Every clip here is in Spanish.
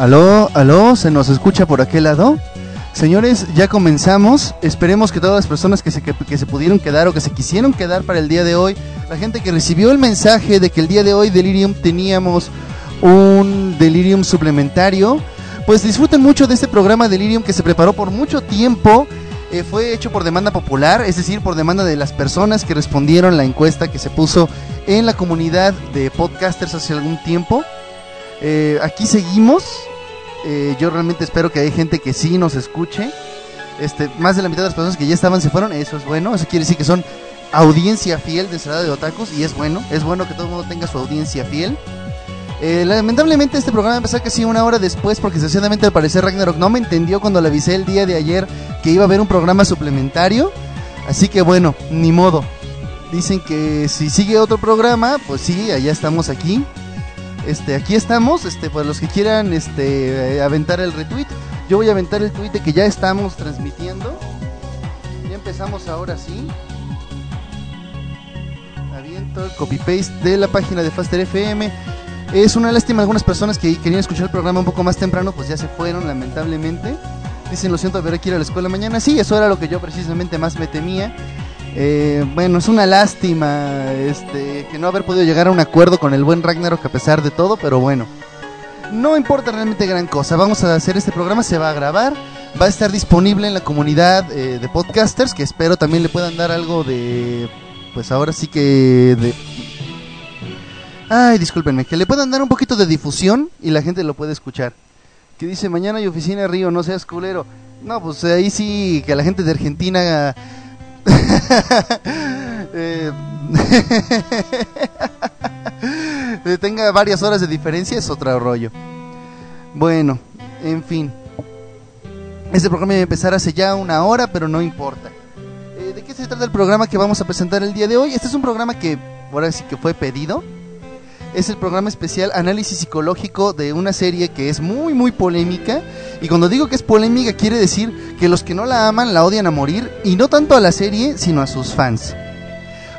Aló, aló, ¿se nos escucha por aquel lado? Señores, ya comenzamos. Esperemos que todas las personas que se, que, se pudieron quedar o que se quisieron quedar para el día de hoy, la gente que recibió el mensaje de que el día de hoy Delirium teníamos un Delirium suplementario, pues disfruten mucho de este programa Delirium que se preparó por mucho tiempo. Eh, fue hecho por demanda popular, es decir, por demanda de las personas que respondieron la encuesta que se puso en la comunidad de podcasters hace algún tiempo. Eh, aquí seguimos. Eh, yo realmente espero que hay gente que sí nos escuche. Este, más de la mitad de las personas que ya estaban se fueron. Eso es bueno. Eso quiere decir que son audiencia fiel de Ensalada de Otakus. Y es bueno. Es bueno que todo el mundo tenga su audiencia fiel. Eh, lamentablemente este programa empezó casi una hora después porque desgraciadamente al parecer Ragnarok no me entendió cuando le avisé el día de ayer que iba a haber un programa suplementario. Así que bueno, ni modo. Dicen que si sigue otro programa, pues sí, allá estamos aquí. Este, aquí estamos, este, para los que quieran este, eh, aventar el retweet. Yo voy a aventar el tweet de que ya estamos transmitiendo. Ya empezamos ahora sí. Aviento el copy paste de la página de Faster FM. Es una lástima algunas personas que querían escuchar el programa un poco más temprano, pues ya se fueron lamentablemente. Dicen, lo siento, haber que ir a la escuela mañana. Sí, eso era lo que yo precisamente más me temía. Eh, bueno, es una lástima este, que no haber podido llegar a un acuerdo con el buen Ragnarok a pesar de todo, pero bueno, no importa realmente gran cosa. Vamos a hacer este programa, se va a grabar, va a estar disponible en la comunidad eh, de podcasters, que espero también le puedan dar algo de, pues ahora sí que de... Ay, discúlpenme, que le puedan dar un poquito de difusión y la gente lo puede escuchar. Que dice, mañana hay oficina Río, no seas culero. No, pues ahí sí, que la gente de Argentina eh, tenga varias horas de diferencia es otro rollo. Bueno, en fin. Este programa iba a empezar hace ya una hora, pero no importa. Eh, ¿De qué se trata el programa que vamos a presentar el día de hoy? Este es un programa que ahora sí que fue pedido. Es el programa especial Análisis Psicológico de una serie que es muy, muy polémica y cuando digo que es polémica, quiere decir que los que no la aman la odian a morir, y no tanto a la serie, sino a sus fans.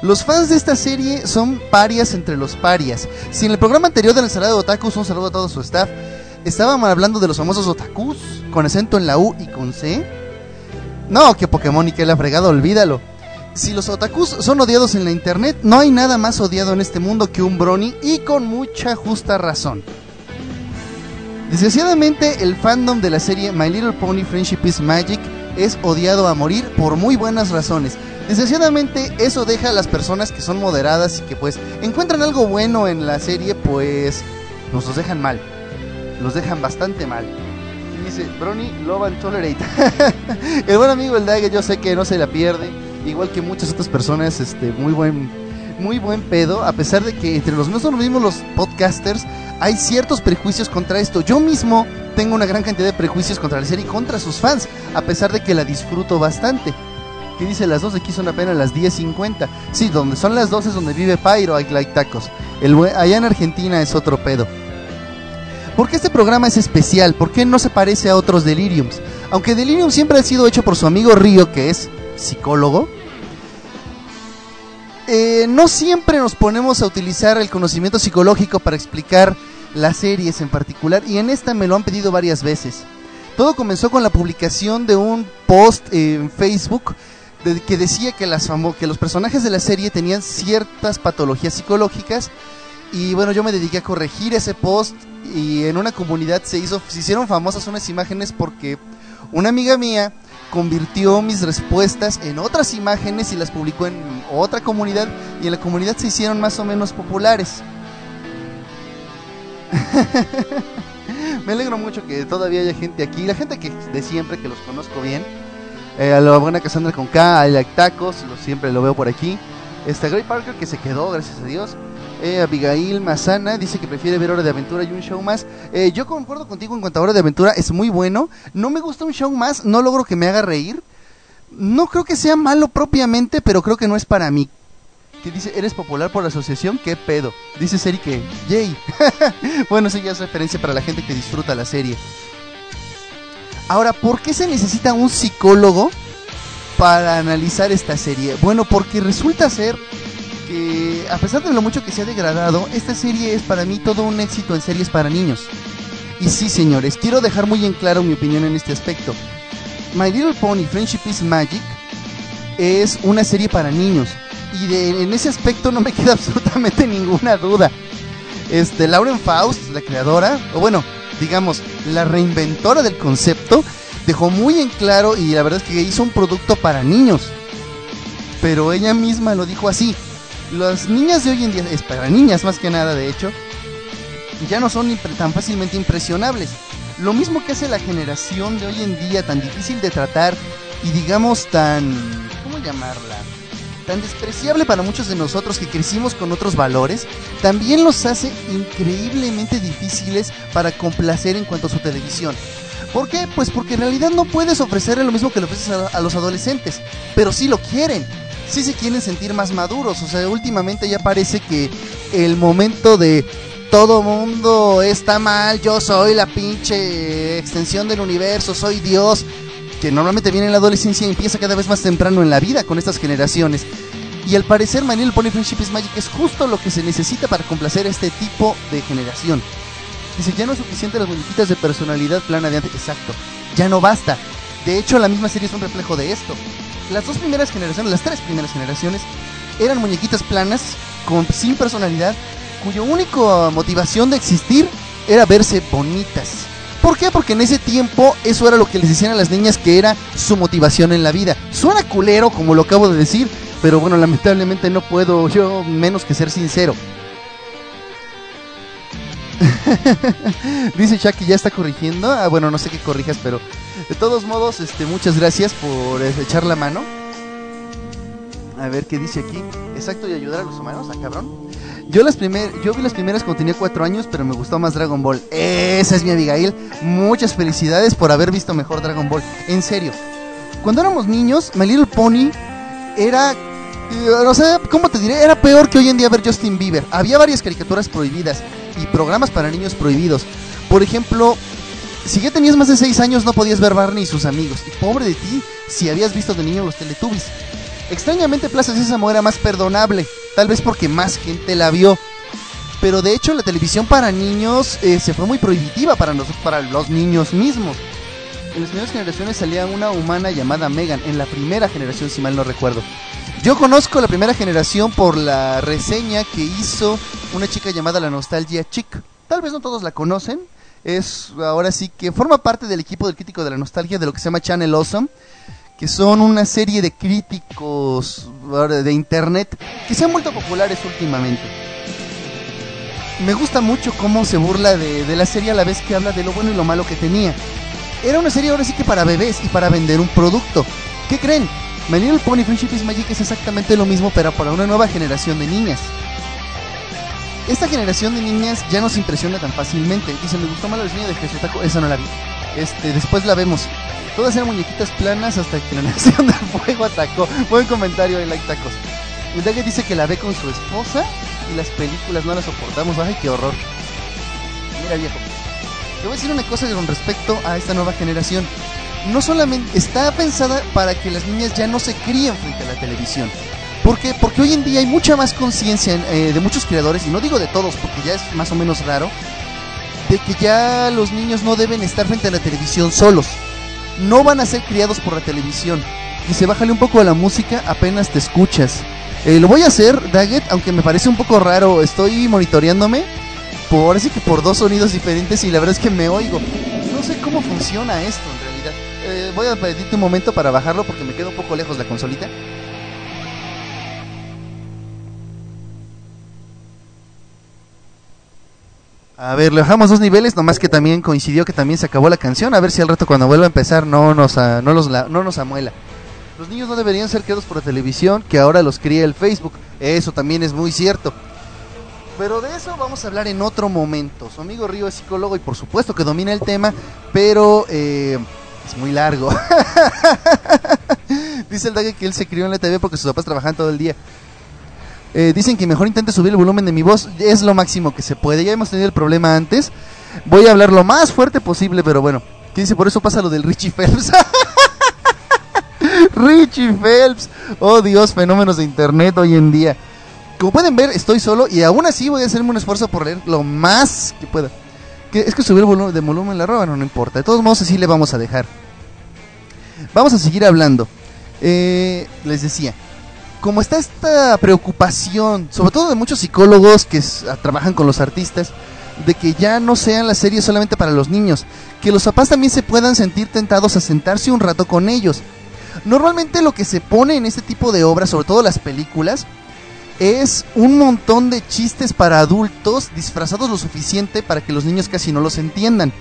Los fans de esta serie son parias entre los parias. Si en el programa anterior de la de otakus, un saludo a todo su staff, estaban hablando de los famosos otakus, con acento en la U y con C. No, que Pokémon y que la fregada, olvídalo. Si los otakus son odiados en la internet, no hay nada más odiado en este mundo que un brony y con mucha justa razón. Desgraciadamente, el fandom de la serie My Little Pony Friendship is Magic es odiado a morir por muy buenas razones. Desgraciadamente, eso deja a las personas que son moderadas y que pues encuentran algo bueno en la serie, pues nos los dejan mal. Los dejan bastante mal. dice, Brony Love and Tolerate. el buen amigo el Dagger yo sé que no se la pierde. Igual que muchas otras personas, este, muy buen, muy buen pedo. A pesar de que entre los nosotros mismos los podcasters hay ciertos prejuicios contra esto. Yo mismo tengo una gran cantidad de prejuicios contra la serie y contra sus fans, a pesar de que la disfruto bastante. ¿Qué dice las dos? Aquí son apenas las 10.50. Sí, donde son las 12 es donde vive Pyro, hay like tacos. El, allá en Argentina es otro pedo. ¿Por qué este programa es especial? ¿Por qué no se parece a otros Deliriums? Aunque Delirium siempre ha sido hecho por su amigo Río, que es psicólogo, eh, no siempre nos ponemos a utilizar el conocimiento psicológico para explicar las series en particular y en esta me lo han pedido varias veces. Todo comenzó con la publicación de un post en Facebook que decía que, las que los personajes de la serie tenían ciertas patologías psicológicas y bueno, yo me dediqué a corregir ese post y en una comunidad se hizo se hicieron famosas unas imágenes porque una amiga mía convirtió mis respuestas en otras imágenes y las publicó en otra comunidad y en la comunidad se hicieron más o menos populares. Me alegro mucho que todavía haya gente aquí, la gente que de siempre, que los conozco bien. Eh, a la buena Cassandra con K, a Like Tacos, lo, siempre lo veo por aquí. Este Gray Parker que se quedó, gracias a Dios. Eh, Abigail Mazana dice que prefiere ver Hora de Aventura y un show más. Eh, yo concuerdo contigo en cuanto a Hora de Aventura, es muy bueno. No me gusta un show más, no logro que me haga reír. No creo que sea malo propiamente, pero creo que no es para mí que dice, ¿eres popular por la asociación? ¿Qué pedo? Dice Seri que, yay. bueno, eso ya es referencia para la gente que disfruta la serie. Ahora, ¿por qué se necesita un psicólogo para analizar esta serie? Bueno, porque resulta ser que, a pesar de lo mucho que se ha degradado, esta serie es para mí todo un éxito en series para niños. Y sí, señores, quiero dejar muy en claro mi opinión en este aspecto. My Little Pony Friendship is Magic es una serie para niños. Y de, en ese aspecto no me queda absolutamente ninguna duda. Este, Lauren Faust, la creadora, o bueno, digamos, la reinventora del concepto, dejó muy en claro y la verdad es que hizo un producto para niños. Pero ella misma lo dijo así. Las niñas de hoy en día, es para niñas más que nada de hecho, ya no son tan fácilmente impresionables. Lo mismo que hace la generación de hoy en día, tan difícil de tratar y digamos tan... ¿Cómo llamarla? Tan despreciable para muchos de nosotros que crecimos con otros valores, también los hace increíblemente difíciles para complacer en cuanto a su televisión. ¿Por qué? Pues porque en realidad no puedes ofrecerle lo mismo que le ofreces a, a los adolescentes, pero sí lo quieren sí se quieren sentir más maduros. O sea, últimamente ya parece que el momento de todo mundo está mal, yo soy la pinche extensión del universo, soy Dios, que normalmente viene en la adolescencia y empieza cada vez más temprano en la vida con estas generaciones. Y al parecer Manil Pony Friendship is Magic es justo lo que se necesita para complacer a este tipo de generación. Dice, ya no es suficiente las muñequitas de personalidad plana de antes. Exacto, ya no basta. De hecho, la misma serie es un reflejo de esto las dos primeras generaciones, las tres primeras generaciones, eran muñequitas planas, con, sin personalidad, cuya única motivación de existir era verse bonitas. ¿Por qué? Porque en ese tiempo eso era lo que les decían a las niñas que era su motivación en la vida. Suena culero, como lo acabo de decir, pero bueno, lamentablemente no puedo yo menos que ser sincero. Dice Chuck que ya está corrigiendo. Ah, bueno, no sé qué corrijas, pero de todos modos, este, muchas gracias por eh, echar la mano. A ver qué dice aquí. Exacto, y ayudar a los humanos, a ah, cabrón. Yo las primer, yo vi las primeras cuando tenía cuatro años, pero me gustó más Dragon Ball. Esa es mi Abigail. Muchas felicidades por haber visto mejor Dragon Ball. En serio. Cuando éramos niños, My Little Pony era no sé, ¿cómo te diré? Era peor que hoy en día ver Justin Bieber. Había varias caricaturas prohibidas y programas para niños prohibidos. Por ejemplo, si ya tenías más de 6 años no podías ver Barney y sus amigos. Y pobre de ti si habías visto de niño los Teletubbies. Extrañamente Plaza Sésamo era más perdonable, tal vez porque más gente la vio. Pero de hecho la televisión para niños eh, se fue muy prohibitiva para, para los niños mismos. En las primeras generaciones salía una humana llamada Megan, en la primera generación si mal no recuerdo. Yo conozco la primera generación por la reseña que hizo una chica llamada La Nostalgia Chick. Tal vez no todos la conocen. Es ahora sí que forma parte del equipo del crítico de la nostalgia de lo que se llama Channel Awesome, que son una serie de críticos de internet que se han vuelto populares últimamente. Me gusta mucho cómo se burla de, de la serie a la vez que habla de lo bueno y lo malo que tenía. Era una serie ahora sí que para bebés y para vender un producto. ¿Qué creen? My Little Pony Friendship is Magic es exactamente lo mismo, pero para una nueva generación de niñas. Esta generación de niñas ya no se impresiona tan fácilmente. Dice, me gustó más la diseño de Jesús Taco, esa no la vi. Este, después la vemos. Todas eran muñequitas planas hasta que la Nación del Fuego atacó. Buen comentario de Like Tacos. El dice que la ve con su esposa y las películas no las soportamos. Ay, qué horror. Mira, viejo. Te voy a decir una cosa con respecto a esta nueva generación no solamente está pensada para que las niñas ya no se críen frente a la televisión. ¿Por qué? Porque hoy en día hay mucha más conciencia eh, de muchos creadores, y no digo de todos porque ya es más o menos raro, de que ya los niños no deben estar frente a la televisión solos. No van a ser criados por la televisión. Y se bájale un poco a la música apenas te escuchas. Eh, lo voy a hacer, Daggett, aunque me parece un poco raro. Estoy monitoreándome por así que por dos sonidos diferentes y la verdad es que me oigo. No sé cómo funciona esto. Eh, voy a pedirte un momento para bajarlo porque me quedo un poco lejos la consolita. A ver, le bajamos dos niveles, nomás que también coincidió que también se acabó la canción. A ver si al rato cuando vuelva a empezar no nos, no los, no nos amuela. Los niños no deberían ser criados por la televisión, que ahora los cría el Facebook. Eso también es muy cierto. Pero de eso vamos a hablar en otro momento. Su amigo Río es psicólogo y por supuesto que domina el tema, pero eh, muy largo. Dice el Dague que él se crió en la TV porque sus papás trabajan todo el día. Eh, dicen que mejor intente subir el volumen de mi voz. Es lo máximo que se puede. Ya hemos tenido el problema antes. Voy a hablar lo más fuerte posible, pero bueno. ¿Qué dice? Por eso pasa lo del Richie Phelps. Richie Phelps. Oh Dios, fenómenos de internet hoy en día. Como pueden ver, estoy solo y aún así voy a hacerme un esfuerzo por leer lo más que pueda. Es que subir el volumen, de volumen la roba, no, no importa. De todos modos, así le vamos a dejar. Vamos a seguir hablando. Eh, les decía, como está esta preocupación, sobre todo de muchos psicólogos que trabajan con los artistas, de que ya no sean las series solamente para los niños, que los papás también se puedan sentir tentados a sentarse un rato con ellos. Normalmente lo que se pone en este tipo de obras, sobre todo las películas, es un montón de chistes para adultos disfrazados lo suficiente para que los niños casi no los entiendan.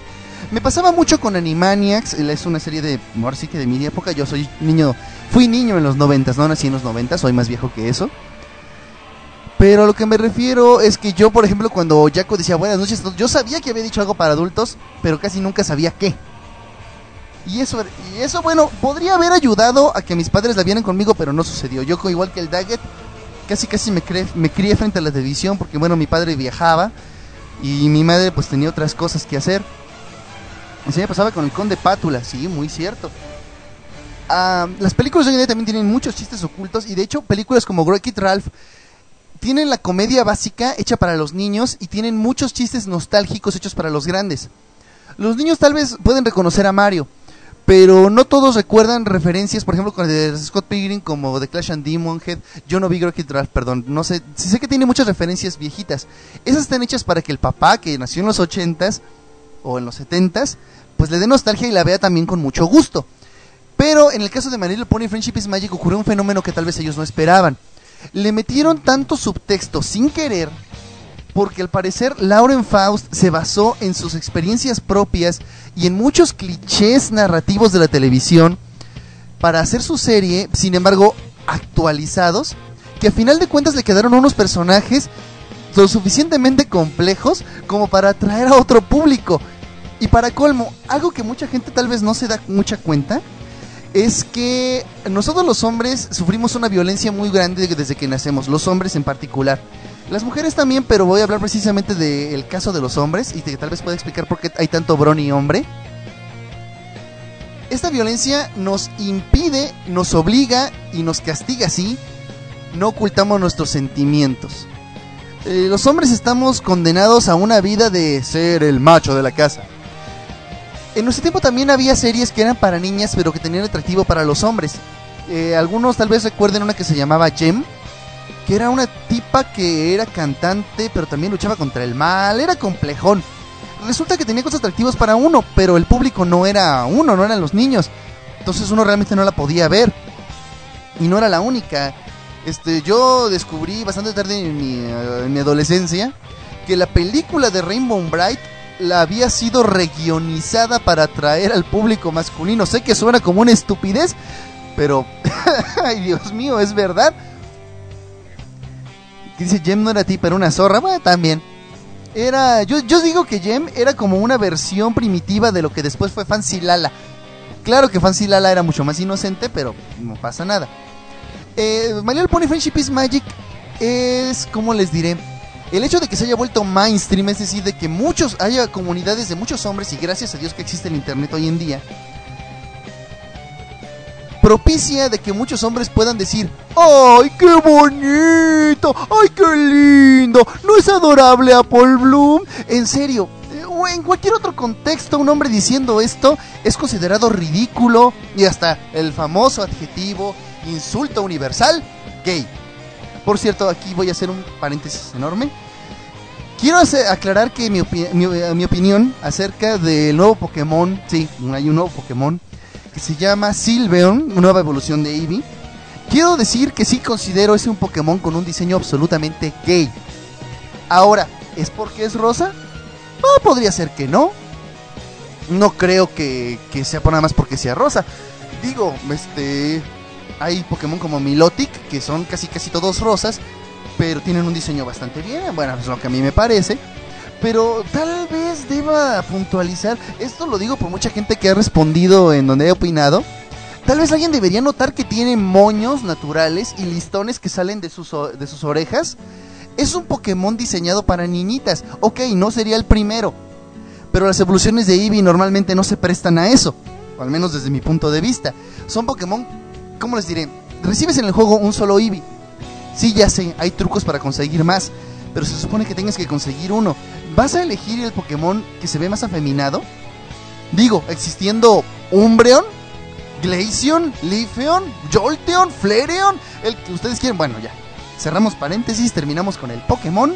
Me pasaba mucho con Animaniacs, es una serie de, ahora sí que de mi época, yo soy niño, fui niño en los noventas, no nací en los noventas, soy más viejo que eso. Pero a lo que me refiero es que yo, por ejemplo, cuando Jaco decía buenas noches, yo sabía que había dicho algo para adultos, pero casi nunca sabía qué. Y eso, y eso bueno, podría haber ayudado a que mis padres la vieran conmigo, pero no sucedió. Yo, igual que el Daggett, casi casi me, me crié frente a la televisión porque, bueno, mi padre viajaba y mi madre pues tenía otras cosas que hacer. Así me pasaba con el Conde Pátula, sí, muy cierto. Ah, las películas de hoy en día también tienen muchos chistes ocultos y de hecho películas como Wreck-It Ralph tienen la comedia básica hecha para los niños y tienen muchos chistes nostálgicos hechos para los grandes. Los niños tal vez pueden reconocer a Mario, pero no todos recuerdan referencias, por ejemplo, con de Scott Pilgrim como The Clash and Demon Head. Yo no vi Rocket Draft, perdón, no sé, sé que tiene muchas referencias viejitas. Esas están hechas para que el papá, que nació en los 80s o en los 70s, pues le dé nostalgia y la vea también con mucho gusto. Pero en el caso de Little Pony Friendship is Magic ocurrió un fenómeno que tal vez ellos no esperaban le metieron tanto subtexto sin querer porque al parecer Lauren Faust se basó en sus experiencias propias y en muchos clichés narrativos de la televisión para hacer su serie, sin embargo, actualizados, que a final de cuentas le quedaron unos personajes lo suficientemente complejos como para atraer a otro público. Y para colmo, algo que mucha gente tal vez no se da mucha cuenta, es que nosotros los hombres sufrimos una violencia muy grande desde que nacemos, los hombres en particular. Las mujeres también, pero voy a hablar precisamente del caso de los hombres y que tal vez pueda explicar por qué hay tanto y hombre. Esta violencia nos impide, nos obliga y nos castiga así. No ocultamos nuestros sentimientos. Eh, los hombres estamos condenados a una vida de ser el macho de la casa en nuestro tiempo también había series que eran para niñas, pero que tenían atractivo para los hombres. Eh, algunos tal vez recuerden una que se llamaba Gem, que era una tipa que era cantante, pero también luchaba contra el mal, era complejón. Resulta que tenía cosas atractivas para uno, pero el público no era uno, no eran los niños. Entonces uno realmente no la podía ver. Y no era la única. Este, yo descubrí bastante tarde en mi, eh, en mi adolescencia que la película de Rainbow Bright la había sido regionizada para atraer al público masculino. Sé que suena como una estupidez, pero ay Dios mío, es verdad. Dice Jem no era ti, pero una zorra, bueno, también. Era, yo, yo digo que Jem era como una versión primitiva de lo que después fue Fancy Lala. Claro que Fancy Lala era mucho más inocente, pero no pasa nada. Eh, My Pony Friendship is Magic es, como les diré? el hecho de que se haya vuelto mainstream, es decir, de que muchos haya comunidades de muchos hombres y gracias a Dios que existe el internet hoy en día, propicia de que muchos hombres puedan decir, ¡ay, qué bonito! ¡Ay, qué lindo! ¿No es adorable Apple Bloom? En serio, o en cualquier otro contexto, un hombre diciendo esto es considerado ridículo y hasta el famoso adjetivo insulto universal gay. Por cierto, aquí voy a hacer un paréntesis enorme. Quiero aclarar que mi, mi, opinión acerca del nuevo Pokémon, sí, hay un nuevo Pokémon que se llama Silveon, nueva evolución de Eevee. Quiero decir que sí considero ese un Pokémon con un diseño absolutamente gay. Ahora, ¿es porque es rosa? No, podría ser que no. No creo que, que sea por nada más porque sea rosa. Digo, este hay Pokémon como Milotic, que son casi casi todos rosas, pero tienen un diseño bastante bien, bueno, es lo que a mí me parece. Pero tal vez deba puntualizar, esto lo digo por mucha gente que ha respondido en donde he opinado, tal vez alguien debería notar que tiene moños naturales y listones que salen de sus, de sus orejas. Es un Pokémon diseñado para niñitas, ok, no sería el primero, pero las evoluciones de Eevee normalmente no se prestan a eso, o al menos desde mi punto de vista. Son Pokémon ¿cómo les diré? Recibes en el juego un solo Eevee. Sí, ya sé, hay trucos para conseguir más, pero se supone que tengas que conseguir uno. ¿vas a elegir el Pokémon que se ve más afeminado? Digo, existiendo Umbreon, Glaceon, Leafeon, Jolteon, Flareon, el que ustedes quieren. Bueno, ya. Cerramos paréntesis, terminamos con el Pokémon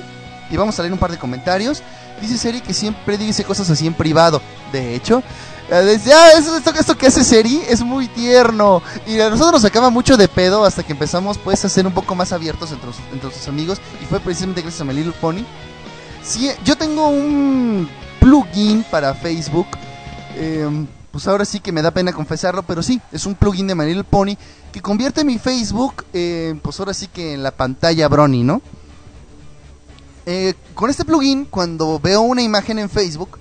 y vamos a leer un par de comentarios. Dice Seri que siempre dice cosas así en privado. De hecho, eh, desde, ah, esto, que hace Seri es muy tierno. Y a nosotros nos sacaba mucho de pedo hasta que empezamos pues a ser un poco más abiertos entre, entre sus amigos. Y fue precisamente gracias a My Little Pony. Sí, yo tengo un plugin para Facebook. Em, pues ahora sí que me da pena confesarlo, pero sí, es un plugin de My Little Pony que convierte mi Facebook, pues ahora sí que en la pantalla Brony, ¿no? Eh, con este plugin, cuando veo una imagen en Facebook,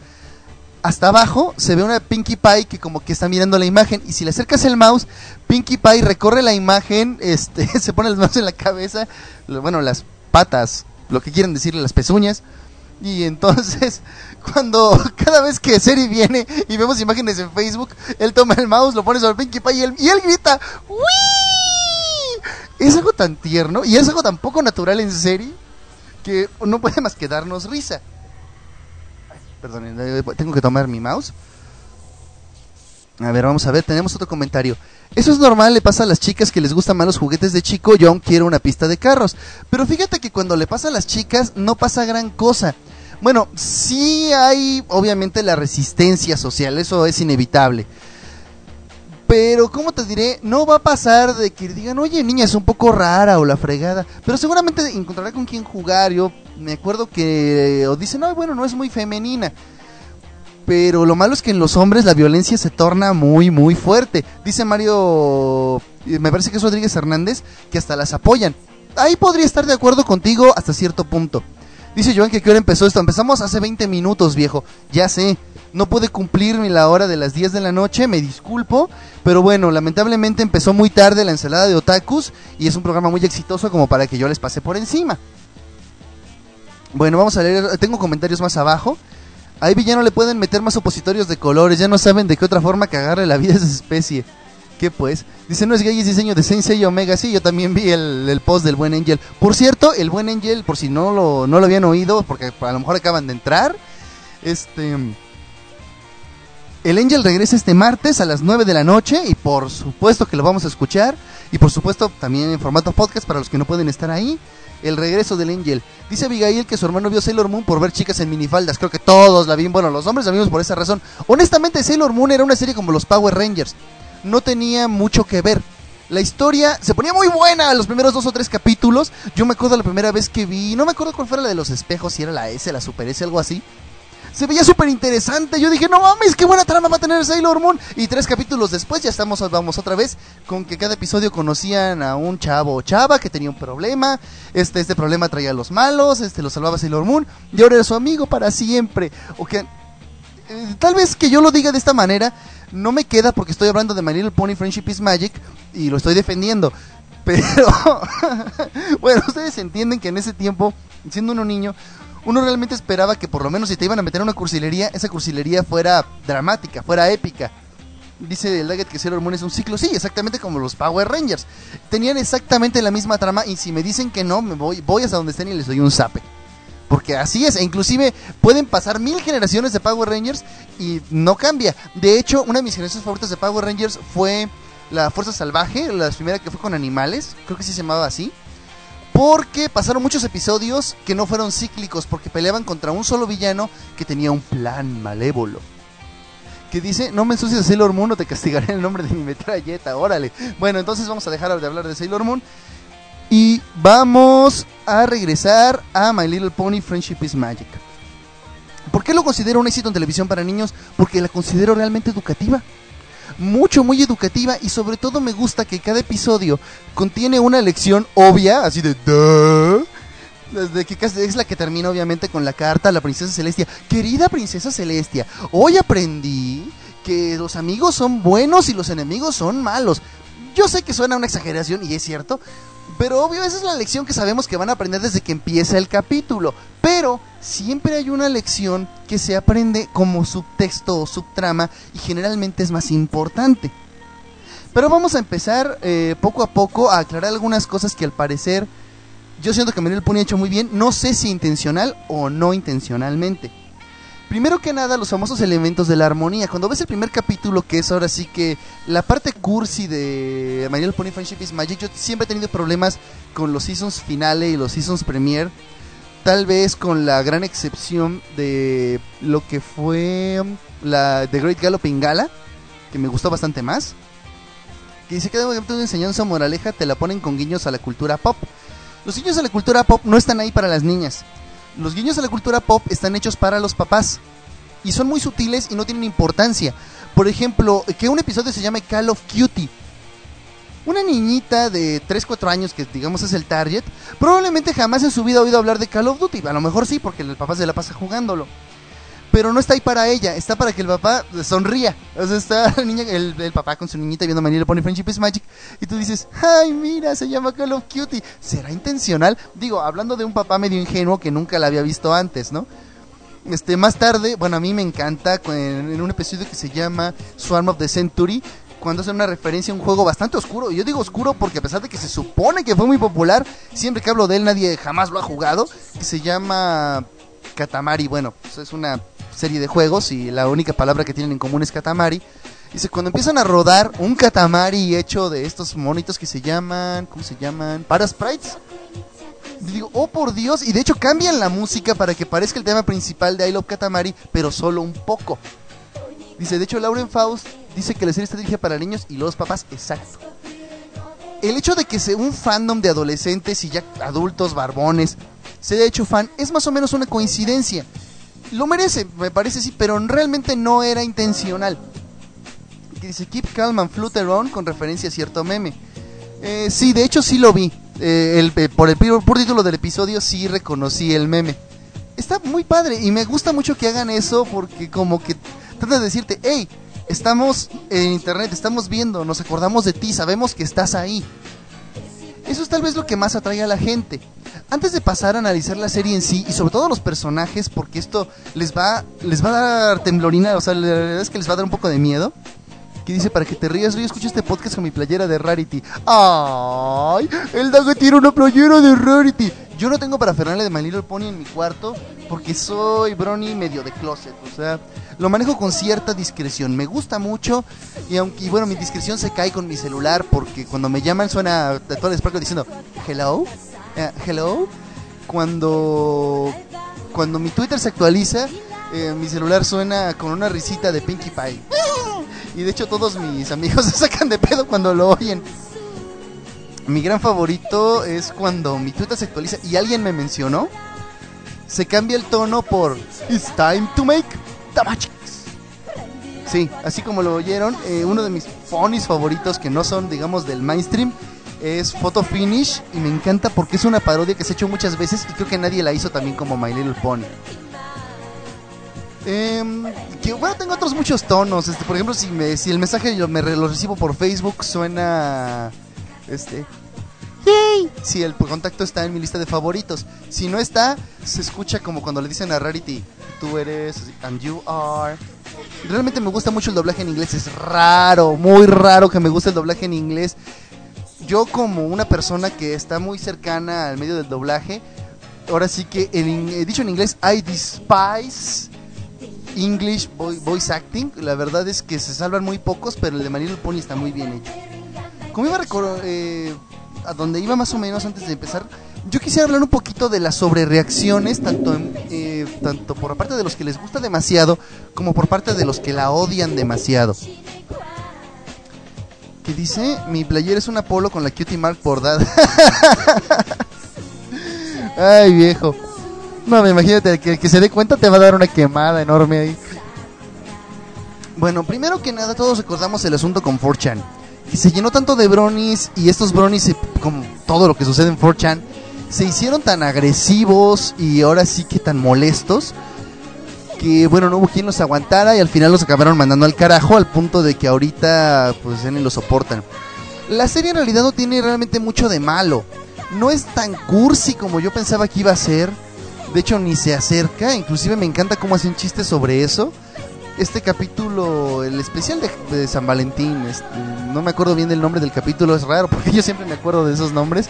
hasta abajo se ve una Pinkie Pie que como que está mirando la imagen y si le acercas el mouse, Pinkie Pie recorre la imagen, este, se pone el mouse en la cabeza, bueno, las patas, lo que quieren decirle, las pezuñas. Y entonces, cuando cada vez que Seri viene y vemos imágenes en Facebook, él toma el mouse, lo pone sobre Pinkie Pie y él, y él grita, ¡Wii! Es algo tan tierno y es algo tan poco natural en Seri que no puede más que darnos risa. Perdón, eh, tengo que tomar mi mouse. A ver, vamos a ver, tenemos otro comentario. Eso es normal, le pasa a las chicas que les gustan más los juguetes de chico, yo aún quiero una pista de carros. Pero fíjate que cuando le pasa a las chicas no pasa gran cosa. Bueno, sí hay obviamente la resistencia social, eso es inevitable. Pero, ¿cómo te diré? No va a pasar de que digan, oye, niña, es un poco rara o la fregada. Pero seguramente encontrará con quién jugar. Yo me acuerdo que. O dicen, no, bueno, no es muy femenina. Pero lo malo es que en los hombres la violencia se torna muy, muy fuerte. Dice Mario. Me parece que es Rodríguez Hernández, que hasta las apoyan. Ahí podría estar de acuerdo contigo hasta cierto punto. Dice Joan que qué hora empezó esto. Empezamos hace 20 minutos, viejo. Ya sé. No pude cumplir la hora de las 10 de la noche, me disculpo. Pero bueno, lamentablemente empezó muy tarde la ensalada de otakus y es un programa muy exitoso como para que yo les pase por encima. Bueno, vamos a leer, tengo comentarios más abajo. Ahí villano le pueden meter más opositorios de colores, ya no saben de qué otra forma cagarle la vida a esa especie. ¿Qué pues? Dice, no es gay, es diseño de Sensei Omega. Sí, yo también vi el, post del buen Angel. Por cierto, el buen Angel, por si no lo, no lo habían oído, porque a lo mejor acaban de entrar, este... El Angel regresa este martes a las 9 de la noche y por supuesto que lo vamos a escuchar y por supuesto también en formato podcast para los que no pueden estar ahí. El regreso del Angel. Dice Abigail que su hermano vio Sailor Moon por ver chicas en minifaldas. Creo que todos la vimos. Bueno, los hombres la vimos por esa razón. Honestamente, Sailor Moon era una serie como los Power Rangers no tenía mucho que ver. La historia se ponía muy buena los primeros dos o tres capítulos. Yo me acuerdo la primera vez que vi, no me acuerdo cuál fuera la de los espejos, si era la S, la Super S, algo así. Se veía súper interesante. Yo dije, no mames, qué buena trama va a tener Sailor Moon. Y tres capítulos después ya estamos, vamos otra vez con que cada episodio conocían a un chavo o chava que tenía un problema. Este, este problema traía a los malos, este lo salvaba Sailor Moon. Y ahora era su amigo para siempre. O que, tal vez que yo lo diga de esta manera no me queda porque estoy hablando de My Little Pony Friendship is Magic y lo estoy defendiendo. Pero, bueno, ustedes entienden que en ese tiempo, siendo uno niño, uno realmente esperaba que por lo menos si te iban a meter a una cursilería, esa cursilería fuera dramática, fuera épica. Dice el Daggett que Sailor Moon es un ciclo, sí, exactamente como los Power Rangers. Tenían exactamente la misma trama y si me dicen que no, me voy, voy hasta donde estén y les doy un zape. Porque así es, e inclusive pueden pasar mil generaciones de Power Rangers y no cambia. De hecho, una de mis generaciones favoritas de Power Rangers fue la Fuerza Salvaje, la primera que fue con animales, creo que sí se llamaba así. Porque pasaron muchos episodios que no fueron cíclicos, porque peleaban contra un solo villano que tenía un plan malévolo. Que dice, no me ensucies de Sailor Moon o te castigaré el nombre de mi metralleta, órale. Bueno, entonces vamos a dejar de hablar de Sailor Moon y vamos a regresar a My Little Pony Friendship is Magic. ¿Por qué lo considero un éxito en televisión para niños? Porque la considero realmente educativa. Mucho, muy educativa y sobre todo me gusta que cada episodio contiene una lección obvia, así de... Desde que es la que termina obviamente con la carta a la princesa Celestia. Querida princesa Celestia, hoy aprendí que los amigos son buenos y los enemigos son malos. Yo sé que suena una exageración y es cierto, pero obvio, esa es la lección que sabemos que van a aprender desde que empieza el capítulo. Pero siempre hay una lección que se aprende como subtexto o subtrama y generalmente es más importante. Pero vamos a empezar eh, poco a poco a aclarar algunas cosas que al parecer yo siento que Manuel Pony ha hecho muy bien, no sé si intencional o no intencionalmente. Primero que nada, los famosos elementos de la armonía. Cuando ves el primer capítulo, que es ahora sí que la parte cursi de My Pony Friendship is Magic, yo siempre he tenido problemas con los seasons finale y los seasons premiere. Tal vez con la gran excepción de lo que fue um, la The Great Galloping Gala, que me gustó bastante más. Que dice que de una enseñanza moraleja te la ponen con guiños a la cultura pop. Los guiños a la cultura pop no están ahí para las niñas. Los guiños a la cultura pop están hechos para los papás. Y son muy sutiles y no tienen importancia. Por ejemplo, que un episodio se llame Call of Cutie. Una niñita de 3-4 años, que digamos es el target, probablemente jamás en su vida ha oído hablar de Call of Duty. A lo mejor sí, porque el papá se la pasa jugándolo. Pero no está ahí para ella, está para que el papá sonría. O sea, está la niña, el, papá con su niñita viendo Manila Pony Friendship is Magic. Y tú dices, ay, mira, se llama Call of Cutie. ¿Será intencional? Digo, hablando de un papá medio ingenuo que nunca la había visto antes, ¿no? Este, más tarde, bueno, a mí me encanta en, un episodio que se llama Swarm of the Century, cuando hacen una referencia a un juego bastante oscuro. Yo digo oscuro porque a pesar de que se supone que fue muy popular, siempre que hablo de él nadie jamás lo ha jugado. Que se llama Katamari. Bueno, pues es una serie de juegos y la única palabra que tienen en común es Katamari. Dice, cuando empiezan a rodar un Katamari hecho de estos monitos que se llaman, ¿cómo se llaman? Para sprites. Digo, oh por Dios, y de hecho cambian la música para que parezca el tema principal de I Love Katamari, pero solo un poco. Dice, de hecho Lauren Faust dice que la serie está dirigida para niños y los papás, exacto. El hecho de que sea un fandom de adolescentes y ya adultos, barbones, se haya hecho fan, es más o menos una coincidencia. Lo merece, me parece sí, pero realmente no era intencional. Que dice Keep Calm and Flutter On con referencia a cierto meme. Eh, sí, de hecho sí lo vi. Eh, el, eh, por el por título del episodio sí reconocí el meme. Está muy padre y me gusta mucho que hagan eso porque como que trata de decirte, hey, estamos en internet, estamos viendo, nos acordamos de ti, sabemos que estás ahí. Eso es tal vez lo que más atrae a la gente. Antes de pasar a analizar la serie en sí y sobre todo los personajes, porque esto les va, les va a dar temblorina, o sea, la verdad es que les va a dar un poco de miedo. Que dice, para que te rías, yo escucho este podcast con mi playera de Rarity. ¡Ay! El Dago tiene una playera de Rarity. Yo no tengo para Fernanda de My Little Pony en mi cuarto porque soy Brony medio de closet. O sea, lo manejo con cierta discreción. Me gusta mucho y aunque, bueno, mi discreción se cae con mi celular porque cuando me llaman suena todo el diciendo, hello, eh, hello. Cuando, cuando mi Twitter se actualiza, eh, mi celular suena con una risita de Pinkie Pie. Y de hecho todos mis amigos se sacan de pedo cuando lo oyen. Mi gran favorito es cuando mi Twitter se actualiza y alguien me mencionó. Se cambia el tono por It's time to make tamachis. Sí, así como lo oyeron, eh, uno de mis ponies favoritos que no son, digamos, del mainstream es Photo Finish y me encanta porque es una parodia que se ha hecho muchas veces y creo que nadie la hizo también como My Little Pony. Em, bueno, tengo otros muchos tonos. Este, por ejemplo, si me, si el mensaje yo me lo recibo por Facebook suena este. Si el contacto está en mi lista de favoritos. Si no está, se escucha como cuando le dicen a Rarity, tú eres and you are. Realmente me gusta mucho el doblaje en inglés. Es raro, muy raro que me guste el doblaje en inglés. Yo como una persona que está muy cercana al medio del doblaje, ahora sí que en, he dicho en inglés, I despise English vo- voice acting. La verdad es que se salvan muy pocos, pero el de Little Pony está muy bien hecho. Como iba a eh, a donde iba más o menos antes de empezar, yo quisiera hablar un poquito de las sobrereacciones, tanto, eh, tanto por parte de los que les gusta demasiado, como por parte de los que la odian demasiado. Que dice, mi playera es una polo con la cutie mark bordada. Ay, viejo. No, me imagínate que el que se dé cuenta te va a dar una quemada enorme ahí. Bueno, primero que nada, todos recordamos el asunto con 4chan. Que se llenó tanto de bronies y estos bronies, se- como todo lo que sucede en 4chan, se hicieron tan agresivos y ahora sí que tan molestos que, bueno, no hubo quien los aguantara y al final los acabaron mandando al carajo al punto de que ahorita, pues ya ni lo soportan. La serie en realidad no tiene realmente mucho de malo. No es tan cursi como yo pensaba que iba a ser. De hecho, ni se acerca. Inclusive me encanta cómo hacen chistes sobre eso. Este capítulo, el especial de, San Valentín, este, no me acuerdo bien del nombre del capítulo, es raro porque yo siempre me acuerdo de esos nombres.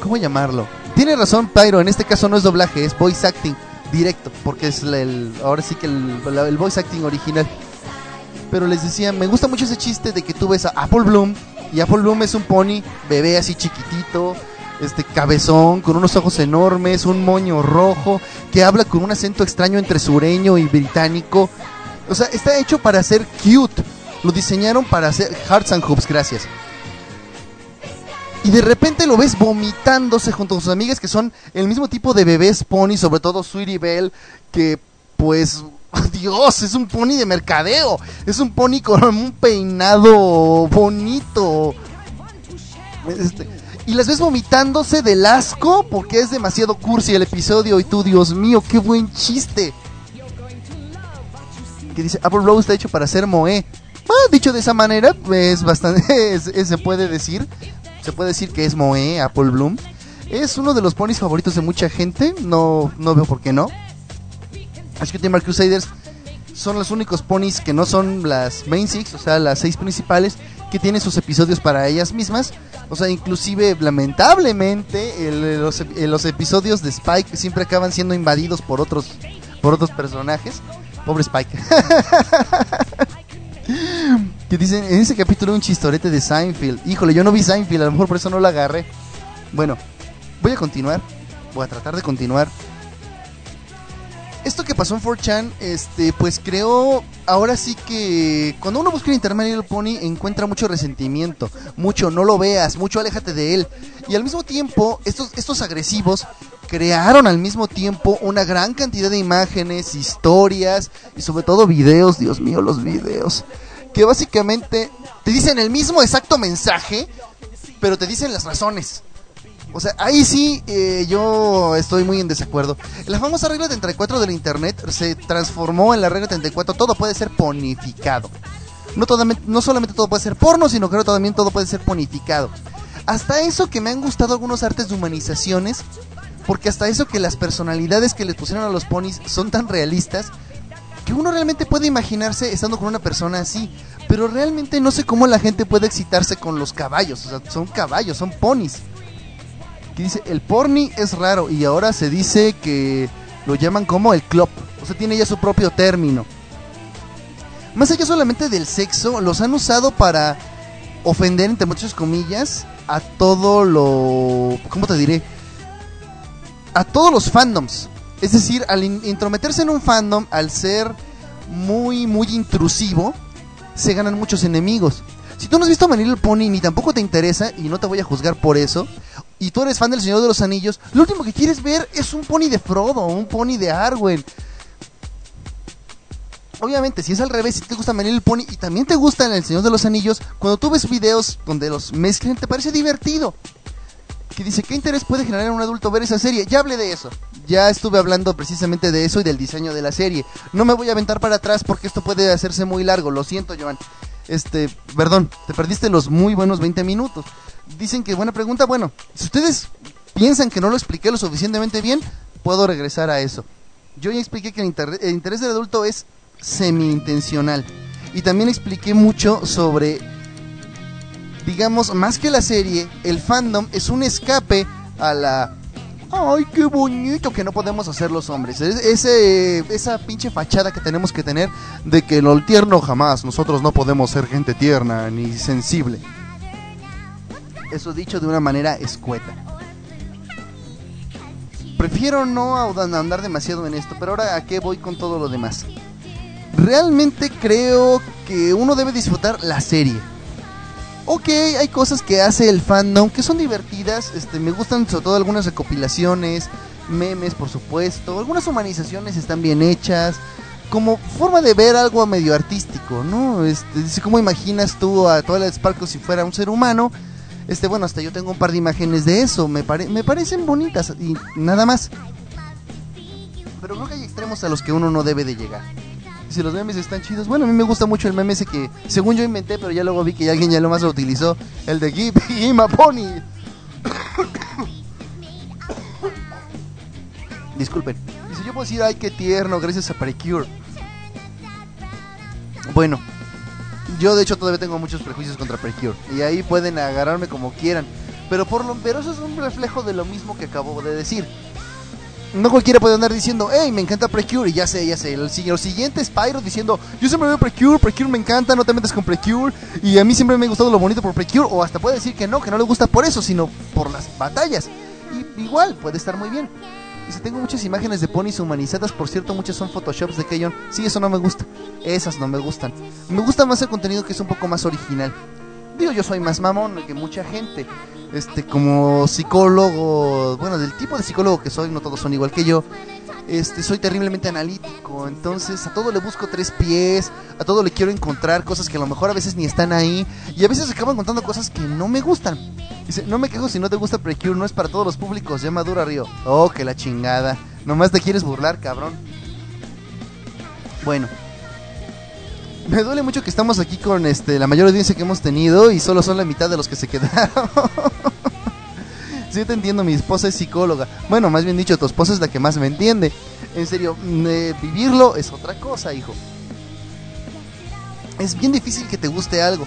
¿Cómo llamarlo? Tiene razón Pyro, en este caso no es doblaje, es voice acting directo, porque es el, ahora sí que el, el voice acting original. Pero les decía, me gusta mucho ese chiste de que tú ves a Apple Bloom y Apple Bloom es un pony bebé así chiquitito, este cabezón, con unos ojos enormes, un moño rojo, que habla con un acento extraño entre sureño y británico. O sea, está hecho para ser cute. Lo diseñaron para hacer Hearts and Hoops, gracias. Y de repente lo ves vomitándose junto con sus amigas que son el mismo tipo de bebés pony, sobre todo Sweetie Belle, que pues Dios, es un pony de mercadeo. Es un pony con un peinado bonito. Este, y las ves vomitándose del asco porque es demasiado cursi el episodio. Y tú, Dios mío, qué buen chiste. Que dice, Apple Rose está hecho para ser Moe. Ah, dicho de esa manera, es bastante. se puede decir. Se puede decir que es Moe, Apple Bloom. Es uno de los ponis favoritos de mucha gente. No, no veo por qué no. Así que Timber Crusaders son los únicos ponis que no son las main six, o sea, las seis principales, que tienen sus episodios para ellas mismas. O sea, inclusive, lamentablemente, los, episodios de Spike siempre acaban siendo invadidos por otros, por otros personajes. Pobre Spike. que dicen, en ese capítulo un chistorete de Seinfeld. Híjole, yo no vi Seinfeld, a lo mejor por eso no lo agarré. Bueno, voy a continuar. Voy a tratar de continuar esto que pasó en 4chan, este, pues creo, ahora sí que cuando uno busca en internet Little Pony encuentra mucho resentimiento, mucho no lo veas, mucho aléjate de él. Y al mismo tiempo, estos, estos agresivos crearon al mismo tiempo una gran cantidad de imágenes, historias y sobre todo videos, Dios mío, los videos, que básicamente te dicen el mismo exacto mensaje, pero te dicen las razones. O sea, ahí sí eh, yo estoy muy en desacuerdo. La famosa regla 34 del Internet se transformó en la regla 34. Todo puede ser ponificado. No, no solamente todo puede ser porno, sino que también todo puede ser ponificado. Hasta eso que me han gustado algunos artes de humanizaciones, porque hasta eso que las personalidades que les pusieron a los ponis son tan realistas, que uno realmente puede imaginarse estando con una persona así. Pero realmente no sé cómo la gente puede excitarse con los caballos. O sea, son caballos, son ponis dice, el porni es raro y ahora se dice que lo llaman como el club. O sea, tiene ya su propio término. Más allá solamente del sexo, los han usado para ofender, entre muchas comillas, a todo lo... ¿Cómo te diré? A todos los fandoms. Es decir, al intrometerse en un fandom, al ser muy, muy intrusivo, se ganan muchos enemigos. Si tú no has visto My Little Pony ni tampoco te interesa, y no te voy a juzgar por eso, y tú eres fan del Señor de los Anillos, lo último que quieres ver es un pony de Frodo, un pony de Arwen. Obviamente, si es al revés, si te gusta My Little Pony y también te gusta El Señor de los Anillos, cuando tú ves videos donde los mezclan, te parece divertido. Que dice, ¿qué interés puede generar en un adulto ver esa serie? Ya hablé de eso. Ya estuve hablando precisamente de eso y del diseño de la serie. No me voy a aventar para atrás porque esto puede hacerse muy largo. Lo siento, Joan. Este, perdón, te perdiste los muy buenos 20 minutos. Dicen que buena pregunta. Bueno, si ustedes piensan que no lo expliqué lo suficientemente bien, puedo regresar a eso. Yo ya expliqué que el, el interés del adulto es semi-intencional. Y también expliqué mucho sobre, digamos, más que la serie, el fandom es un escape a la ay, qué bonito que no podemos hacer los hombres. ese, esa pinche fachada que tenemos que tener de que lo tierno jamás, nosotros no podemos ser gente tierna ni sensible. Eso dicho de una manera escueta. Prefiero no andar demasiado en esto, pero ahora a qué voy con todo lo demás. Realmente creo que uno debe disfrutar la serie ok, hay cosas que hace el fandom que son divertidas. Este, me gustan sobre todo algunas recopilaciones, memes, por supuesto. Algunas humanizaciones están bien hechas. Como forma de ver algo medio artístico, ¿no? Este, ¿cómo imaginas tú a la Sparkle si fuera un ser humano? Este, bueno, hasta yo tengo un par de imágenes de eso. Me, me parecen bonitas y nada más. Pero creo que hay extremos a los que uno no debe de llegar si los memes están chidos. Bueno, a mí me gusta mucho el meme ese que, según yo inventé, pero ya luego vi que alguien ya lo más lo utilizó. El de Gip y Pony. Disculpen. Dice, yo puedo decir, ay, qué tierno, gracias a Precure. Bueno, yo de hecho todavía tengo muchos prejuicios contra Precure. Y ahí pueden agarrarme como quieran. Pero, por lo, pero es un reflejo de lo mismo que acabo de decir. No cualquiera puede andar diciendo, hey, me encanta Precure, y ya sé, ya sé. El, siguiente es Pyro diciendo, yo siempre veo Precure, Precure me encanta, no te metes con Precure, y a mí siempre me ha gustado lo bonito por Precure, o hasta puede decir que no, que no le gusta por eso, sino por las batallas. Igual, puede estar muy bien. Si tengo muchas imágenes de ponis humanizadas, por cierto, muchas son photoshops de Keyon. Sí, eso no me gusta. Esas no me gustan. Me gusta más el contenido que es un poco más original. Yo soy más mamón que mucha gente este como psicólogo, bueno, del tipo de psicólogo que soy, no todos son igual que yo. Este, soy terriblemente analítico, entonces a todo le busco tres pies, a todo le quiero encontrar cosas que a lo mejor a veces ni están ahí y a veces acabo encontrando cosas que no me gustan. Dice, no me quejo si no te gusta Precure, no es para todos los públicos, llama Dura Río. Oh, que la chingada. Nomás te quieres burlar, cabrón. Bueno, me duele mucho que estamos aquí con este la mayor audiencia que hemos tenido y solo son la mitad de los que se quedaron. sí te entiendo, mi esposa es psicóloga. Bueno, más bien dicho, tu esposa es la que más me entiende. En serio, mm, eh, vivirlo es otra cosa, hijo. Es bien difícil que te guste algo.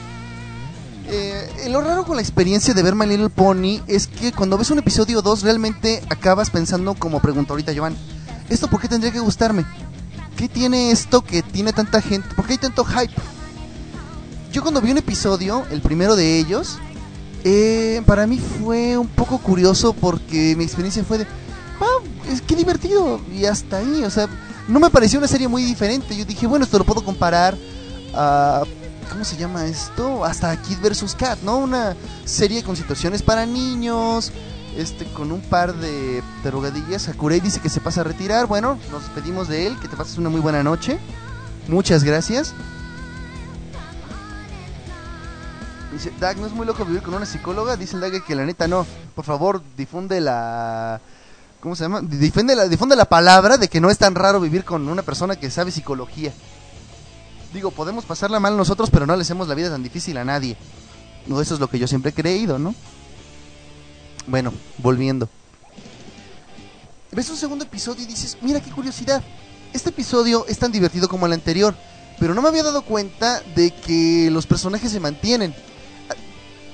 Eh, lo raro con la experiencia de ver My Little Pony es que cuando ves un episodio 2 realmente acabas pensando como pregunta ahorita Joan, ¿esto por qué tendría que gustarme? ¿Qué tiene esto que tiene tanta gente? ¿Por qué hay tanto hype? Yo cuando vi un episodio, el primero de ellos, eh, para mí fue un poco curioso porque mi experiencia fue de, ah, es que divertido y hasta ahí, o sea, no me pareció una serie muy diferente. Yo dije, bueno, esto lo puedo comparar a ¿cómo se llama esto? Hasta Kid vs. Cat, ¿no? Una serie con situaciones para niños, este con un par de drogadillas. Sakurei dice que se pasa a retirar. Bueno, nos despedimos de él. Que te pases una muy buena noche. Muchas gracias. Dice, Dag, ¿no es muy loco vivir con una psicóloga? Dice el Dag que la neta no. Por favor, difunde la... ¿Cómo se llama? Difunde la, difunde la palabra de que no es tan raro vivir con una persona que sabe psicología. Digo, podemos pasarla mal nosotros, pero no le hacemos la vida tan difícil a nadie. Eso es lo que yo siempre he creído, ¿no? Bueno, volviendo. Ves un segundo episodio y dices, mira qué curiosidad. Este episodio es tan divertido como el anterior, pero no me había dado cuenta de que los personajes se mantienen.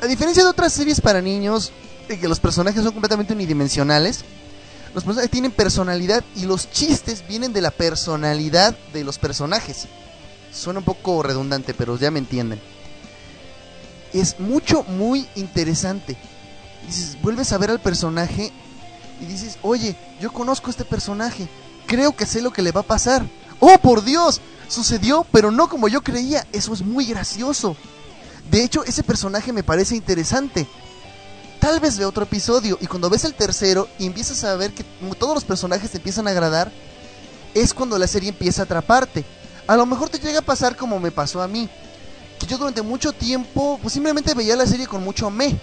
A, diferencia de otras series para niños, de que los personajes son completamente unidimensionales, los personajes tienen personalidad y los chistes vienen de la personalidad de los personajes. Suena un poco redundante, pero ya me entienden. Es mucho, muy interesante dices, vuelves a ver al personaje y dices, oye, yo conozco a este personaje, creo que sé lo que le va a pasar. Oh, por Dios, sucedió, pero no como yo creía, eso es muy gracioso. De hecho, ese personaje me parece interesante. Tal vez ve otro episodio y cuando ves el tercero y empiezas a ver que todos los personajes te empiezan a agradar, es cuando la serie empieza a atraparte. A lo mejor te llega a pasar como me pasó a mí, que yo durante mucho tiempo pues simplemente veía la serie con mucho me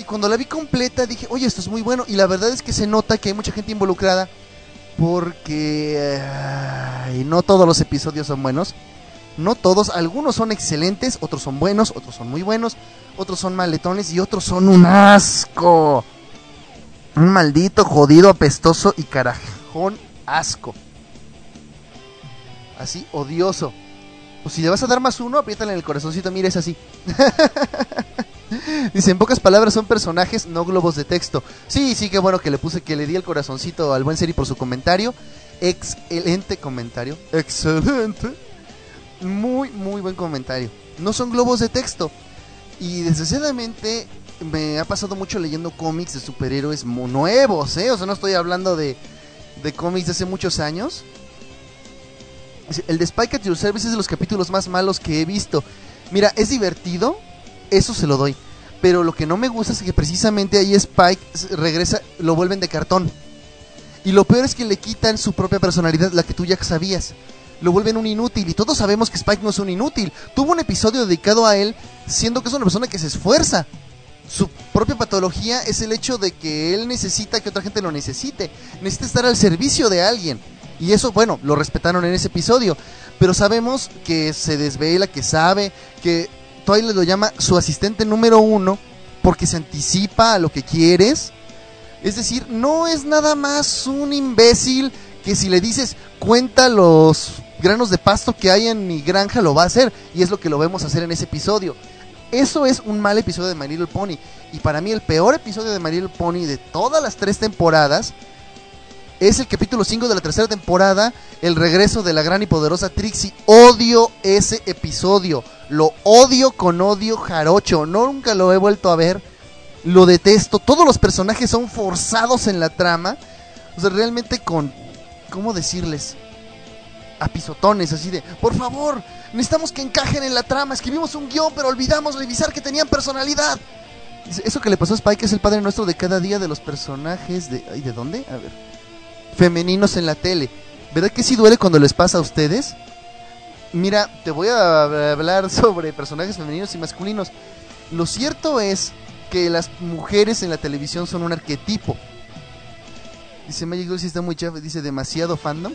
y cuando la vi completa dije, oye, esto es muy bueno. Y la verdad es que se nota que hay mucha gente involucrada porque no todos los episodios son buenos. No todos, algunos son excelentes, otros son buenos, otros son muy buenos, otros son maletones y otros son un asco. Un maldito, jodido, apestoso y carajón asco. Así, odioso. O si le vas a dar más uno, apriétale en el corazoncito, mira, es así. Dice, en pocas palabras son personajes, no globos de texto. Sí, sí, qué bueno que le puse, que le di el corazoncito al buen Seri por su comentario. Excelente comentario. Excelente. Muy, muy buen comentario. No son globos de texto. Y desgraciadamente me ha pasado mucho leyendo cómics de superhéroes nuevos, ¿eh? O sea, no estoy hablando de, de cómics de hace muchos años. El de Spike at Your Service es de los capítulos más malos que he visto. Mira, es divertido, eso se lo doy. Pero lo que no me gusta es que precisamente ahí Spike regresa, lo vuelven de cartón. Y lo peor es que le quitan su propia personalidad, la que tú ya sabías. Lo vuelven un inútil y todos sabemos que Spike no es un inútil. Tuvo un episodio dedicado a él, siendo que es una persona que se esfuerza. Su propia patología es el hecho de que él necesita que otra gente lo necesite. Necesita estar al servicio de alguien. Y eso, bueno, lo respetaron en ese episodio. Pero sabemos que se desvela, que sabe, que Twilight lo llama su asistente número uno porque se anticipa a lo que quieres. Es decir, no es nada más un imbécil que si le dices cuenta los granos de pasto que hay en mi granja lo va a hacer y es lo que lo vemos hacer en ese episodio. Eso es un mal episodio de My Little Pony. Y para mí el peor episodio de My Little Pony de todas las tres temporadas es el capítulo 5 de la tercera temporada, el regreso de la gran y poderosa Trixie. Odio ese episodio. Lo odio con odio jarocho. Nunca lo he vuelto a ver. Lo detesto. Todos los personajes son forzados en la trama. O sea, realmente con... ¿Cómo decirles? A pisotones, así de... Por favor, necesitamos que encajen en la trama. Escribimos un guion, pero olvidamos revisar que tenían personalidad. Eso que le pasó a Spike es el padre nuestro de cada día de los personajes de... ¿Y de dónde? A ver femeninos en la tele. ¿Verdad que sí duele cuando les pasa a ustedes? Mira, te voy a hablar sobre personajes femeninos y masculinos. Lo cierto es que las mujeres en la televisión son un arquetipo. Dice Magic si está muy chafa, dice demasiado fandom.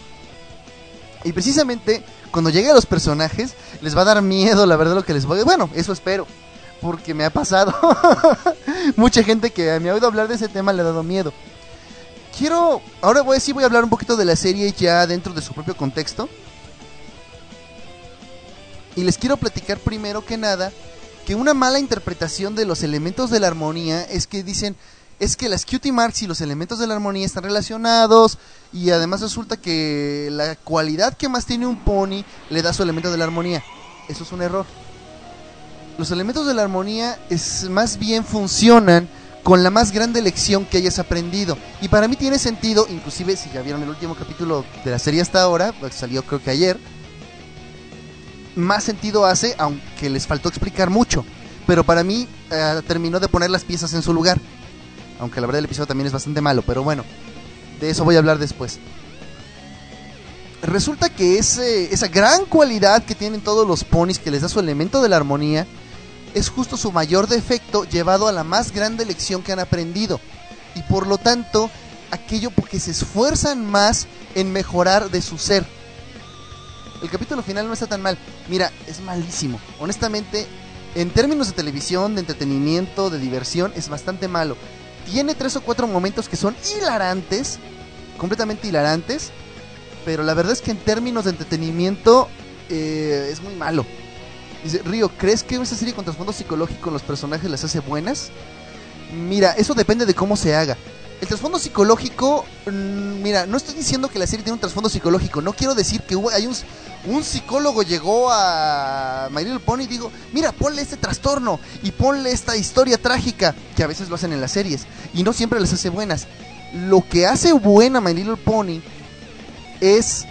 y precisamente cuando llegue a los personajes les va a dar miedo, la verdad lo que les voy a... Bueno, eso espero, porque me ha pasado. Mucha gente que me ha oído hablar de ese tema le ha dado miedo quiero. Ahora voy, sí voy a hablar un poquito de la serie ya dentro de su propio contexto. Y les quiero platicar primero que nada que una mala interpretación de los elementos de la armonía es que dicen es que las cutie marks y los elementos de la armonía están relacionados y además resulta que la cualidad que más tiene un pony le da su elemento de la armonía. Eso es un error. Los elementos de la armonía es más bien funcionan con la más grande lección que hayas aprendido. Y para mí tiene sentido, inclusive si ya vieron el último capítulo de la serie hasta ahora, pues, salió creo que ayer, más sentido hace, aunque les faltó explicar mucho. Pero para mí eh, terminó de poner las piezas en su lugar. Aunque la verdad el episodio también es bastante malo, pero bueno, de eso voy a hablar después. Resulta que esa gran cualidad que tienen todos los ponis que les da su elemento de la armonía, es justo su mayor defecto llevado a la más grande lección que han aprendido. Y por lo tanto, aquello porque se esfuerzan más en mejorar de su ser. El capítulo final no está tan mal. Mira, es malísimo. Honestamente, en términos de televisión, de entretenimiento, de diversión, es bastante malo. Tiene tres o cuatro momentos que son hilarantes, completamente hilarantes, pero la verdad es que en términos de entretenimiento eh, es muy malo. Dice, Río, ¿crees que esa serie con trasfondo psicológico los personajes las hace buenas? Mira, eso depende de cómo se haga. El trasfondo psicológico, mm, mira, no estoy diciendo que la serie tiene un trasfondo psicológico, no quiero decir que hay un, un psicólogo llegó a My Little Pony y digo, mira, ponle este trastorno y ponle esta historia trágica, que a veces lo hacen en las series, y no siempre las hace buenas. Lo que hace buena My Little Pony es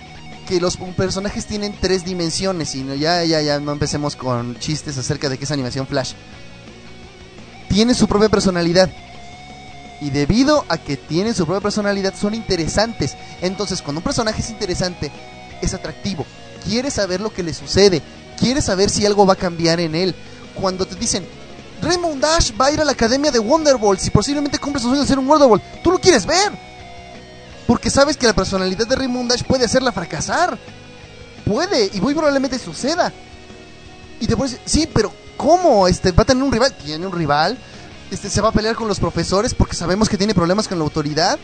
que los personajes tienen tres dimensiones y ya, ya, ya no empecemos con chistes acerca de que es animación flash. Tiene su propia personalidad. Y debido a que tienen su propia personalidad, son interesantes. Entonces, cuando un personaje es interesante, es atractivo. Quieres saber lo que le sucede. Quieres saber si algo va a cambiar en él. Cuando te dicen, Raymond Dash va a ir a la academia de Wonderbolt y posiblemente cumple su sueño de ser un Wonderbolt. Tú lo quieres ver porque sabes que la personalidad de Raymond Dash puede hacerla fracasar. Puede, y muy probablemente suceda. Y te pones, sí, pero ¿cómo? Este, ¿Va a tener un rival? Tiene un rival. Este, se va a pelear con los profesores porque sabemos que tiene problemas con la autoridad.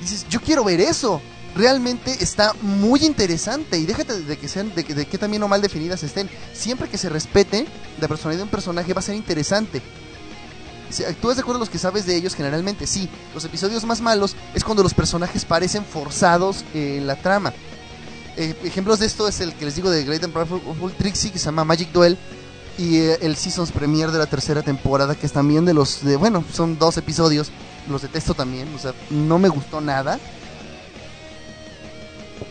dices, yo quiero ver eso. Realmente está muy interesante. Y déjate de que sean, de de que también o mal definidas estén. Siempre que se respete la personalidad de un personaje va a ser interesante. ¿Tú de acuerdo los que sabes de ellos? Generalmente sí. Los episodios más malos es cuando los personajes parecen forzados en la trama. Eh, ejemplos de esto es el que les digo de Great and Powerful Trixie, que se llama Magic Duel, y eh, el Seasons Premiere de la tercera temporada, que es también de los. De, bueno, son dos episodios. Los detesto también, o sea, no me gustó nada.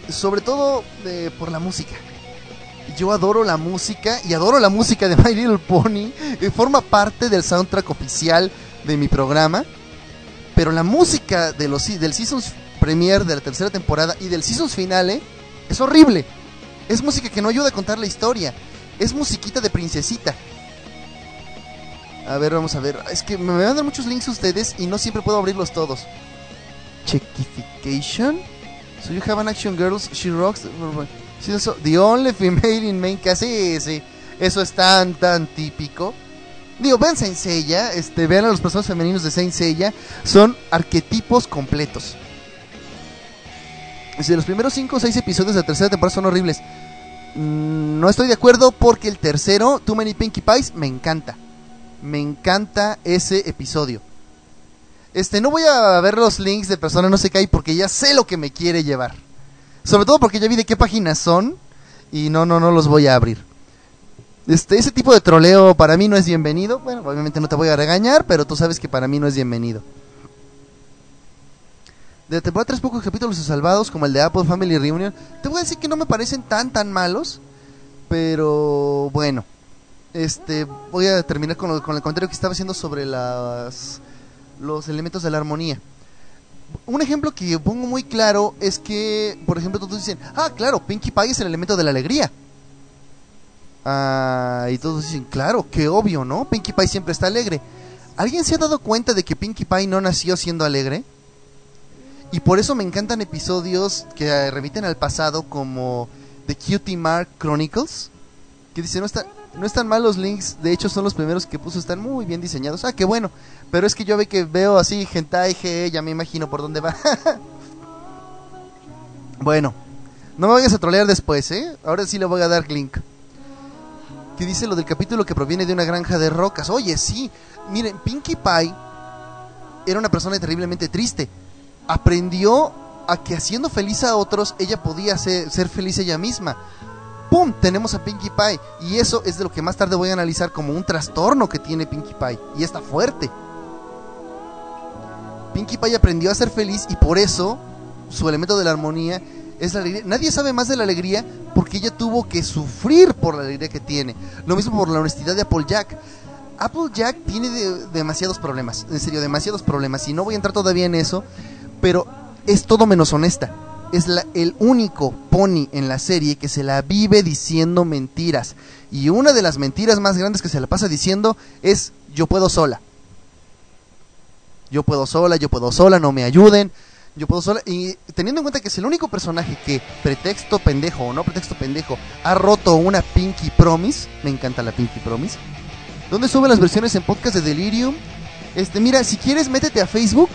Sobre todo eh, por la música yo adoro la música y adoro la música de My Little Pony. Eh, forma parte del soundtrack oficial de mi programa. Pero la música de los, del Seasons Premier de la tercera temporada y del Seasons Finale es horrible. Es música que no ayuda a contar la historia. Es musiquita de princesita. A ver, vamos a ver. Es que me mandan muchos links ustedes y no siempre puedo abrirlos todos. Checkification. So you have an action girls, she rocks. The Only Female in Main Cast. Sí, sí. Eso es tan, tan típico. Digo, vean Saint este, vean a los personajes femeninos de Saint. Son arquetipos completos. Si los primeros 5 o 6 episodios de la tercera temporada son horribles. mm, no estoy de acuerdo porque el tercero, Too Many Pinkie Pies, me encanta. Me encanta ese episodio. Este, no voy a ver los links de Persona No sé qué hay porque ya sé lo que me quiere llevar. Sobre todo porque ya vi de qué páginas son y no, no, no los voy a abrir. Este, ese tipo de troleo para mí no es bienvenido. Bueno, obviamente no te voy a regañar, pero tú sabes que para mí no es bienvenido. De temporada tres pocos capítulos salvados, como el de Apple Family Reunion, te voy a decir que no me parecen tan tan malos, pero bueno. Este, voy a terminar con, con el comentario que estaba haciendo sobre las los elementos de la armonía. Un ejemplo que pongo muy claro es que, por ejemplo, todos dicen, ah, claro, Pinkie Pie es el elemento de la alegría. Ah, y todos dicen, claro, qué obvio, ¿no? Pinkie Pie siempre está alegre. ¿Alguien se ha dado cuenta de que Pinkie Pie no nació siendo alegre? Y por eso me encantan episodios que remiten al pasado como The Cutie Mark Chronicles, que dice, no, está, no están mal los links, de hecho son los primeros que puso, están muy bien diseñados. Ah, qué bueno. Pero es que yo ve que veo así, hentai, ge, ya me imagino por dónde va. bueno, no me vayas a trolear después, ¿eh? Ahora sí le voy a dar link. Que dice lo del capítulo que proviene de una granja de rocas. Oye, sí. Miren, Pinkie Pie era una persona terriblemente triste. Aprendió a que haciendo feliz a otros, ella podía ser, ser feliz ella misma. ¡Pum! Tenemos a Pinkie Pie. Y eso es de lo que más tarde voy a analizar como un trastorno que tiene Pinkie Pie. Y está fuerte. Pinkie Pie aprendió a ser feliz y por eso su elemento de la armonía es la alegría. Nadie sabe más de la alegría porque ella tuvo que sufrir por la alegría que tiene. Lo mismo por la honestidad de Applejack. Applejack tiene demasiados problemas, en serio, demasiados problemas. Y no voy a entrar todavía en eso, pero es todo menos honesta es el único pony en la serie que se la vive diciendo mentiras. Y una de las mentiras más grandes que se la pasa diciendo es yo puedo sola. Yo puedo sola, yo puedo sola, no me ayuden. Yo puedo sola. Y teniendo en cuenta que es el único personaje que, pretexto pendejo o no pretexto pendejo, ha roto una Pinky Promise. Me encanta la Pinky Promise. ¿Dónde sube las versiones en podcast de Delirium? Este, mira, si quieres, métete a Facebook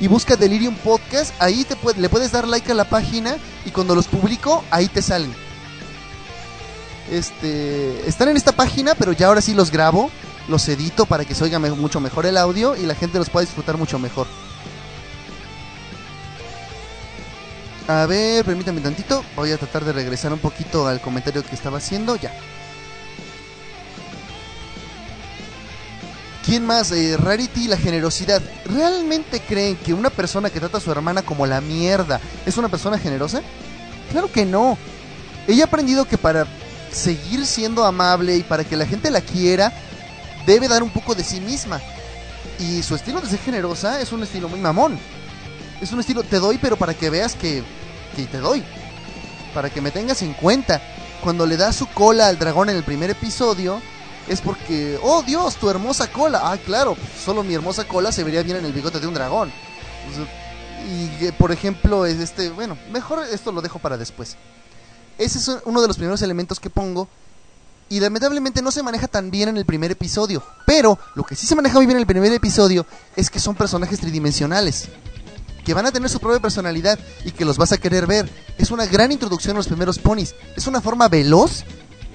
y busca Delirium Podcast. Ahí te le puedes dar like a la página y cuando los publico, ahí te salen. Este, están en esta página, pero ya ahora sí los grabo, los edito para que se oiga mucho mejor el audio y la gente los pueda disfrutar mucho mejor. A ver, permítame tantito. Voy a tratar de regresar un poquito al comentario que estaba haciendo. Ya. ¿Quién más? Eh, Rarity y la generosidad. ¿Realmente creen que una persona que trata a su hermana como la mierda es una persona generosa? Claro que no. Ella ha aprendido que para seguir siendo amable y para que la gente la quiera, debe dar un poco de sí misma. Y su estilo de ser generosa es un estilo muy mamón. Es un estilo, te doy, pero para que veas que, que te doy. Para que me tengas en cuenta. Cuando le da su cola al dragón en el primer episodio, es porque, oh Dios, tu hermosa cola. Ah, claro, solo mi hermosa cola se vería bien en el bigote de un dragón. Y eh, por ejemplo, es este, bueno, mejor esto lo dejo para después. Ese es uno de los primeros elementos que pongo. Y lamentablemente no se maneja tan bien en el primer episodio. Pero lo que sí se maneja muy bien en el primer episodio es que son personajes tridimensionales. Que van a tener su propia personalidad y que los vas a querer ver. Es una gran introducción a los primeros ponis. Es una forma veloz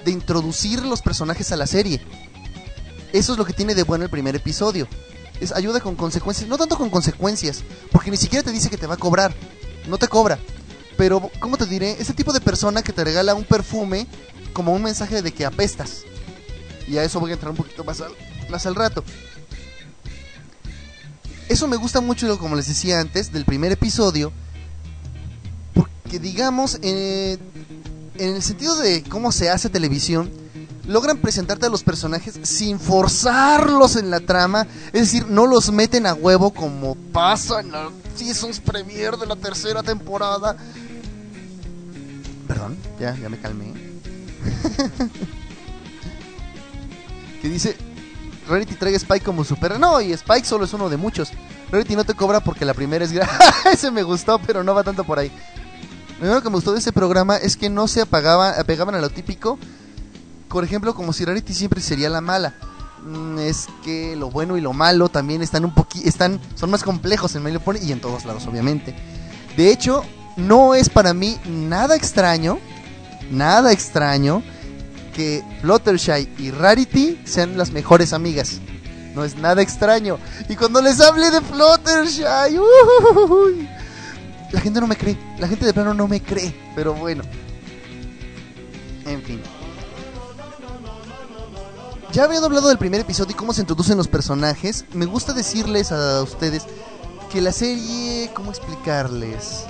de introducir los personajes a la serie. Eso es lo que tiene de bueno el primer episodio. Es ayuda con consecuencias, no tanto con consecuencias, porque ni siquiera te dice que te va a cobrar, no te cobra. Pero, ¿cómo te diré? Ese tipo de persona que te regala un perfume como un mensaje de que apestas. Y a eso voy a entrar un poquito más al, más al rato. Eso me gusta mucho, como les decía antes, del primer episodio. Porque digamos, eh, en el sentido de cómo se hace televisión, logran presentarte a los personajes sin forzarlos en la trama, es decir, no los meten a huevo como pasa en la Seasons Premier de la tercera temporada. Perdón, ya, ya me calmé. que dice, Rarity trae Spike como super... No, y Spike solo es uno de muchos. Rarity no te cobra porque la primera es... Ese me gustó, pero no va tanto por ahí. Lo primero que me gustó de ese programa es que no se apagaban, apegaban a lo típico. Por ejemplo, como si Rarity siempre sería la mala. Mm, es que lo bueno y lo malo también están un poquito, están, son más complejos en medio Pony y en todos lados, obviamente. De hecho, no es para mí nada extraño nada extraño que Fluttershy y Rarity sean las mejores amigas. No es nada extraño. Y cuando les hable de Fluttershy, la gente no me cree. La gente de plano no me cree. Pero bueno. En fin. Ya habiendo hablado del primer episodio y cómo se introducen los personajes, me gusta decirles a ustedes que la serie, ¿cómo explicarles?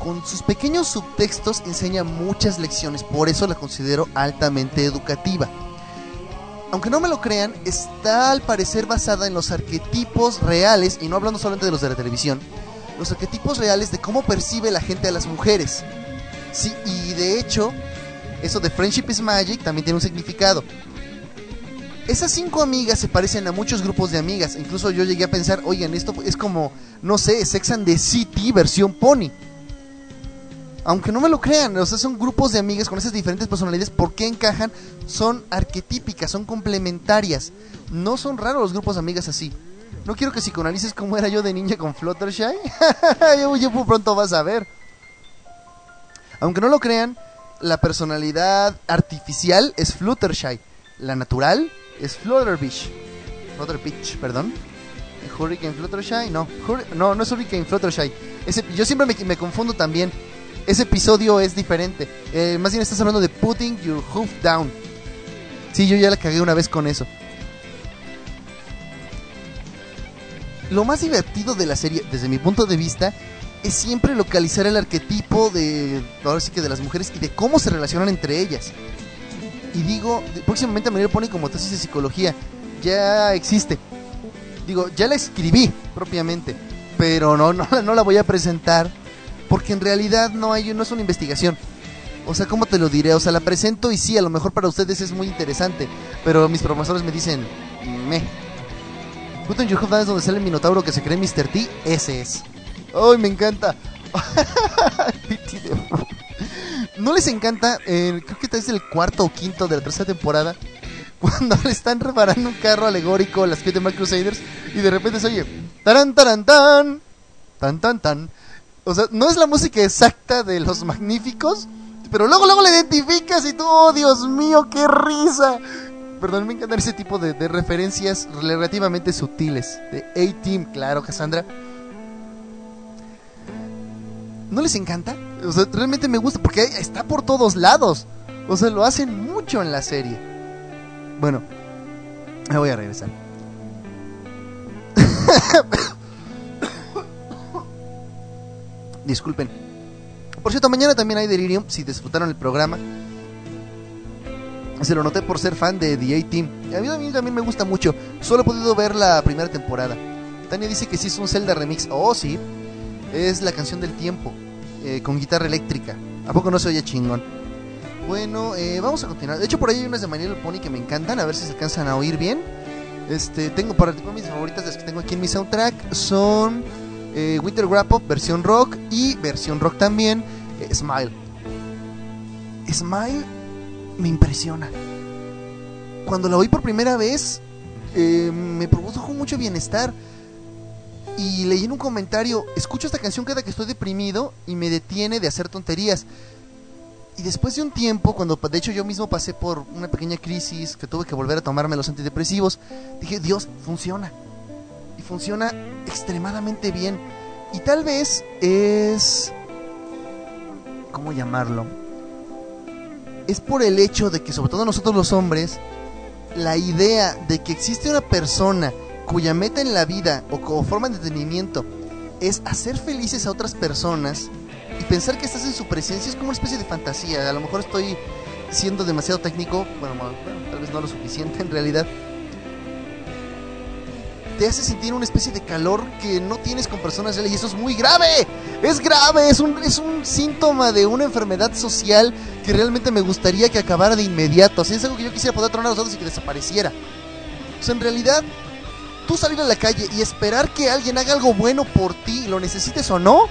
Con sus pequeños subtextos enseña muchas lecciones, por eso la considero altamente educativa. Aunque no me lo crean, está al parecer basada en los arquetipos reales, y no hablando solamente de los de la televisión, los arquetipos reales de cómo percibe la gente a las mujeres. Sí, y de hecho, eso de Friendship is Magic también tiene un significado. Esas cinco amigas se parecen a muchos grupos de amigas. Incluso yo llegué a pensar, oigan, esto es como, no sé, Sex and the City versión Pony. Aunque no me lo crean, o sea, son grupos de amigas con esas diferentes personalidades. ¿Por qué encajan? Son arquetípicas, son complementarias. No son raros los grupos de amigas así. No quiero que psicoanalices cómo era yo de niña con Fluttershy. yo, yo pronto vas a ver. Aunque no lo crean, la personalidad artificial es Fluttershy. La natural es Flutterbeach. Flutterbeach, perdón. Hurricane Fluttershy, no. no, no es Hurricane Fluttershy. Ese, yo siempre me, confundo también. Ese episodio es diferente. Eh, más bien estás hablando de Putting Your Hoof Down. Sí, yo ya la cagué una vez con eso. Lo más divertido de la serie, desde mi punto de vista, es siempre localizar el arquetipo de, ahora sí que de las mujeres y de cómo se relacionan entre ellas y digo, próximamente me lo pone como tesis de psicología. Ya existe. Digo, ya la escribí propiamente, pero no, no, no la voy a presentar porque en realidad no hay, no es una investigación. O sea, ¿cómo te lo diré? O sea, la presento y sí, a lo mejor para ustedes es muy interesante, pero mis profesores me dicen, me. Justo en Your es donde sale el minotauro que se cree Mr. T, ese es. ¡Ay, me encanta! ¿No les encanta? Eh, creo que es el cuarto o quinto de la tercera temporada. Cuando le están reparando un carro alegórico a las Mark Crusaders y de repente se oye taran taran tan tan tan tan. O sea, no es la música exacta de los magníficos, pero luego luego la identificas y tú, oh Dios mío, qué risa. Perdón, me encantan ese tipo de, de referencias relativamente sutiles. De A-Team, claro, Cassandra. ¿No les encanta? O sea, realmente me gusta porque está por todos lados. O sea, lo hacen mucho en la serie. Bueno, me voy a regresar. Disculpen. Por cierto, mañana también hay Delirium, si disfrutaron el programa. Se lo noté por ser fan de The A-Team. A mí, a mí también me gusta mucho. Solo he podido ver la primera temporada. Tania dice que sí es un Zelda remix. Oh, sí es la canción del tiempo, eh, con guitarra eléctrica. ¿A poco no se oye chingón? Bueno, eh, vamos a continuar. De hecho, por ahí hay unas de Manuel Pony que me encantan, a ver si se alcanzan a oír bien. Este, tengo para mis favoritas, las que tengo aquí en mi soundtrack, son eh, Winter Wrap Up, versión rock, y versión rock también, Smile. Smile me impresiona. Cuando la oí por primera vez, me produjo mucho bienestar y leí en un comentario, escucho esta canción cada que estoy deprimido y me detiene de hacer tonterías. Y después de un tiempo, cuando de hecho yo mismo pasé por una pequeña crisis, que tuve que volver a tomarme los antidepresivos, dije, Dios, funciona. Y funciona extremadamente bien. Y tal vez es... ¿Cómo llamarlo? Es por el hecho de que, sobre todo nosotros los hombres, la idea de que existe una persona cuya meta en la vida o como forma de entretenimiento es hacer felices a otras personas y pensar que estás en su presencia es como una especie de fantasía. A lo mejor estoy siendo demasiado técnico, bueno, tal vez no lo suficiente en realidad. Te hace sentir una especie de calor que no tienes con personas reales y eso es muy grave. Es grave, es un, es un síntoma de una enfermedad social que realmente me gustaría que acabara de inmediato. Así es algo que yo quisiera poder tronar a los otros y que desapareciera. O sea, en realidad tú salir a la calle y esperar que alguien haga algo bueno por ti, lo necesites o no,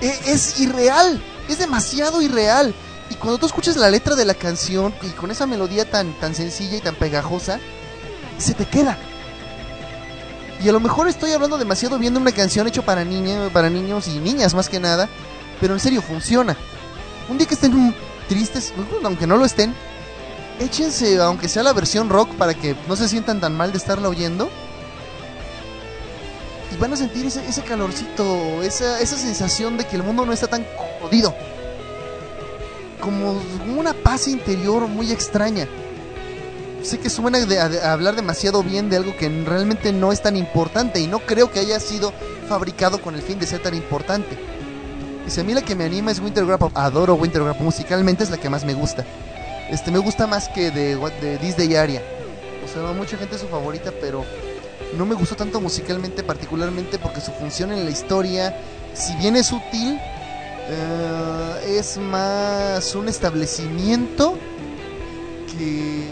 e, es, irreal, es demasiado irreal. Y cuando tú escuchas la letra de la canción y con esa melodía tan, tan sencilla y tan pegajosa, se te queda. Y a lo mejor estoy hablando demasiado viendo una canción hecha para niños, para niños y niñas más que nada, pero en serio funciona. Un día que estén tristes, aunque no lo estén, échense, aunque sea la versión rock, para que no se sientan tan mal de estarla oyendo. Y van a sentir ese, ese calorcito, esa, esa sensación de que el mundo no está tan jodido. Como una paz interior muy extraña. Sé que suena a, hablar demasiado bien de algo que realmente no es tan importante y no creo que haya sido fabricado con el fin de ser tan importante. Dice, a mí la que me anima es Winter Adoro Winter musicalmente es la que más me gusta. Este, me gusta más que de, de Aria. O sea, mucha gente es su favorita, pero no me gustó tanto musicalmente, particularmente porque su función en la historia, si bien es útil, eh, es más un establecimiento que,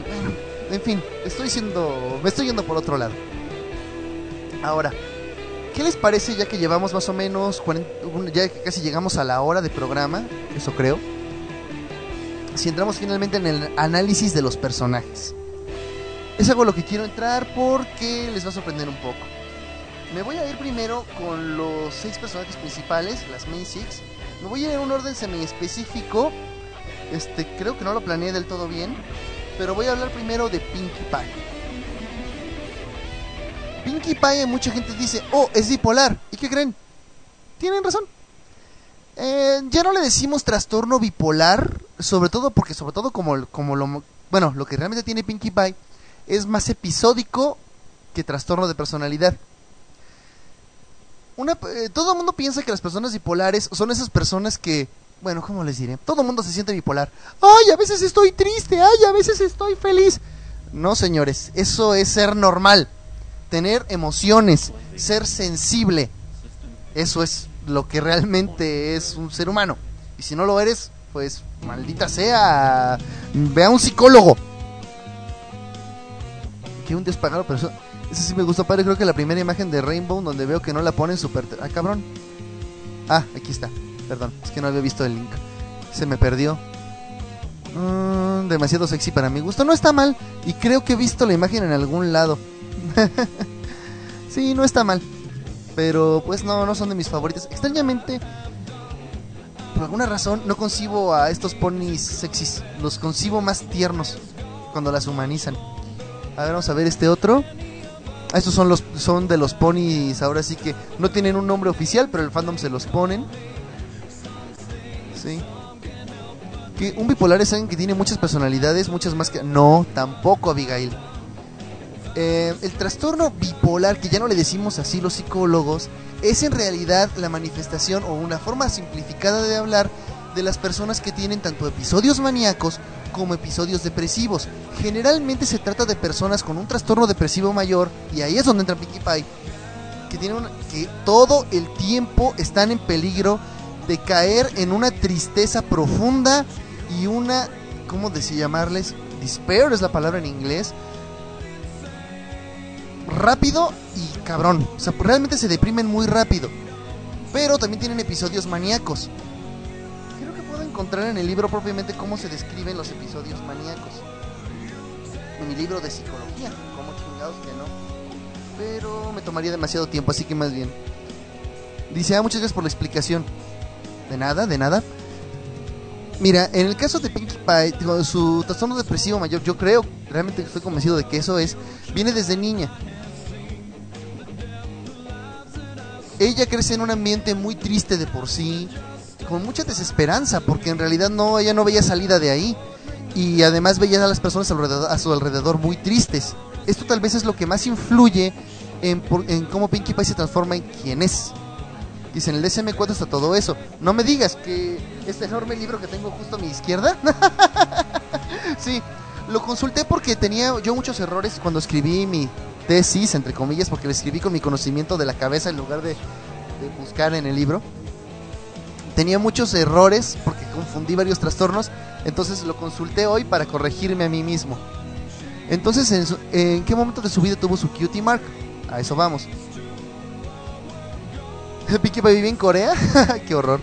en fin, estoy siendo, me estoy yendo por otro lado. Ahora, ¿qué les parece ya que llevamos más o menos, ya que casi llegamos a la hora de programa, eso creo? si entramos finalmente en el análisis de los personajes. Es algo a lo que quiero entrar porque les va a sorprender un poco. Me voy a ir primero con los seis personajes principales, las main six. Me voy a ir en un orden semi específico. Este, creo que no lo planeé del todo bien, pero voy a hablar primero de Pinkie Pie. Pinkie Pie, mucha gente dice, "Oh, es bipolar." ¿Y qué creen? Tienen razón. Eh, ya no le decimos trastorno bipolar, sobre todo porque, sobre todo como, como lo, bueno, lo que realmente tiene Pinkie Pie es más episódico que trastorno de personalidad. Una, eh, todo el mundo piensa que las personas bipolares son esas personas que, bueno, ¿cómo les diré? Todo el mundo se siente bipolar. Ay, a veces estoy triste, ay, a veces estoy feliz. No, señores, eso es ser normal. Tener emociones, ser sensible. Eso es lo que realmente es un ser humano. Y si no lo eres, pues maldita sea, ve a un psicólogo. Que un despagado, pero eso, eso sí me gustó, padre. Creo que la primera imagen de Rainbow, donde veo que no la ponen super. Ah, cabrón. Ah, aquí está. Perdón, es que no había visto el link. Se me perdió. Mm, demasiado sexy para mi gusto. No está mal. Y creo que he visto la imagen en algún lado. sí, no está mal. Pero pues no, no son de mis favoritos. Extrañamente, por alguna razón, no concibo a estos ponis sexys. Los concibo más tiernos cuando las humanizan. A ver, vamos a ver este otro. Ah, estos son los son de los ponis, ahora sí que no tienen un nombre oficial, pero el fandom se los ponen. Sí. Que un bipolar es alguien que tiene muchas personalidades, muchas más que no, tampoco Abigail. Eh, el trastorno bipolar, que ya no le decimos así los psicólogos, es en realidad la manifestación o una forma simplificada de hablar de las personas que tienen tanto episodios maníacos como episodios depresivos. Generalmente se trata de personas con un trastorno depresivo mayor, y ahí es donde entra Pinkie Pie, que, que todo el tiempo están en peligro de caer en una tristeza profunda y una, ¿cómo decir llamarles? Despair es la palabra en inglés, rápido y cabrón. O sea, realmente se deprimen muy rápido. Pero también tienen episodios maníacos. Creo que puedo encontrar en el libro propiamente cómo se describen los episodios maníacos. En mi libro de psicología, como chingados que no. Pero me tomaría demasiado tiempo, así que más bien. Dice, ah, muchas gracias por la explicación. De nada, de nada. Mira, en el caso de Pinkie Pie, su trastorno depresivo mayor, yo creo, realmente estoy convencido de que eso es, viene desde niña. ella crece en un ambiente muy triste de por sí, con mucha desesperanza, porque en realidad no, ella no veía salida de ahí. Y además veía a las personas a su alrededor muy tristes. Esto tal vez es lo que más influye en, cómo Pinkie Pie se transforma en quien es. Dice, en el DSM4 está todo eso. No me digas que este enorme libro que tengo justo a mi izquierda. sí, lo consulté porque tenía yo muchos errores cuando escribí mi tesis, entre comillas, porque lo escribí con mi conocimiento de la cabeza en lugar de, buscar en el libro. Tenía muchos errores porque confundí varios trastornos, entonces lo consulté hoy para corregirme a mí mismo. Entonces, ¿en, ¿en qué momento de su vida tuvo su cutie mark? A eso vamos. ¿Pinkie Pie vive en Corea? ¡Qué horror!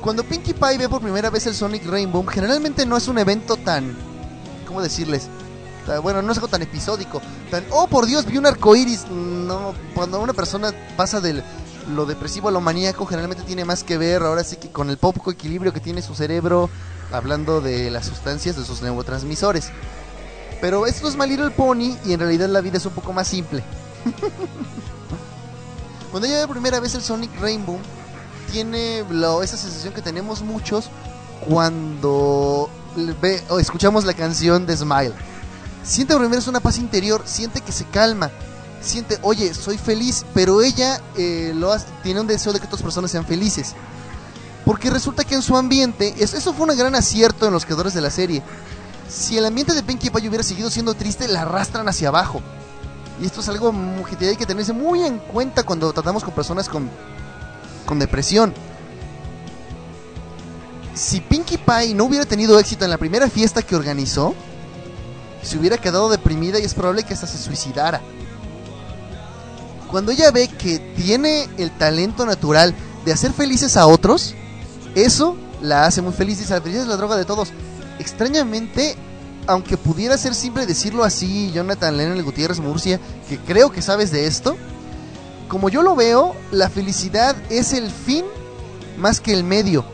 Cuando Pinkie Pie ve por primera vez el Sonic Rainbow, generalmente no es un evento tan... ¿Cómo decirles? bueno, no es algo tan episódico. Tan, oh, por Dios, vi un arco iris. No, cuando una persona pasa del, lo depresivo, lo maníaco generalmente tiene más que ver ahora sí que con el poco equilibrio que tiene su cerebro, hablando de las sustancias, de sus neurotransmisores. Pero esto es My Little Pony y en realidad la vida es un poco más simple. Cuando ella ve primera vez el Sonic Rainbow, tiene esa sensación que tenemos muchos cuando escuchamos la canción de Smile. Siente primero es una paz interior, siente que se calma, siente, oye, soy feliz, pero ella eh, tiene un deseo de que otras personas sean felices. Porque resulta que en su ambiente, eso, fue un gran acierto en los creadores de la serie. Si el ambiente de Pinkie Pie hubiera seguido siendo triste, la arrastran hacia abajo. Y esto es algo que hay que tenerse muy en cuenta cuando tratamos con personas con, con depresión. Si Pinkie Pie no hubiera tenido éxito en la primera fiesta que organizó, se hubiera quedado deprimida y es probable que hasta se suicidara. Cuando ella ve que tiene el talento natural de hacer felices a otros, eso la hace muy feliz. y la felicidad es la droga de todos. Extrañamente, aunque pudiera ser simple decirlo así, Jonathan Lennon Gutiérrez Murcia, que creo que sabes de esto, como yo lo veo, la felicidad es el fin más que el medio.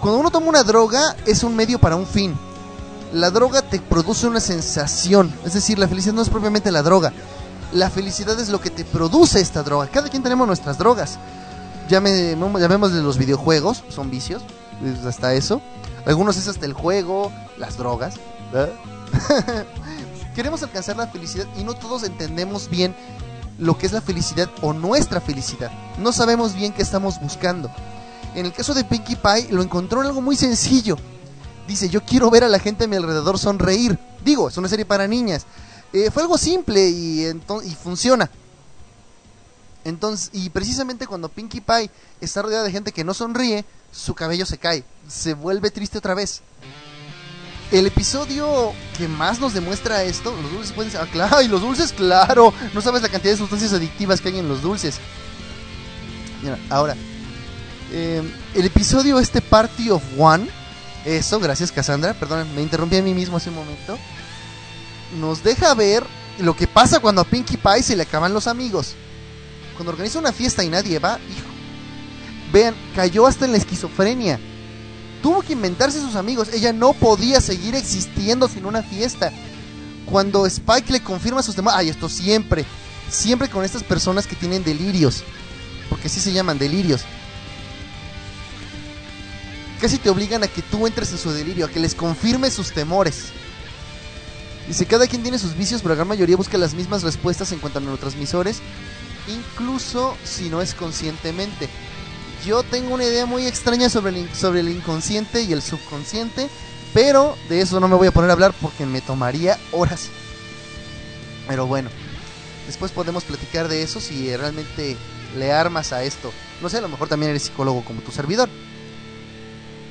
Cuando uno toma una droga, es un medio para un fin. La droga te produce una sensación, es decir, la felicidad no es propiamente la droga. La felicidad es lo que te produce esta droga. Cada quien tenemos nuestras drogas. De los videojuegos, son vicios, hasta eso. Algunos es hasta el juego, las drogas. Queremos alcanzar la felicidad y no todos entendemos bien lo que es la felicidad o nuestra felicidad. No sabemos bien qué estamos buscando. En el caso de Pinkie Pie lo encontró en algo muy sencillo. Dice, yo quiero ver a la gente a mi alrededor sonreír. Digo, es una serie para niñas. Eh, fue algo simple y, y funciona. Entonces, y precisamente cuando Pinkie Pie está rodeada de gente que no sonríe, su cabello se cae, se vuelve triste otra vez el episodio que más nos demuestra esto, los dulces pueden ser, ah, claro, y los dulces, claro, no sabes la cantidad de sustancias adictivas que hay en los dulces. Mira, ahora, eh, el episodio este Party of One, eso, gracias Cassandra, perdón, me interrumpí a mí mismo hace un momento, nos deja ver lo que pasa cuando a Pinkie Pie se le acaban los amigos. Cuando organiza una fiesta y nadie va, hijo, vean, cayó hasta en la esquizofrenia tuvo que inventarse sus amigos. Ella no podía seguir existiendo sin una fiesta. Cuando Spike le confirma sus temas, ay, esto siempre, siempre con estas personas que tienen delirios, porque así se llaman delirios. Casi te obligan a que tú entres en su delirio, a que les confirme sus temores. Dice, cada quien tiene sus vicios, pero la gran mayoría busca las mismas respuestas en cuanto a neurotransmisores, incluso si no es conscientemente. Yo tengo una idea muy extraña sobre el, sobre el inconsciente y el subconsciente, pero de eso no me voy a poner a hablar porque me tomaría horas. Pero bueno, después podemos platicar de eso si realmente le armas a esto. No sé, a lo mejor también eres psicólogo como tu servidor.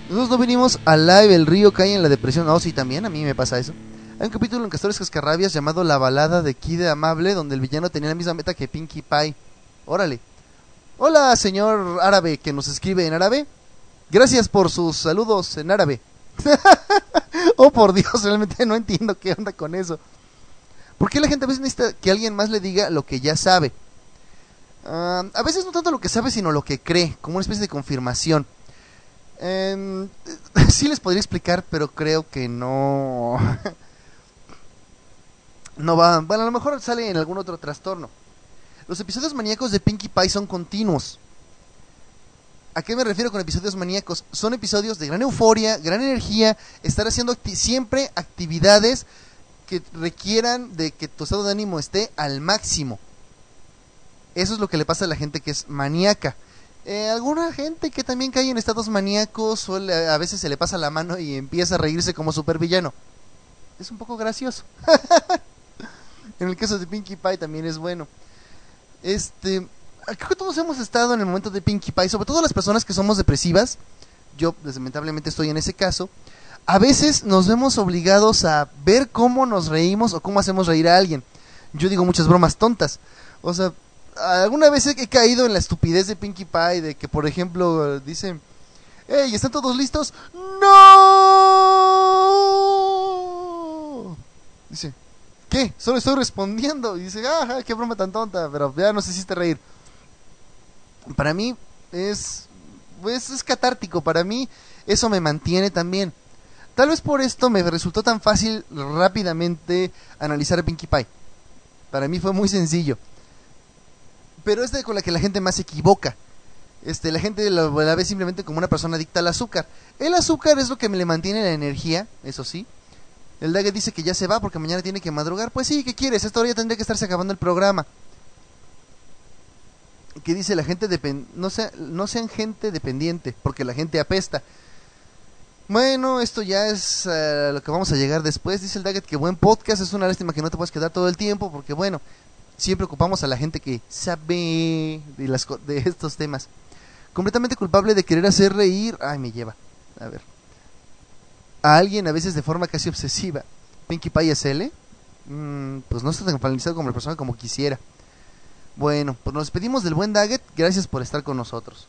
Nosotros no vinimos a live, el río cae en la depresión. No, sí, también, a mí me pasa eso. Hay un capítulo en Castores Cascarrabias llamado La balada de Kid Amable, donde el villano tenía la misma meta que Pinkie Pie. Órale. Hola, señor árabe que nos escribe en árabe. Gracias por sus saludos en árabe. oh, por Dios, realmente no entiendo qué onda con eso. ¿Por qué la gente a veces necesita que alguien más le diga lo que ya sabe? Ah, a veces no tanto lo que sabe, sino lo que cree, como una especie de confirmación. Eh, sí les podría explicar, pero creo que no... no va... Bueno, a lo mejor sale en algún otro trastorno. Los episodios maníacos de Pinkie Pie son continuos. ¿A qué me refiero con episodios maníacos? Son episodios de gran euforia, gran energía, estar haciendo siempre actividades que requieran de que tu estado de ánimo esté al máximo. Eso es lo que le pasa a la gente que es maníaca. Eh, alguna gente que también cae en estados maníacos a veces se le pasa la mano y empieza a reírse como supervillano. Es un poco gracioso. en el caso de Pinkie Pie también es bueno. Este, creo que todos hemos estado en el momento de Pinkie Pie, sobre todo las personas que somos depresivas. Yo, lamentablemente, estoy en ese caso. A veces nos vemos obligados a ver cómo nos reímos o cómo hacemos reír a alguien. Yo digo muchas bromas tontas. O sea, alguna vez he caído en la estupidez de Pinkie Pie, de que, por ejemplo, dicen, ¡Hey, ¿están todos listos? ¡No! Dice, Solo estoy respondiendo. Y dice, ah, qué broma tan tonta, pero ya nos hiciste reír. para mí es, pues, es catártico, para mí eso me mantiene también. Tal vez por esto me resultó tan fácil rápidamente analizar a Pinkie Pie. Para mí fue muy sencillo. Pero es de con la que la gente más se equivoca. Este, la gente la, la, ve simplemente como una persona adicta al azúcar. El azúcar es lo que me le mantiene la energía, eso sí. El Daggett dice que ya se va porque mañana tiene que madrugar. Pues sí, ¿qué quieres? Esta hora ya tendría que estarse acabando el programa. ¿Qué dice la gente? no, sea, no sean gente dependiente, porque la gente apesta. Bueno, esto ya es uh, lo que vamos a llegar después. Dice el Daggett que buen podcast. Es una lástima que no te puedas quedar todo el tiempo, porque bueno, siempre ocupamos a la gente que sabe de, las, de estos temas. Completamente culpable de querer hacer reír. Ay, me lleva. A ver a alguien a veces de forma casi obsesiva. Pinkie Pie SL, mm, pues no está tan finalizado como la persona como quisiera. Bueno, pues nos despedimos del buen Daggett, gracias por estar con nosotros.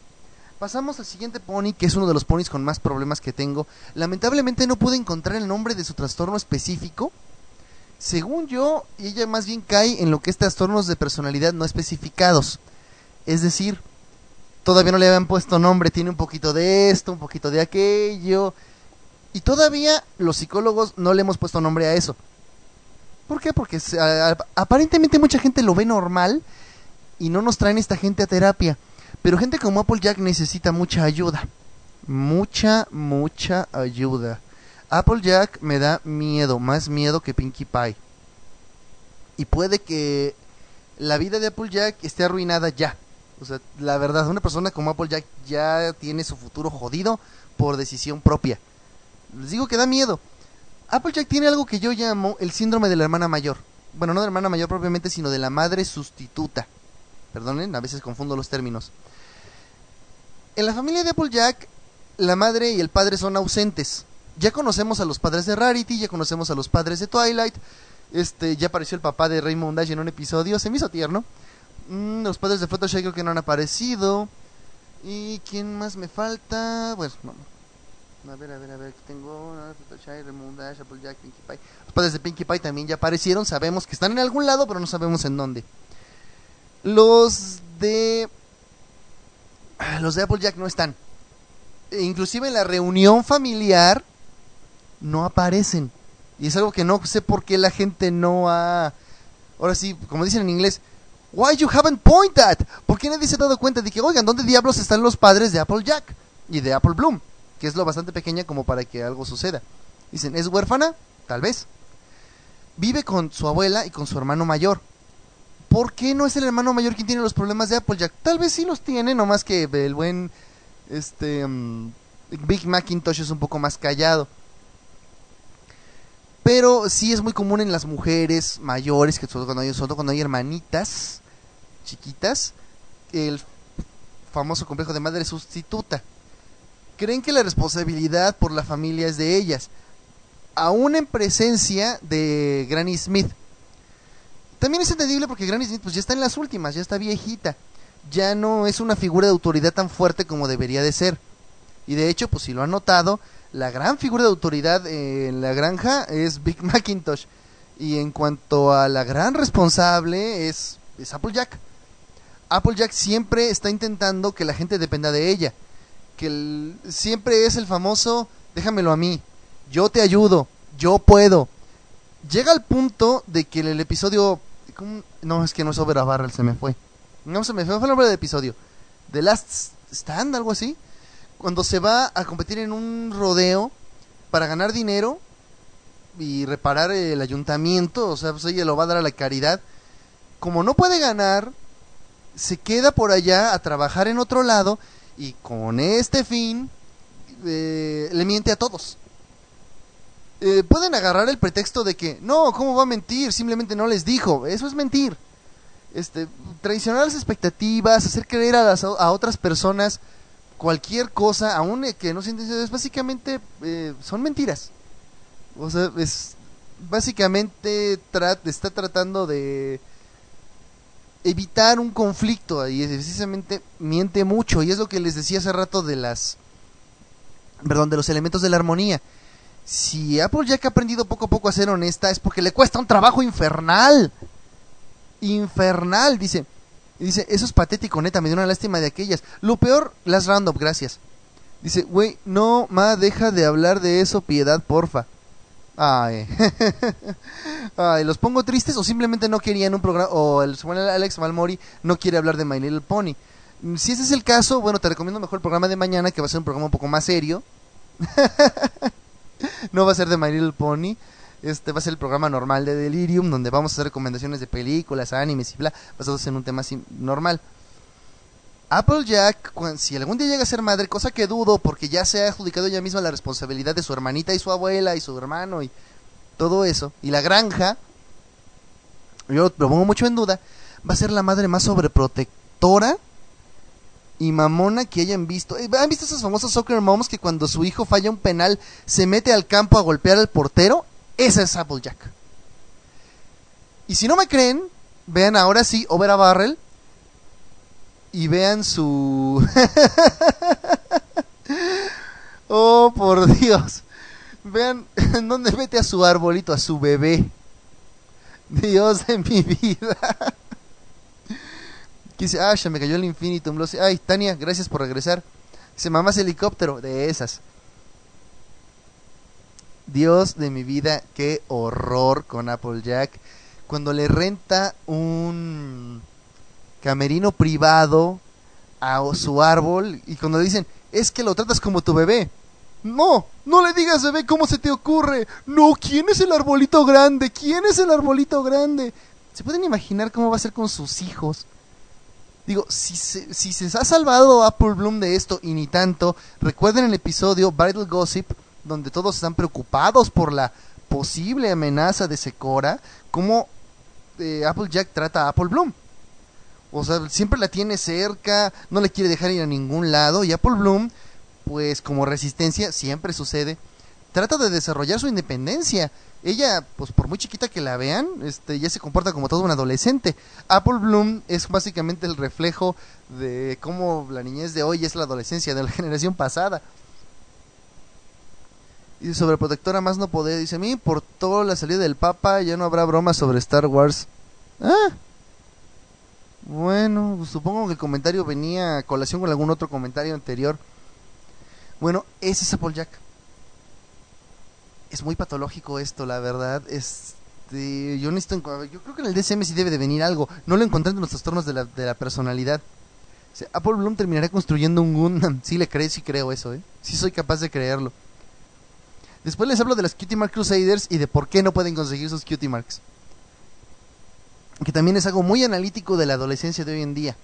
Pasamos al siguiente pony, que es uno de los ponis con más problemas que tengo. Lamentablemente no pude encontrar el nombre de su trastorno específico. Según yo, ella más bien cae en lo que es trastornos de personalidad no especificados. Es decir, todavía no le habían puesto nombre, tiene un poquito de esto, un poquito de aquello, y todavía los psicólogos no le hemos puesto nombre a eso. ¿Por qué? Porque aparentemente mucha gente lo ve normal y no nos traen esta gente a terapia. Pero gente como Applejack necesita mucha ayuda. Mucha, mucha ayuda. Applejack me da miedo, más miedo que Pinkie Pie. Y puede que la vida de Applejack esté arruinada ya. O sea, la verdad, una persona como Applejack ya tiene su futuro jodido por decisión propia. Les digo que da miedo. Applejack tiene algo que yo llamo el síndrome de la hermana mayor. Bueno, no de la hermana mayor propiamente, sino de la madre sustituta. Perdonen, a veces confundo los términos. En la familia de Applejack, la madre y el padre son ausentes. Ya conocemos a los padres de Rarity, ya conocemos a los padres de Twilight. Este, ya apareció el papá de Raymond Dash en un episodio, se me hizo tierno. Mm, los padres de Fluttershy creo que no han aparecido. ¿Y quién más me falta? Bueno, no, a ver, a ver, a ver, aquí tengo Applejack, Pinkie Pie. Los padres de Pinkie Pie también ya aparecieron, sabemos que están en algún lado, pero no sabemos en dónde. Los de... Los de Applejack no están. E inclusive en la reunión familiar no aparecen. Y es algo que no sé por qué la gente no ha... Ahora sí, como dicen en inglés, Why you haven't pointed? ¿Por qué nadie se ha dado cuenta de que, oigan, ¿dónde diablos están los padres de Applejack y de Apple Bloom? Que es lo bastante pequeña como para que algo suceda. Dicen, ¿es huérfana? Tal vez. Vive con su abuela y con su hermano mayor. ¿Por qué no es el hermano mayor quien tiene los problemas de Applejack? Tal vez sí los tiene, nomás que el buen este mm, Big Macintosh es un poco más callado. Pero sí es muy común en las mujeres mayores, que sobre cuando hay, cuando hay hermanitas chiquitas, el famoso complejo de madre sustituta creen que la responsabilidad por la familia es de ellas, aún en presencia de Granny Smith. También es entendible porque Granny Smith pues ya está en las últimas, ya está viejita, ya no es una figura de autoridad tan fuerte como debería de ser. Y de hecho, pues si lo han notado, la gran figura de autoridad en la granja es Big Macintosh. Y en cuanto a la gran responsable es, es Applejack. Applejack siempre está intentando que la gente dependa de ella que siempre es el famoso, déjamelo a mí, yo te ayudo, yo puedo. Llega al punto de que el episodio... No, es que no es Over Barrel, se me fue. No se me fue, fue el nombre del episodio. The Last Stand, algo así. Cuando se va a competir en un rodeo para ganar dinero y reparar el ayuntamiento, o sea, pues ella lo va a dar a la caridad. Como no puede ganar, se queda por allá a trabajar en otro lado y con este fin eh, le miente a todos. Eh, pueden agarrar el pretexto de que no, ¿cómo va a mentir? Simplemente no les dijo. Eso es mentir. Este, traicionar las expectativas, hacer creer a, las, a otras personas cualquier cosa, aún que no sienten, es básicamente eh, son mentiras. O sea, es básicamente está tratando de evitar un conflicto y precisamente miente mucho y es lo que les decía hace rato de las perdón de los elementos de la armonía si Apple ya que ha aprendido poco a poco a ser honesta es porque le cuesta un trabajo infernal infernal dice dice, eso es patético, neta, me dio una lástima de aquellas. Lo peor, las random, gracias. Dice, güey, no, ma, deja de hablar de eso, piedad, porfa. Ay. Ay, ¿los pongo tristes o simplemente no querían un programa, o el Alex Malmori no quiere hablar de My Little Pony? Si ese es el caso, bueno, te recomiendo mejor el programa de mañana, que va a ser un programa un poco más serio. no va a ser de My Little Pony. Este va a ser el programa normal de Delirium, donde vamos a hacer recomendaciones de películas, animes y bla, basados en un tema así normal. Applejack, si algún día llega a ser madre, cosa que dudo, porque ya se ha adjudicado ella misma la responsabilidad de su hermanita y su abuela y su hermano y todo eso, y la granja, yo lo pongo mucho en duda, va a ser la madre más sobreprotectora y mamona que hayan visto. Eh, ¿Han visto esos famosos soccer moms que cuando su hijo falla un penal se mete al campo a golpear al portero? Esa es Applejack. Y si no me creen, vean ahora sí Over a Barrel y vean su... oh, por Dios. Vean en dónde mete a su arbolito, a su bebé. Dios de mi vida. Dice, ah, ya me cayó el infinitum. Ay, Tania, gracias por regresar. Dice, mamás helicóptero. De esas. Dios de mi vida, qué horror con Applejack. Cuando le renta un camerino privado a su árbol y cuando dicen, es que lo tratas como tu bebé. No, no le digas bebé, ¿cómo se te ocurre? No, ¿quién es el arbolito grande? ¿Quién es el arbolito grande? ¿Se pueden imaginar cómo va a ser con sus hijos? Digo, si se, si se ha salvado Apple Bloom de esto y ni tanto, recuerden el episodio Bridal Gossip, donde todos están preocupados por la posible amenaza de Secora, cómo eh, Applejack trata a Apple Bloom. O sea, siempre la tiene cerca, no le quiere dejar ir a ningún lado. Y Apple Bloom, pues como resistencia, siempre sucede, trata de desarrollar su independencia. Ella, pues por muy chiquita que la vean, este, ya se comporta como todo un adolescente. Apple Bloom es básicamente el reflejo de cómo la niñez de hoy es la adolescencia de la generación pasada. Y sobre protectora más no poder, dice a mí, por toda la salida del Papa ya no habrá bromas sobre Star Wars. Ah, bueno, supongo que el comentario venía a colación con algún otro comentario anterior. Bueno, ese es Applejack. Es muy patológico esto, la verdad. Este, yo necesito, yo creo que en el DSM sí debe de venir algo. No lo encontré en los trastornos de la, de la personalidad. Apple Bloom terminará construyendo un Gundam. Sí le creo, sí creo eso, ¿eh? Sí soy capaz de creerlo. Después les hablo de las Cutie Mark Crusaders y de por qué no pueden conseguir sus Cutie Marks que también es algo muy analítico de la adolescencia de hoy en día.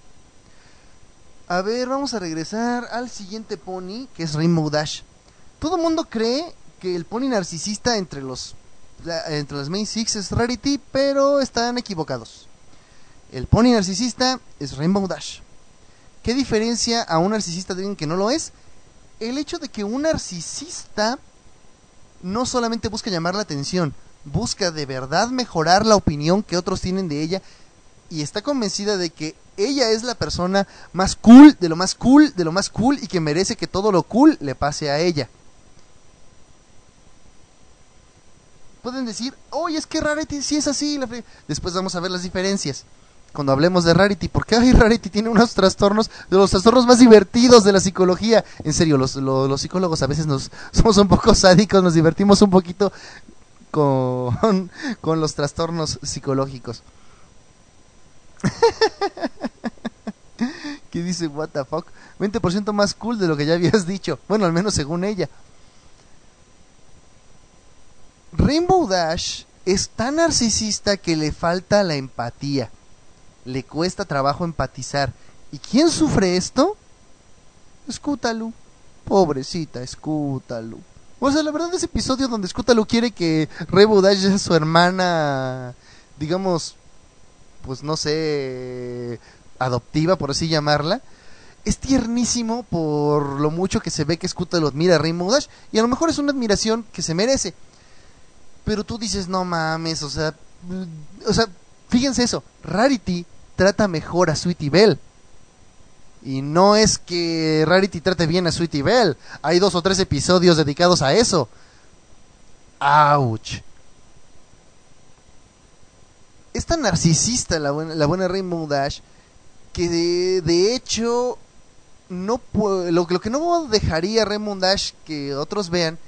A ver, vamos a regresar al siguiente pony, que es Rainbow Dash. Todo el mundo cree que el pony narcisista entre los entre las main six es Rarity, pero están equivocados. El pony narcisista es Rainbow Dash. ¿Qué diferencia a un narcisista de alguien que no lo es? El hecho de que un narcisista no solamente busca llamar la atención, busca de verdad mejorar la opinión que otros tienen de ella y está convencida de que ella es la persona más cool, de lo más cool, de lo más cool y que merece que todo lo cool le pase a ella. Pueden decir, oye, es que Rarity sí es así. Después vamos a ver las diferencias. Cuando hablemos de Rarity, porque ay, Rarity tiene unos trastornos, de los trastornos más divertidos de la psicología. En serio, los, los, psicólogos a veces nos somos un poco sádicos, nos divertimos un poquito con, con los trastornos psicológicos. ¿Qué dice? What the fuck? 20% más cool de lo que ya habías dicho. Bueno, al menos según ella. Rainbow Dash es tan narcisista que le falta la empatía. Le cuesta trabajo empatizar. ¿Y quién sufre esto? Escútalo. Pobrecita, escútalo. O sea, la verdad ese episodio donde Scutalo quiere que Rebo Dash sea su hermana, digamos, pues no sé, adoptiva, por así llamarla, es tiernísimo por lo mucho que se ve que Scutalo admira a Dash y a lo mejor es una admiración que se merece. Pero tú dices, no mames, o sea, o sea, fíjense eso, Rarity trata mejor a Sweetie Belle. Y no es que Rarity trate bien a Sweetie Belle. Hay dos o tres episodios dedicados a eso. ¡Auch! Es tan narcisista la buena, la buena Rainbow Dash que de, hecho no lo, lo que no dejaría Raymond Dash que otros vean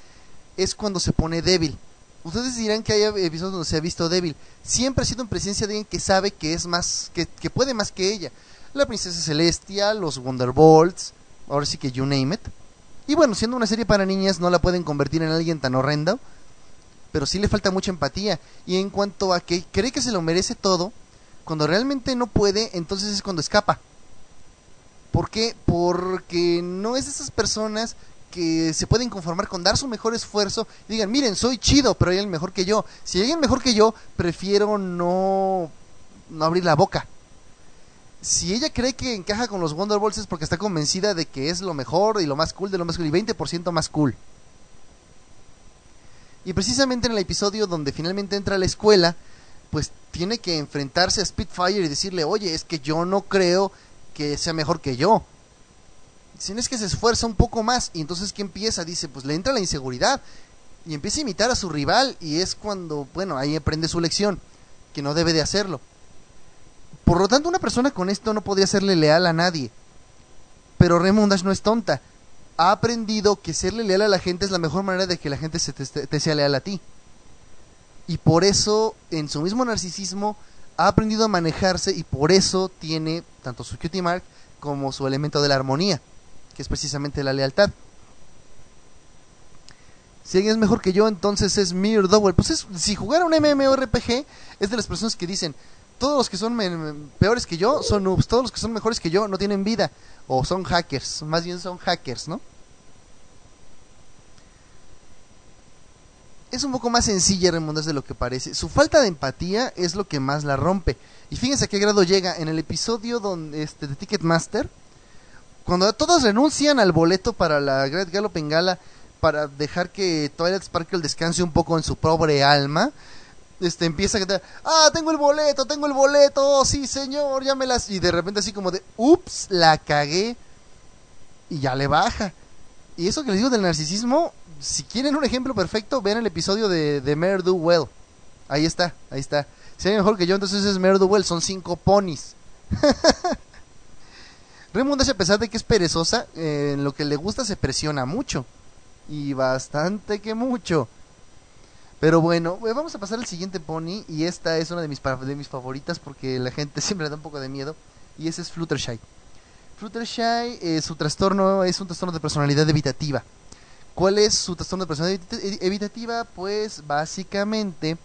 es cuando se pone débil. Ustedes dirán que hay episodios donde se ha visto débil. Siempre ha sido en presencia de alguien que sabe que es más, que puede más que ella. La princesa Celestia, los Wonderbolts, ahora sí que you name it. Y bueno, siendo una serie para niñas no la pueden convertir en alguien tan horrendo, pero sí le falta mucha empatía. Y en cuanto a que cree que se lo merece todo, cuando realmente no puede, entonces es cuando escapa. ¿Por qué? Porque no es de esas personas que se pueden conformar con dar su mejor esfuerzo y digan, miren, soy chido, pero hay alguien mejor que yo. Si hay alguien mejor que yo, prefiero no, no abrir la boca. Si ella cree que encaja con los Wonder Balls es porque está convencida de que es lo mejor y lo más cool de lo más cool y 20% más cool. Y precisamente en el episodio donde finalmente entra a la escuela, pues tiene que enfrentarse a Spitfire y decirle, oye, es que yo no creo que sea mejor que yo si es que se esfuerza un poco más y entonces ¿qué empieza? Dice, pues le entra la inseguridad y empieza a imitar a su rival y es cuando, bueno, ahí aprende su lección, que no debe de hacerlo. Por lo tanto, una persona con esto no podría serle leal a nadie. Pero Raymond Dash no es tonta. Ha aprendido que serle leal a la gente es la mejor manera de que la gente se te, sea leal a ti. Y por eso, en su mismo narcisismo, ha aprendido a manejarse y por eso tiene tanto su cutie mark como su elemento de la armonía que es precisamente la lealtad. Si alguien es mejor que yo, entonces es Mir Double. Pues si jugara un MMORPG, es de las personas que dicen, todos los que son peores que yo son noobs, todos los que son mejores que yo no tienen vida, o son hackers, más bien son hackers, ¿no? Es un poco más sencilla Remundas de lo que parece. Su falta de empatía es lo que más la rompe. Y fíjense a qué grado llega. En el episodio donde, este, de Ticketmaster, cuando todos renuncian al boleto para la Great Galloping Gala para dejar que Twilight Sparkle descanse un poco en su pobre alma, este empieza a cantar, ah, tengo el boleto, tengo el boleto, oh, sí señor, ya me las... Y de repente así como de, ups, la cagué. Y ya le baja. Y eso que les digo del narcisismo, si quieren un ejemplo perfecto, vean el episodio de, de Mare Do Well. Ahí está, ahí está. Si hay mejor que yo, entonces es Mare Do Well, son cinco ponis. Raymond a pesar de que es perezosa, eh, en lo que le gusta se presiona mucho. Y bastante que mucho. Pero bueno, eh, vamos a pasar al siguiente pony. Y esta es una de mis, de mis favoritas porque la gente siempre le da un poco de miedo. Y ese es Fluttershy. Fluttershy, eh, su trastorno es un trastorno de personalidad evitativa. ¿Cuál es su trastorno de personalidad evitativa? Pues básicamente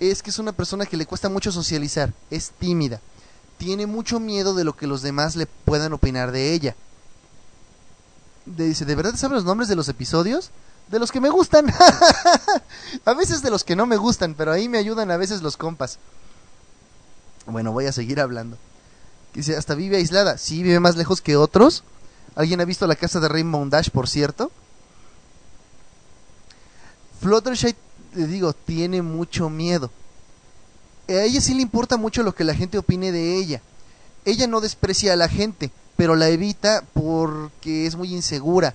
es que es una persona que le cuesta mucho socializar, es tímida tiene mucho miedo de lo que los demás le puedan opinar de ella. Dice, ¿de verdad saben los nombres de los episodios? De los que me gustan. a veces de los que no me gustan, pero ahí me ayudan a veces los compas. Bueno, voy a seguir hablando. Dice, hasta vive aislada. Sí, vive más lejos que otros. ¿Alguien ha visto la casa de Rainbow Dash, por cierto? Fluttershy, le digo, tiene mucho miedo a ella sí le importa mucho lo que la gente opine de ella. Ella no desprecia a la gente, pero la evita porque es muy insegura.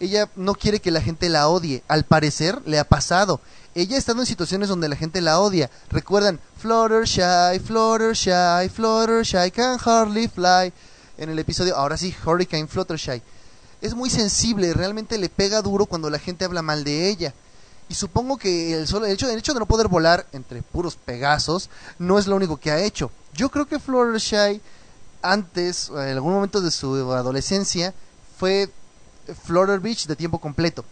Ella no quiere que la gente la odie. Al parecer le ha pasado. Ella ha estado en situaciones donde la gente la odia. Recuerdan, Fluttershy, Fluttershy, Fluttershy can hardly fly. En el episodio, ahora sí, Hurricane Fluttershy. Es muy sensible, realmente le pega duro cuando la gente habla mal de ella. Y supongo que el, solo, el, hecho, hecho de no poder volar entre puros pegazos no es lo único que ha hecho. Yo creo que Fluttershy antes, en algún momento de su adolescencia, fue Flutter Beach de tiempo completo.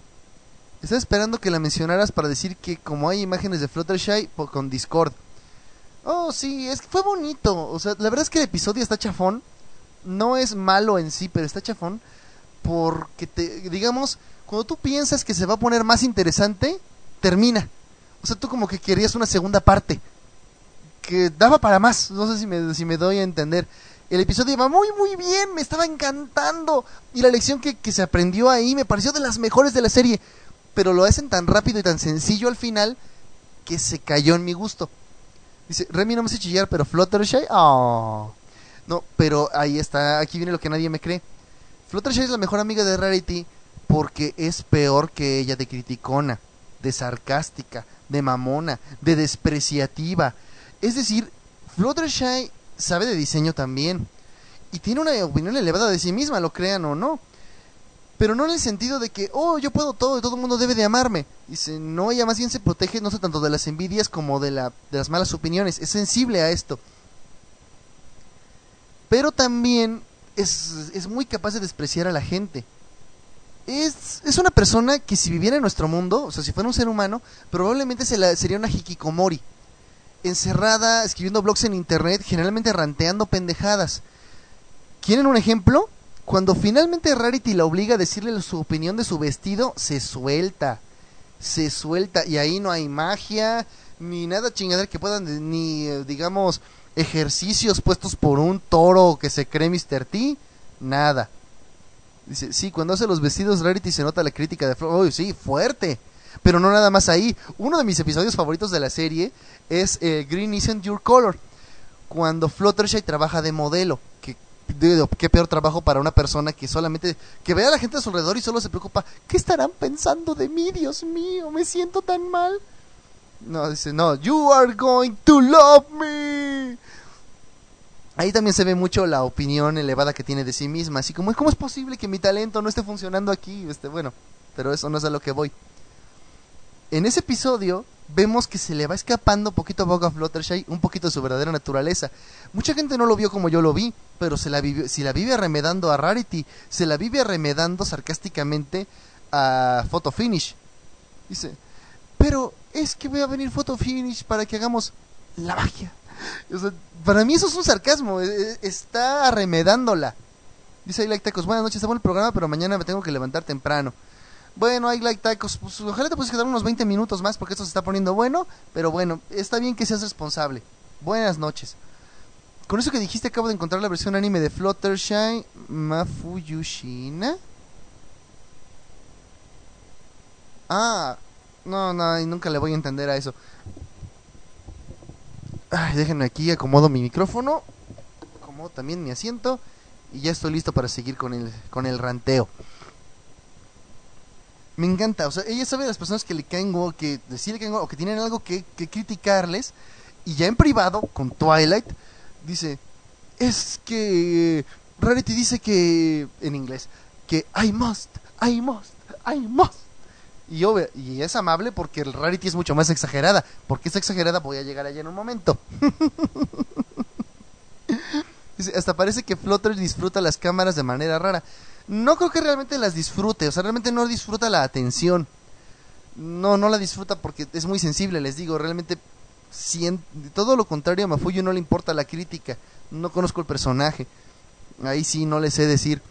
Estaba esperando que la mencionaras para decir que como hay imágenes de Fluttershy con Discord. Oh, sí, es fue bonito. O sea, la verdad es que el episodio está chafón. No es malo en sí, pero está chafón. Porque te, digamos, cuando tú piensas que se va a poner más interesante, termina. O sea, tú como que querías una segunda parte. Que daba para más. No sé si me, si me doy a entender. El episodio iba muy, muy bien. Me estaba encantando. Y la lección que, que se aprendió ahí me pareció de las mejores de la serie. Pero lo hacen tan rápido y tan sencillo al final que se cayó en mi gusto. Dice, Remy no me hace chillar, pero Fluttershy, oh. No, pero ahí está, aquí viene lo que nadie me cree. Fluttershy es la mejor amiga de Rarity porque es peor que ella de criticona, de sarcástica, de mamona, de despreciativa. Es decir, Fluttershy sabe de diseño también. y tiene una opinión elevada de sí misma, lo crean o no. Pero no en el sentido de que, oh, yo puedo todo y todo el mundo debe de amarme. Dice, no, ella más bien se protege no sé tanto de las envidias como de, la, de las malas opiniones. Es sensible a esto. Pero también es, es muy capaz de despreciar a la gente. Es, es, una persona que si viviera en nuestro mundo, o sea, si fuera un ser humano, probablemente se la, sería una hikikomori. Encerrada, escribiendo blogs en internet, generalmente ranteando pendejadas. ¿Quieren un ejemplo? Cuando finalmente Rarity la obliga a decirle su opinión de su vestido, se suelta. Se suelta. Y ahí no hay magia, ni nada chingadera que puedan, ni eh, digamos, ejercicios puestos por un toro que se cree Mr. T. Nada. Dice, sí, cuando hace los vestidos Rarity se nota la crítica de... Oh, sí, fuerte. Pero no nada más ahí. Uno de mis episodios favoritos de la serie es eh, Green Isn't Your Color. Cuando Fluttershy trabaja de modelo. Que qué peor trabajo para una persona que solamente que ve a la gente a su alrededor y solo se preocupa, ¿qué estarán pensando de mí? Dios mío, me siento tan mal. No, dice, no, you are going to love me. Ahí también se ve mucho la opinión elevada que tiene de sí misma, así como, ¿cómo es posible que mi talento no esté funcionando aquí? Este, bueno, pero eso no es a lo que voy. En ese episodio, vemos que se le va escapando poquito a poco a Fluttershy un poquito de su verdadera naturaleza. Mucha gente no lo vio como yo lo vi, pero se la vive, si la vive arremedando a Rarity, se la vive arremedando sarcásticamente a Photo Finish. Dice, pero es que voy a venir Photo Finish para que hagamos la magia. para mí eso es un sarcasmo, e, e, está arremedándola. Dice like Tacos, buenas noches, está bueno el programa, pero mañana me tengo que levantar temprano. Bueno, hay like tacos. Pues, ojalá te puedes quedar unos 20 minutos más porque esto se está poniendo bueno. Pero bueno, está bien que seas responsable. Buenas noches. Con eso que dijiste, acabo de encontrar la versión anime de Fluttershy Mafuyushina. Ah, no, no, nunca le voy a entender a eso. Ay, déjenme aquí, acomodo mi micrófono. Acomodo también mi asiento. Y ya estoy listo para seguir con el, con el ranteo me encanta. O sea, ella sabe de las personas que le caen o que decirle que o que tienen algo que, que criticarles. Y ya en privado, con Twilight, dice, es que Rarity dice que, en inglés, que I must, I must, I must. Y, yo, es amable porque el Rarity es mucho más exagerada. Porque es exagerada voy a llegar allá en un momento. hasta parece que Flutter disfruta las cámaras de manera rara no creo que realmente las disfrute, o sea, realmente no disfruta la atención. No, no la disfruta porque es muy sensible, les digo, realmente todo lo contrario a Mafuyo no le importa la crítica, no conozco el personaje, ahí sí no le sé decir.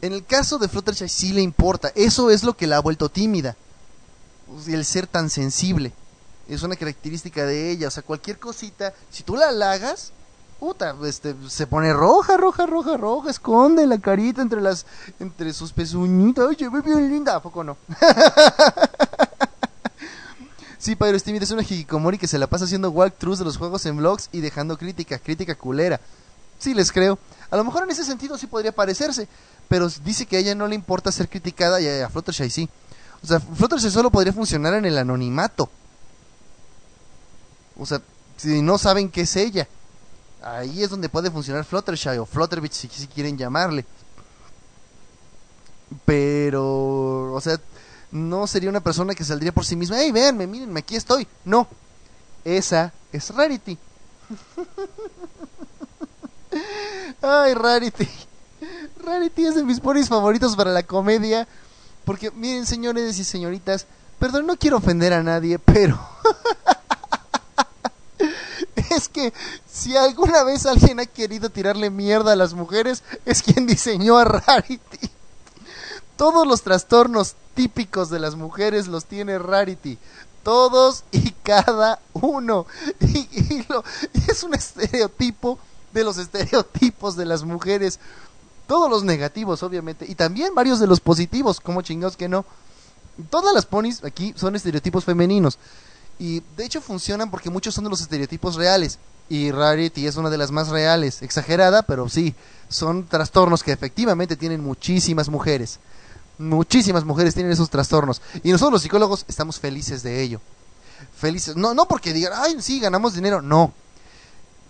En el caso de Fluttershy sí le importa, eso es lo que la ha vuelto tímida, el ser tan sensible, es una característica de ella, o sea, cualquier cosita, si tú la halagas, puta, este, se pone roja, roja, roja, roja, esconde la carita entre las, entre sus pezuñitas, oye, ve bien linda, ¿a poco no? sí, Padre Steve es una hikikomori que se la pasa haciendo walkthroughs de los juegos en vlogs y dejando crítica, crítica culera. Sí, les creo. A lo mejor en ese sentido sí podría parecerse, pero dice que a ella no le importa ser criticada y a Fluttershy sí. O sea, Fluttershy solo podría funcionar en el anonimato. O sea, si no saben qué es ella ahí es donde puede funcionar Fluttershy o Flutterbitch si, si quieren llamarle. Pero, o sea, no sería una persona que saldría por sí misma, hey, véanme, mírenme, aquí estoy. No, esa es Rarity. Ay, Rarity. Rarity es de mis ponis favoritos para la comedia. Porque, miren, señores y señoritas, perdón, no quiero ofender a nadie, pero es que si alguna vez alguien ha querido tirarle mierda a las mujeres, es quien diseñó a Rarity. Todos los trastornos típicos de las mujeres los tiene Rarity. Todos y cada uno. Y, es un estereotipo de los estereotipos de las mujeres. Todos los negativos, obviamente. Y también varios de los positivos, como chingados que no. Todas las ponis aquí son estereotipos femeninos. Y de hecho funcionan porque muchos son de los estereotipos reales. Y Rarity es una de las más reales. Exagerada, pero sí. Son trastornos que efectivamente tienen muchísimas mujeres. Muchísimas mujeres tienen esos trastornos. Y nosotros los psicólogos estamos felices de ello. Felices. No, no porque digan, ay, sí, ganamos dinero. No.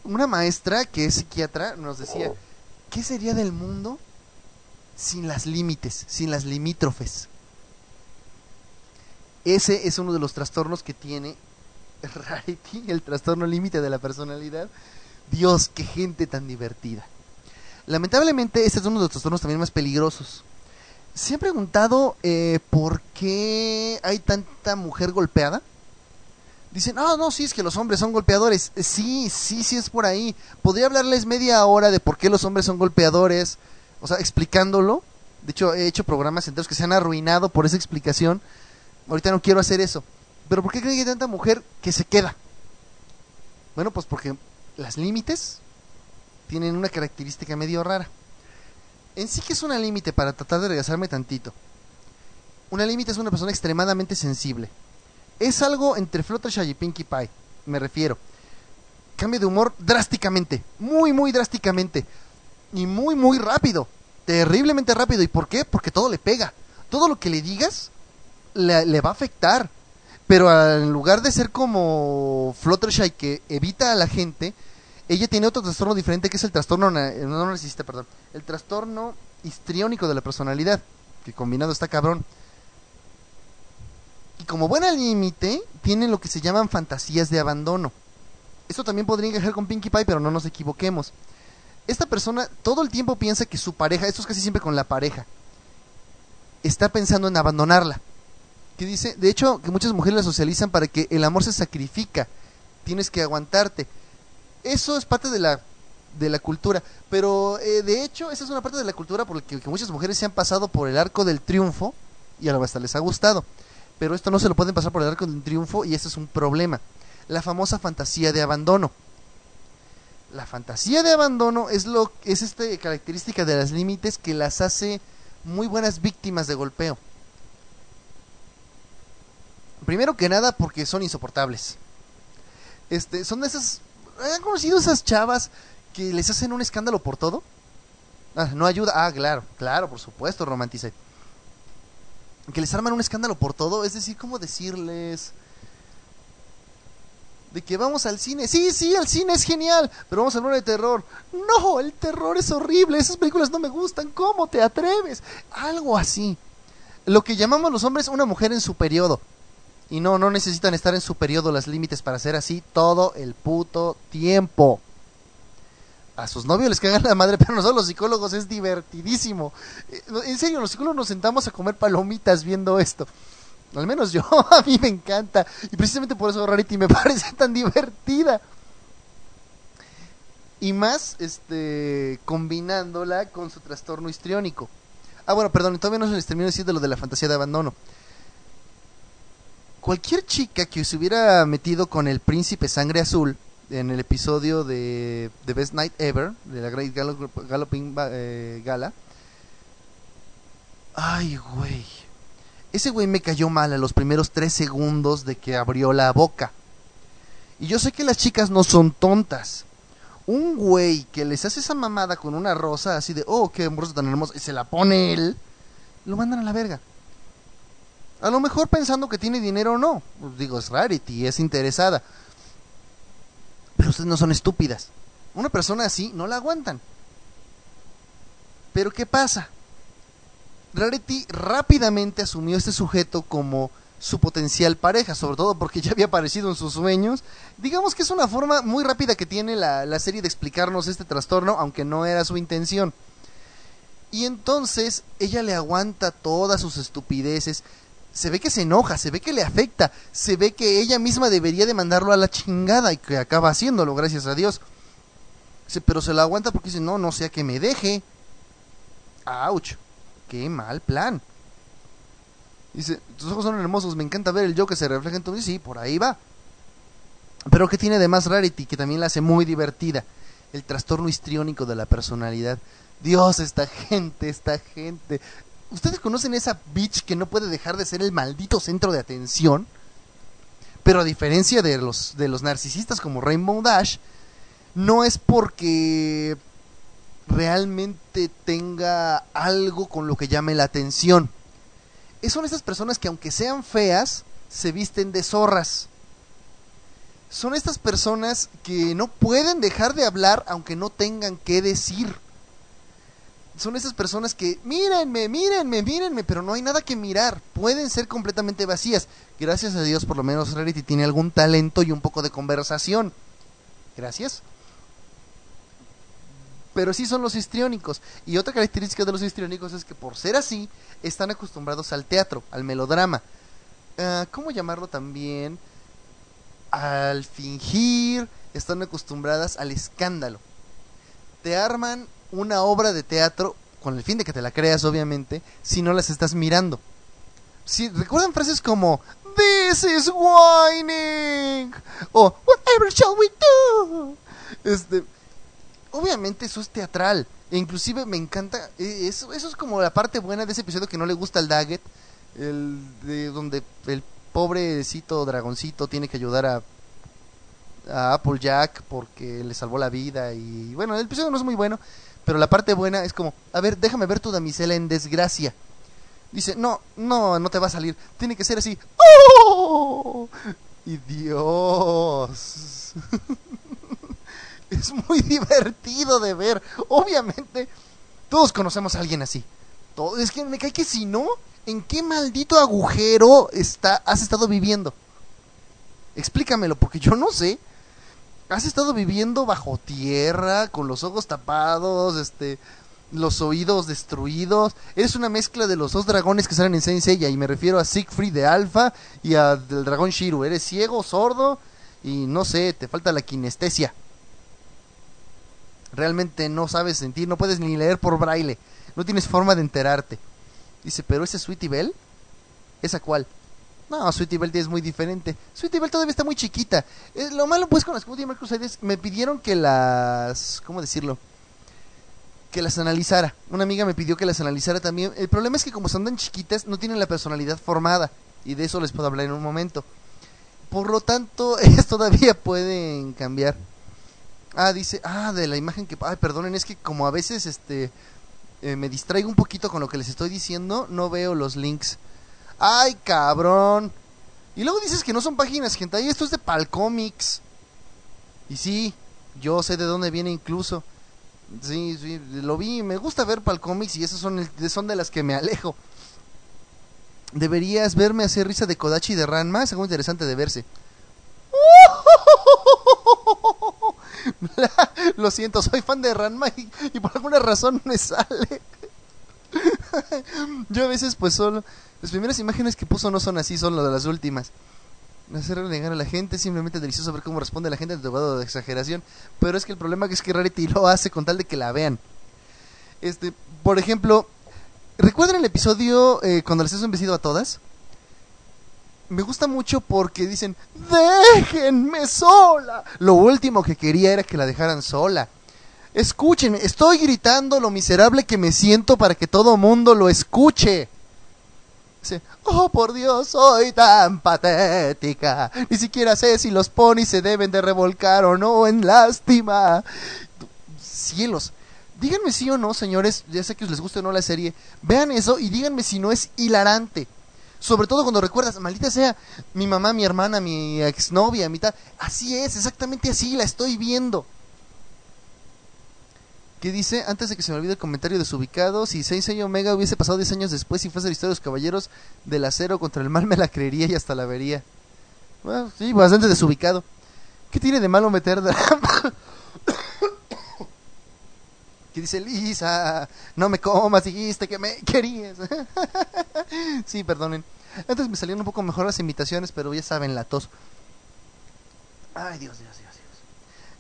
una maestra que es psiquiatra nos decía, ¿qué sería del mundo sin las límites, sin las limítrofes? Ese es uno de los trastornos que tiene el trastorno límite de la personalidad. Dios, qué gente tan divertida. Lamentablemente, este es uno de los trastornos también más peligrosos. ¿Se han preguntado eh, por qué hay tanta mujer golpeada? Dicen, no, no, sí, es que los hombres son golpeadores. Eh, sí, sí, sí es por ahí. Podría hablarles media hora de por qué los hombres son golpeadores, o sea, explicándolo. De hecho, he hecho programas enteros que se han arruinado por esa explicación. Ahorita no quiero hacer eso. Pero ¿por qué creen que hay tanta mujer que se queda? Bueno, pues porque las límites tienen una característica medio rara. En sí que es una límite para tratar de regresarme tantito. Una límite es una persona extremadamente sensible. Es algo entre Fluttershy y Pinkie Pie, me refiero. Cambia de humor drásticamente, muy, muy drásticamente. Y muy, muy rápido. Terriblemente rápido. ¿Y por qué? Porque todo le pega. Todo lo que le digas le, va a afectar. Pero en lugar de ser como Fluttershy que evita a la gente, ella tiene otro trastorno diferente que es el trastorno no narcisista, perdón, el trastorno histriónico de la personalidad, que combinado está cabrón. Y como buena límite, tiene lo que se llaman fantasías de abandono. Esto también podría encajar con Pinkie Pie, pero no nos equivoquemos. Esta persona todo el tiempo piensa que su pareja, esto es casi siempre con la pareja, está pensando en abandonarla. Que dice, de hecho, que muchas mujeres la socializan para que el amor se sacrifica, tienes que aguantarte eso es parte de la, de la cultura. Pero eh, de hecho, esa es una parte de la cultura por muchas mujeres se han pasado por el arco del triunfo y a lo hasta les ha gustado. Pero esto no se lo pueden pasar por el arco del triunfo y ese es un problema. La famosa fantasía de abandono. La fantasía de abandono es lo es esta característica de las límites que las hace muy buenas víctimas de golpeo. Primero que nada porque son insoportables. Este, son de esas ¿Han conocido esas chavas que les hacen un escándalo por todo? Ah, no ayuda. Ah, claro, claro, por supuesto, romantice. Que les arman un escándalo por todo, es decir, ¿cómo decirles? De que vamos al cine. Sí, sí, el cine es genial, pero vamos a hablar de terror. No, el terror es horrible, esas películas no me gustan, ¿cómo te atreves? Algo así. Lo que llamamos los hombres una mujer en su periodo. Y no, no necesitan estar en su periodo las límites para ser así todo el puto tiempo. A sus novios les cagan la madre, pero nosotros los psicólogos es divertidísimo. Eh, en serio, los psicólogos nos sentamos a comer palomitas viendo esto. Al menos yo, a mí me encanta. Y precisamente por eso Rarity me parece tan divertida. Y más, este, combinándola con su trastorno histriónico. Ah, bueno, perdón, todavía no se les terminó de decir de lo de la fantasía de abandono cualquier chica que se hubiera metido con el príncipe sangre azul en el episodio de The Best Night Ever, de la Great Galloping eh, Gala. Ay, güey. Ese güey me cayó mal a los primeros tres segundos de que abrió la boca. Y yo sé que las chicas no son tontas. Un güey que les hace esa mamada con una rosa así de, oh, qué rosa tan hermosa, y se la pone él, lo mandan a la verga. A lo mejor pensando que tiene dinero o no. Digo, es Rarity, es interesada. Pero ustedes no son estúpidas. Una persona así no la aguantan. Pero ¿qué pasa? Rarity rápidamente asumió a este sujeto como su potencial pareja, sobre todo porque ya había aparecido en sus sueños. Digamos que es una forma muy rápida que tiene la, la serie de explicarnos este trastorno, aunque no era su intención. Y entonces ella le aguanta todas sus estupideces, se ve que se enoja, se ve que le afecta, se ve que ella misma debería de mandarlo a la chingada y que acaba haciéndolo, gracias a Dios. Pero se la aguanta porque dice, no, no sea que me deje. ¡Auch! ¡Qué mal plan! Dice, tus ojos son hermosos, me encanta ver el yo que se refleja en tu Sí, por ahí va. Pero ¿qué tiene de más Rarity? Que también la hace muy divertida. El trastorno histriónico de la personalidad. Dios, esta gente, esta gente. ¿Ustedes conocen esa bitch que no puede dejar de ser el maldito centro de atención? Pero a diferencia de los, de los narcisistas como Rainbow Dash, no es porque realmente tenga algo con lo que llame la atención. son esas personas que aunque sean feas, se visten de zorras. son estas personas que no pueden dejar de hablar aunque no tengan que decir. Son estas personas que, mírenme, mírenme, mírenme, pero no hay nada que mirar. Pueden ser completamente vacías. Gracias a Dios, por lo menos Rarity tiene algún talento y un poco de conversación. Gracias. Pero sí son los histriónicos. Y otra característica de los histriónicos es que por ser así, están acostumbrados al teatro, al melodrama. Ah, ¿Cómo llamarlo también? Al fingir, están acostumbradas al escándalo. Te arman una obra de teatro con el fin de que te la creas, obviamente, si no las estás mirando. Si recuerdan frases como This is whining o Whatever shall we do. Este, obviamente eso es teatral. E inclusive me encanta, e, eso, eso es como la parte buena de ese episodio que no le gusta al Daggett, el de donde el pobrecito dragoncito tiene que ayudar a, a Applejack porque le salvó la vida y bueno, el episodio no es muy bueno, pero la parte buena es como, a ver, déjame ver tu damisela en desgracia. Dice, no, no, no te va a salir. Tiene que ser así. ¡Oh! Y Dios. es muy divertido de ver. Obviamente, todos conocemos a alguien así. Todo, es que me cae que si no, ¿en qué maldito agujero está, has estado viviendo? Explícamelo, porque yo no sé has estado viviendo bajo tierra, con los ojos tapados, este, los oídos destruidos. Eres una mezcla de los dos dragones que salen en Saint y me refiero a Siegfried de Alpha y al dragón Shiru. Eres ciego, sordo y no sé, te falta la kinestesia. Realmente no sabes sentir, no puedes ni leer por braille, no tienes forma de enterarte. Dice, pero ese Sweetie Bell, ¿esa cuál? No, Sweetie Belle es muy diferente. Sweetie Belle todavía está muy chiquita. Eh, lo malo pues con las Comedy Crusaders me pidieron que las... ¿Cómo decirlo? Que las analizara. Una amiga me pidió que las analizara también. El problema es que como son tan chiquitas no tienen la personalidad formada. Y de eso les puedo hablar en un momento. Por lo tanto, ellas todavía pueden cambiar. Ah, dice, ah, de la imagen que... Ay, perdonen, es que como a veces este... Eh, me distraigo un poquito con lo que les estoy diciendo, no veo los links. Ay, cabrón. Y luego dices que no son páginas, gente. Ahí esto es de Palcomics. Y sí, yo sé de dónde viene incluso. Sí, sí, lo vi. Me gusta ver Palcomics y esas son, son de las que me alejo. Deberías verme hacer risa de Kodachi y de Ranma. Es algo interesante de verse. Lo siento, soy fan de Ranma y, y por alguna razón me sale. Yo a veces pues solo las primeras imágenes que puso no son así, son las de las últimas. Hacer renegar a la gente, simplemente delicioso ver cómo responde la gente de grado de exageración. Pero es que el problema es que Rarity lo hace con tal de que la vean. Este, por ejemplo, ¿recuerdan el episodio eh, cuando les hace un vestido a todas? Me gusta mucho porque dicen, déjenme sola. Lo último que quería era que la dejaran sola. Escuchen, estoy gritando lo miserable que me siento para que todo mundo lo escuche oh por Dios, soy tan patética. Ni siquiera sé si los ponis se deben de revolcar o no en lástima. Cielos. Díganme sí o no, señores, ya sé que les gusta o no la serie. Vean eso y díganme si no es hilarante. Sobre todo cuando recuerdas, maldita sea, mi mamá, mi hermana, mi exnovia, mi tal. Así es, exactamente así la estoy viendo que dice, antes de que se me olvide el comentario desubicado, si Sensei Omega hubiese pasado 10 años después y fuese la historia de los caballeros del acero contra el mal, me la creería y hasta la vería. Bueno, sí, bastante desubicado. ¿Qué tiene de malo meter drama? que dice Lisa, no me comas, dijiste que me querías. sí, perdonen. Antes me salían un poco mejor las invitaciones, pero ya saben, la tos. Ay, Dios, Dios.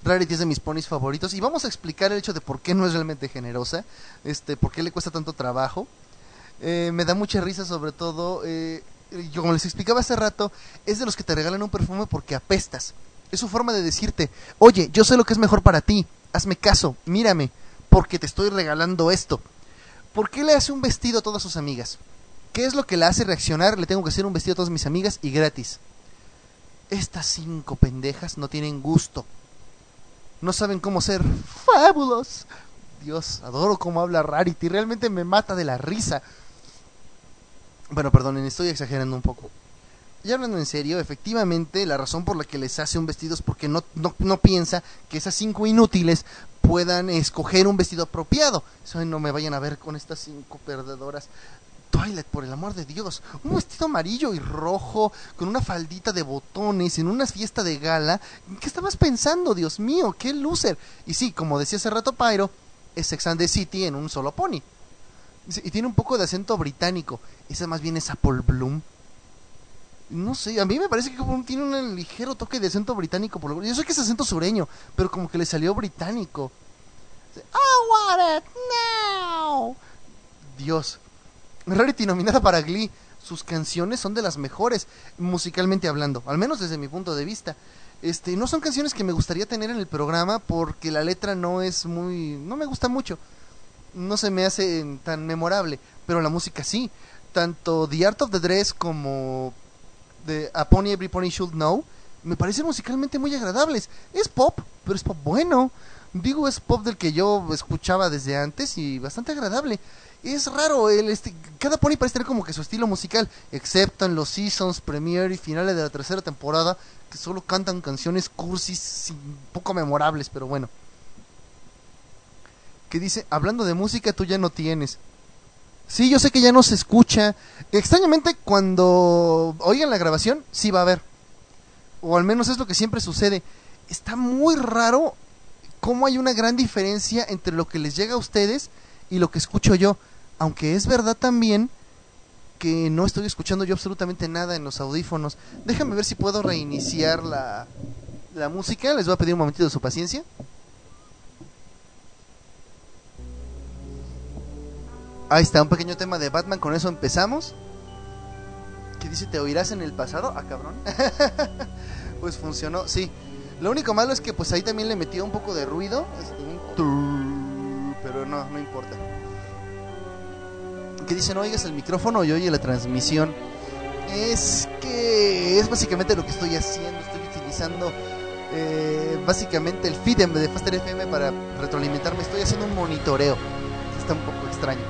Rarity es de mis ponis favoritos y vamos a explicar el hecho de por qué no es realmente generosa, este, por qué le cuesta tanto trabajo. Eh, me da mucha risa sobre todo, eh, como les explicaba hace rato, es de los que te regalan un perfume porque apestas. Es su forma de decirte, oye, yo sé lo que es mejor para ti, hazme caso, mírame, porque te estoy regalando esto. ¿Por qué le hace un vestido a todas sus amigas? ¿Qué es lo que la hace reaccionar? Le tengo que hacer un vestido a todas mis amigas y gratis. Estas cinco pendejas no tienen gusto no saben cómo ser fabulos. Dios, adoro cómo habla Rarity, realmente me mata de la risa. Bueno, perdonen, estoy exagerando un poco. ya hablando en serio, efectivamente la razón por la que les hace un vestido es porque no, no, no piensa que esas cinco inútiles puedan escoger un vestido apropiado. No me vayan a ver con estas cinco perdedoras. Twilight, por el amor de Dios, un vestido amarillo y rojo, con una faldita de botones, en una fiesta de gala. ¿Qué estabas pensando, Dios mío? ¡Qué loser! Y sí, como decía hace rato Pyro, es Sex and the City en un solo pony. Y tiene un poco de acento británico. Esa más bien es Apple Bloom. No sé, a mí me parece que tiene un ligero toque de acento británico. Por lo... Yo sé que es acento sureño, pero como que le salió británico. I want it now. Dios. Rarity nominada para Glee. Sus canciones son de las mejores, musicalmente hablando, al menos desde mi punto de vista. Este, no son canciones que me gustaría tener en el programa porque la letra no es muy, no me gusta mucho, no se me hace tan memorable, pero la música sí. Tanto The Art of the Dress como The A Pony Every Pony Should Know me parecen musicalmente muy agradables. Es pop, pero es pop bueno. Digo, es pop del que yo escuchaba desde antes y bastante agradable es raro, el, este, cada pony parece tener como que su estilo musical, excepto en los seasons, premiere y finales de la tercera temporada, que solo cantan canciones cursis poco memorables, pero bueno. Que dice, hablando de música, tú ya no tienes. Sí, yo sé que ya no se escucha. Extrañamente, cuando oigan la grabación, sí va a haber. O al menos es lo que siempre sucede. Está muy raro cómo hay una gran diferencia entre lo que les llega a ustedes y lo que escucho yo aunque es verdad también que no estoy escuchando yo absolutamente nada en los audífonos. Déjame ver si puedo reiniciar la, la música. Les voy a pedir un momentito de su paciencia. Ahí está, un pequeño tema de Batman, con eso empezamos. ¿Qué dice? ¿Te oirás en el pasado? Ah, cabrón. pues funcionó, sí. Lo único malo es que pues ahí también le metió un poco de ruido. Este, pero no, no importa que dicen, oigas el micrófono y oye la transmisión. Es que es básicamente lo que estoy haciendo. Estoy utilizando eh, básicamente el feed de Faster FM para retroalimentarme. Estoy haciendo un monitoreo. Está un poco extraño.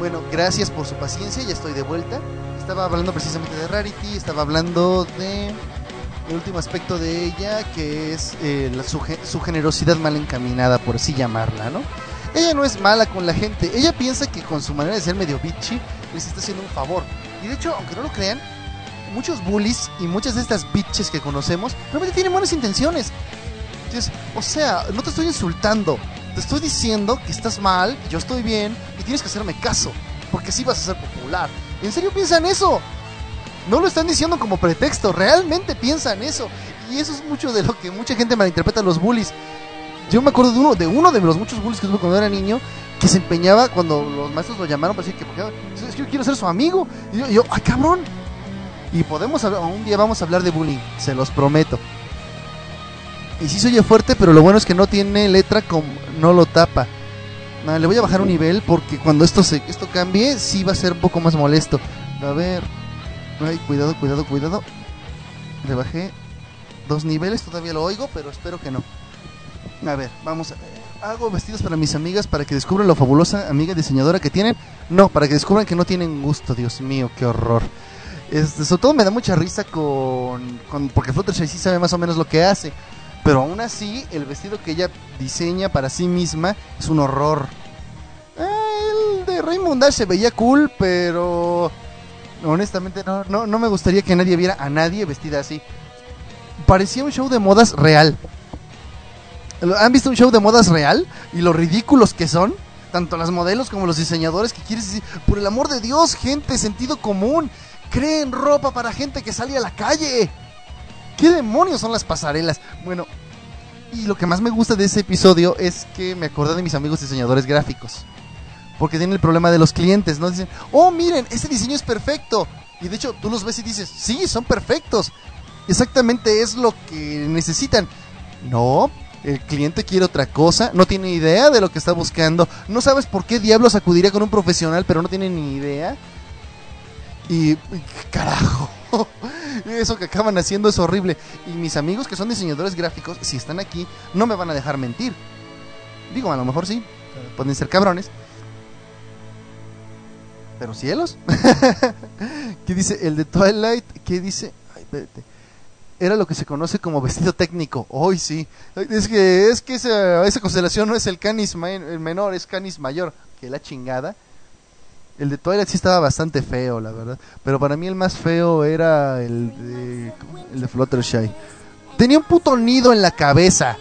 Bueno, gracias por su paciencia. Ya estoy de vuelta. Estaba hablando precisamente de Rarity. Estaba hablando de el último aspecto de ella, que es eh, su, su generosidad mal encaminada, por así llamarla, ¿no? Ella no es mala con la gente. Ella piensa que con su manera de ser medio bitchy les está haciendo un favor. Y de hecho, aunque no lo crean, muchos bullies y muchas de estas bitches que conocemos realmente tienen buenas intenciones. Entonces, o sea, no te estoy insultando. Te estoy diciendo que estás mal, que yo estoy bien y tienes que hacerme caso. Porque así vas a ser popular. ¿En serio piensan eso? No lo están diciendo como pretexto, realmente piensan eso. Y eso es mucho de lo que mucha gente malinterpreta a los bullies. Yo me acuerdo de uno, de uno de los muchos bullies que tuve cuando era niño, que se empeñaba cuando los maestros lo llamaron para decir que, es que yo quiero ser su amigo. Y yo, ¡ay cabrón! Y podemos hablar, un día vamos a hablar de bullying, se los prometo. Y sí se oye fuerte, pero lo bueno es que no tiene letra como no lo tapa. le voy a bajar un nivel porque cuando esto se esto cambie, sí va a ser un poco más molesto. A ver. Ay, cuidado, cuidado, cuidado. Le bajé dos niveles, todavía lo oigo, pero espero que no. A ver, vamos. Hago vestidos para mis amigas para que descubran lo fabulosa amiga diseñadora que tienen. No, para que descubran que no tienen gusto. Dios mío, qué horror. Este, sobre todo me da mucha risa con, con porque Fluttershy sí sabe más o menos lo que hace. Pero aún así, el vestido que ella diseña para sí misma es un horror. El de Raymond Dash se veía cool, pero honestamente no, no me gustaría que nadie viera a nadie vestida así. Parecía un show de modas real. ¿Han visto un show de modas real? Y lo ridículos que son. Tanto las modelos como los diseñadores. Que quieres decir, por el amor de Dios, gente, sentido común. Creen ropa para gente que sale a la calle. ¿Qué demonios son las pasarelas? Bueno, y lo que más me gusta de ese episodio es que me acordé de mis amigos diseñadores gráficos. Porque tienen el problema de los clientes, ¿no? Dicen, oh, miren, ese diseño es perfecto. Y de hecho, tú los ves y dices, sí, son perfectos. Exactamente es lo que necesitan. No, el cliente quiere otra cosa, no tiene idea de lo que está buscando, no sabes por qué diablos acudiría con un profesional, pero no tiene ni idea. Y carajo, eso que acaban haciendo es horrible. Y mis amigos que son diseñadores gráficos, si están aquí, no me van a dejar mentir. Digo, a lo mejor sí, pueden ser cabrones. Pero cielos. ¿Qué dice? El de Twilight, ¿qué dice? Ay, espérate. Era lo que se conoce como vestido técnico. Hoy sí. Es que, es que esa, esa constelación no es el canis el menor, es canis mayor. Que la chingada. El de Twilight sí estaba bastante feo, la verdad. Pero para mí el más feo era el de, el de Fluttershy. Tenía un puto nido en la cabeza.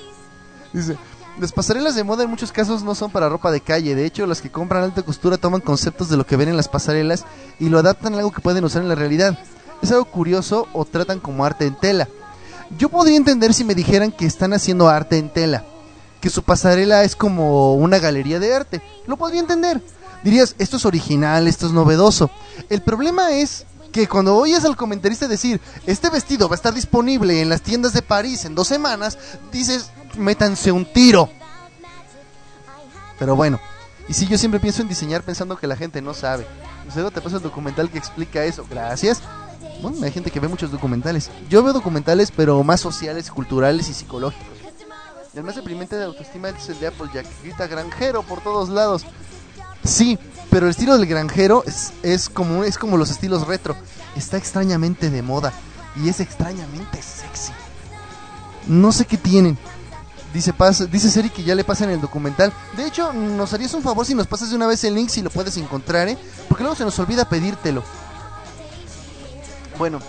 Dice, las pasarelas de moda en muchos casos no son para ropa de calle. De hecho, las que compran alta costura toman conceptos de lo que ven en las pasarelas y lo adaptan a algo que pueden usar en la realidad. Es algo curioso o tratan como arte en tela. Yo podría entender si me dijeran que están haciendo arte en tela. Que su pasarela es como una galería de arte. Lo podría entender. Dirías, esto es original, esto es novedoso. El problema es que cuando oyes al comentarista decir, este vestido va a estar disponible en las tiendas de París en dos semanas, dices, métanse un tiro. Pero bueno, y si yo siempre pienso en diseñar pensando que la gente no sabe. Luego te paso el documental que explica eso. Gracias. Bueno, hay gente que ve muchos documentales. Yo veo documentales, pero más sociales, culturales y psicológicos. El más deprimente de autoestima es el de Applejack. Grita granjero por todos lados. Sí, pero el estilo del granjero es, es, como, es como los estilos retro. Está extrañamente de moda. Y es extrañamente sexy. No sé qué tienen. Dice, pasa, dice Seri que ya le pasan el documental. De hecho, nos harías un favor si nos pasas de una vez el link si lo puedes encontrar, ¿eh? Porque luego se nos olvida pedírtelo. Bueno,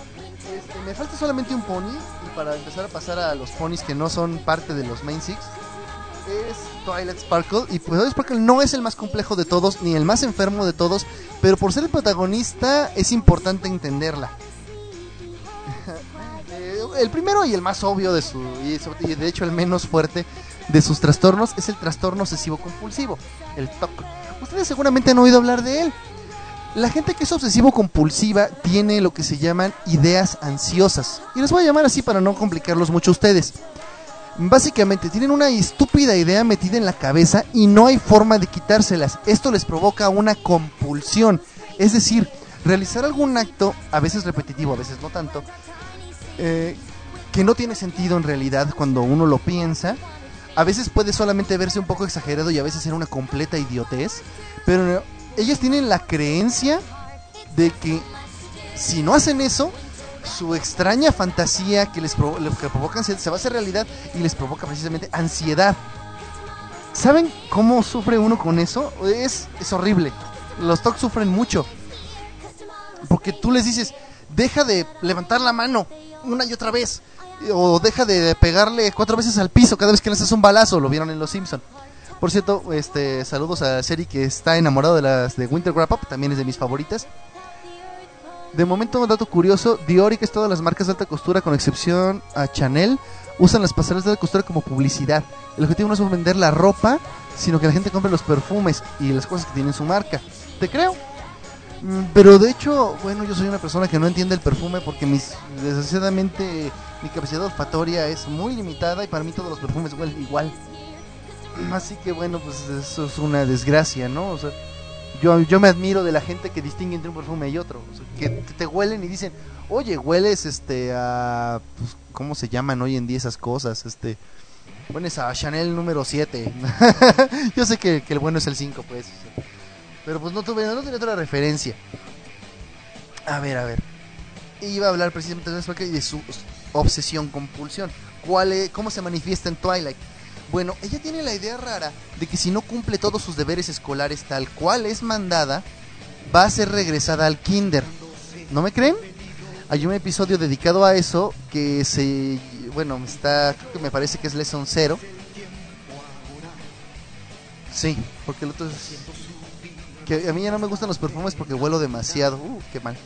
este, me falta solamente un pony. Y para empezar a pasar a los ponies que no son parte de los Main Six, es Twilight Sparkle. Y Twilight Sparkle no es el más complejo de todos, ni el más enfermo de todos. Pero por ser el protagonista, es importante entenderla. el primero y el más obvio de su y, de hecho el menos fuerte de sus trastornos es el trastorno obsesivo compulsivo, el TOC. Ustedes seguramente han oído hablar de él. La gente que es obsesivo compulsiva tiene lo que se llaman ideas ansiosas. Y les voy a llamar así para no complicarlos mucho a ustedes. Básicamente tienen una estúpida idea metida en la cabeza y no hay forma de quitárselas. Esto les provoca una compulsión. Es decir, realizar algún acto, a veces repetitivo, a veces no tanto, eh, que no tiene sentido en realidad cuando uno lo piensa. A veces puede solamente verse un poco exagerado y a veces ser una completa idiotez. Pero ellas tienen la creencia de que si no hacen eso, su extraña fantasía que les que provoca ansiedad se va a hacer realidad y les provoca precisamente ansiedad. ¿Saben cómo sufre uno con eso? Es, es horrible. Los TOC sufren mucho. Porque tú les dices, deja de levantar la mano, una y otra vez. O deja de pegarle cuatro veces al piso cada vez que le haces un balazo. Lo vieron en Los Simpson. Por cierto, este, saludos a Seri que está enamorado de las de Winter Wrap Up, también es de mis favoritas. De momento, un dato curioso, Dior y que es todas las marcas de alta costura, con excepción a Chanel, usan las pasarelas de alta costura como publicidad. El objetivo no es vender la ropa, sino que la gente compre los perfumes y las cosas que tienen su marca. ¿Te creo? Mm, pero de hecho, bueno, yo soy una persona que no entiende el perfume porque mis, desgraciadamente mi capacidad olfatoria es muy limitada y para mí todos los perfumes huelen igual. Así que bueno, pues eso es una desgracia, ¿no? O sea, yo, yo me admiro de la gente que distingue entre un perfume y otro. que, te huelen y dicen, oye, hueles este a... Pues, ¿Cómo se llaman hoy en día esas cosas? Este... Pones a Chanel número 7. yo sé que, que, el bueno es el 5, pues. Pero pues no tuve, no tenía otra referencia. A ver, a ver. Iba a hablar precisamente de su obsesión compulsión. ¿Cuál es, ¿Cómo se manifiesta en Twilight? Bueno, ella tiene la idea rara de que si no cumple todos sus deberes escolares tal cual es mandada, va a ser regresada al kinder. ¿No me creen? Hay un episodio dedicado a eso que se... Bueno, está... Creo que me parece que es Lesson 0. Sí, porque el otro es que a mí ya no me gustan los perfumes porque huelo demasiado. Uh, qué mal.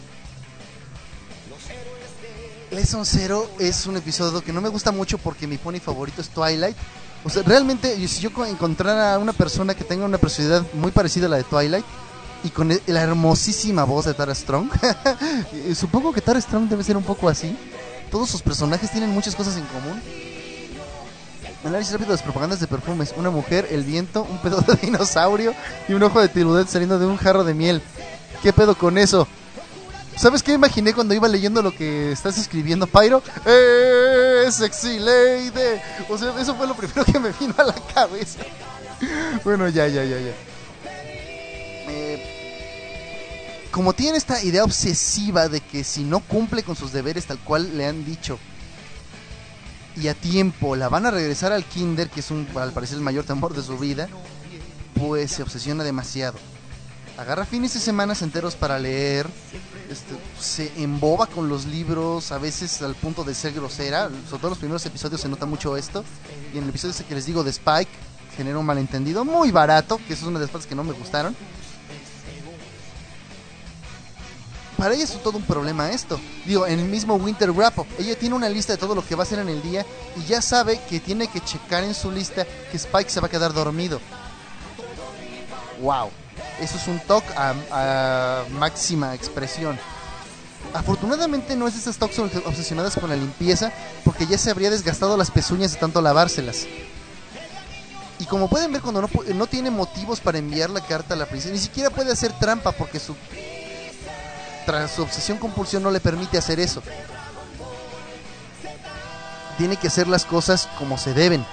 Lesson Zero es un episodio que no me gusta mucho porque mi pony favorito es Twilight. O sea, realmente, si yo encontrara a una persona que tenga una personalidad muy parecida a la de Twilight y con e, la hermosísima voz de Tara Strong, supongo que Tara Strong debe ser un poco así. Todos sus personajes tienen muchas cosas en común. Análisis rápido de las propagandas de perfumes. Una mujer, el viento, un pedo de dinosaurio y un ojo de tirudet saliendo de un jarro de miel. ¿Qué pedo con eso? ¿Sabes qué imaginé cuando iba leyendo lo que estás escribiendo, Pyro? ¡Eh, sexy lady! O sea, eso fue lo primero que me vino a la cabeza. bueno, ya, ya, ya, ya. Como tiene esta idea obsesiva de que si no cumple con sus deberes tal cual le han dicho y a tiempo la van a regresar al kinder, que es un, al parecer el mayor temor de su vida, pues se obsesiona demasiado. Agarra fines de semana enteros para leer, este, se emboba con los libros, a veces al punto de ser grosera, sobre todo en los primeros episodios se nota mucho esto, y en el episodio ese que les digo de Spike, genera un malentendido muy barato, que eso es una de las partes que no me gustaron. Para ella es todo un problema esto. Digo, en el mismo Winter Wrap Up, ella tiene una lista de todo lo que va a hacer en el día y ya sabe que tiene que checar en su lista que Spike se va a quedar dormido. ¡Wow! Eso es un toque a, máxima expresión. Afortunadamente no es esas toques obsesionadas con la limpieza, porque ya se habría desgastado las pezuñas de tanto lavárselas. Y como pueden ver, cuando no, no tiene motivos para enviar la carta a la princesa, ni siquiera puede hacer trampa porque su, tras su obsesión compulsión no le permite hacer eso. Tiene que hacer las cosas como se deben.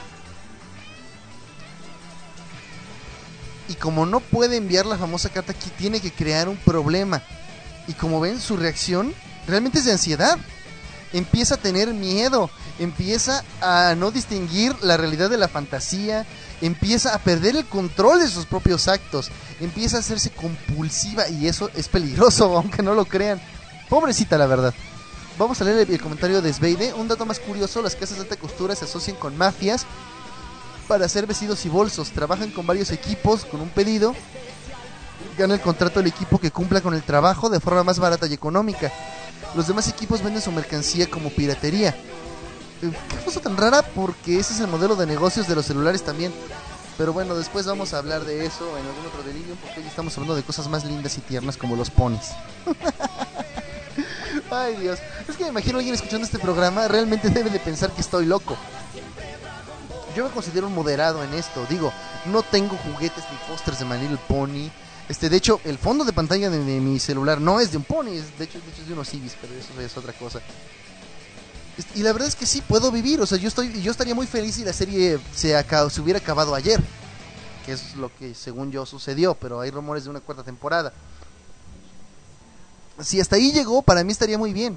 Y como no puede enviar la famosa carta aquí, tiene que crear un problema. Y como ven, su reacción realmente es de ansiedad. Empieza a tener miedo, empieza a no distinguir la realidad de la fantasía, empieza a perder el control de sus propios actos, empieza a hacerse compulsiva y eso es peligroso, aunque no lo crean. Pobrecita, la verdad. Vamos a leer el, comentario de Sveide. Un dato más curioso, las casas de alta costura se asocian con mafias para hacer vestidos y bolsos. Trabajan con varios equipos, con un pedido. Gana el contrato el equipo que cumpla con el trabajo de forma más barata y económica. Los demás equipos venden su mercancía como piratería. Eh, qué cosa tan rara porque ese es el modelo de negocios de los celulares también. Pero bueno, después vamos a hablar de eso en algún otro delirio porque hoy estamos hablando de cosas más lindas y tiernas como los ponis. Ay Dios, es que me imagino alguien escuchando este programa realmente debe de pensar que estoy loco yo me considero moderado en esto. Digo, no tengo juguetes ni pósters de My Little Pony. Este, de hecho, el fondo de pantalla de, mi celular no es de un pony, es, de, hecho, de hecho es de unos Civis, pero eso es otra cosa. Este, y la verdad es que sí puedo vivir, o sea, yo estoy yo estaría muy feliz si la serie se, se hubiera acabado ayer, que es lo que según yo sucedió, pero hay rumores de una cuarta temporada. Si hasta ahí llegó, para mí estaría muy bien.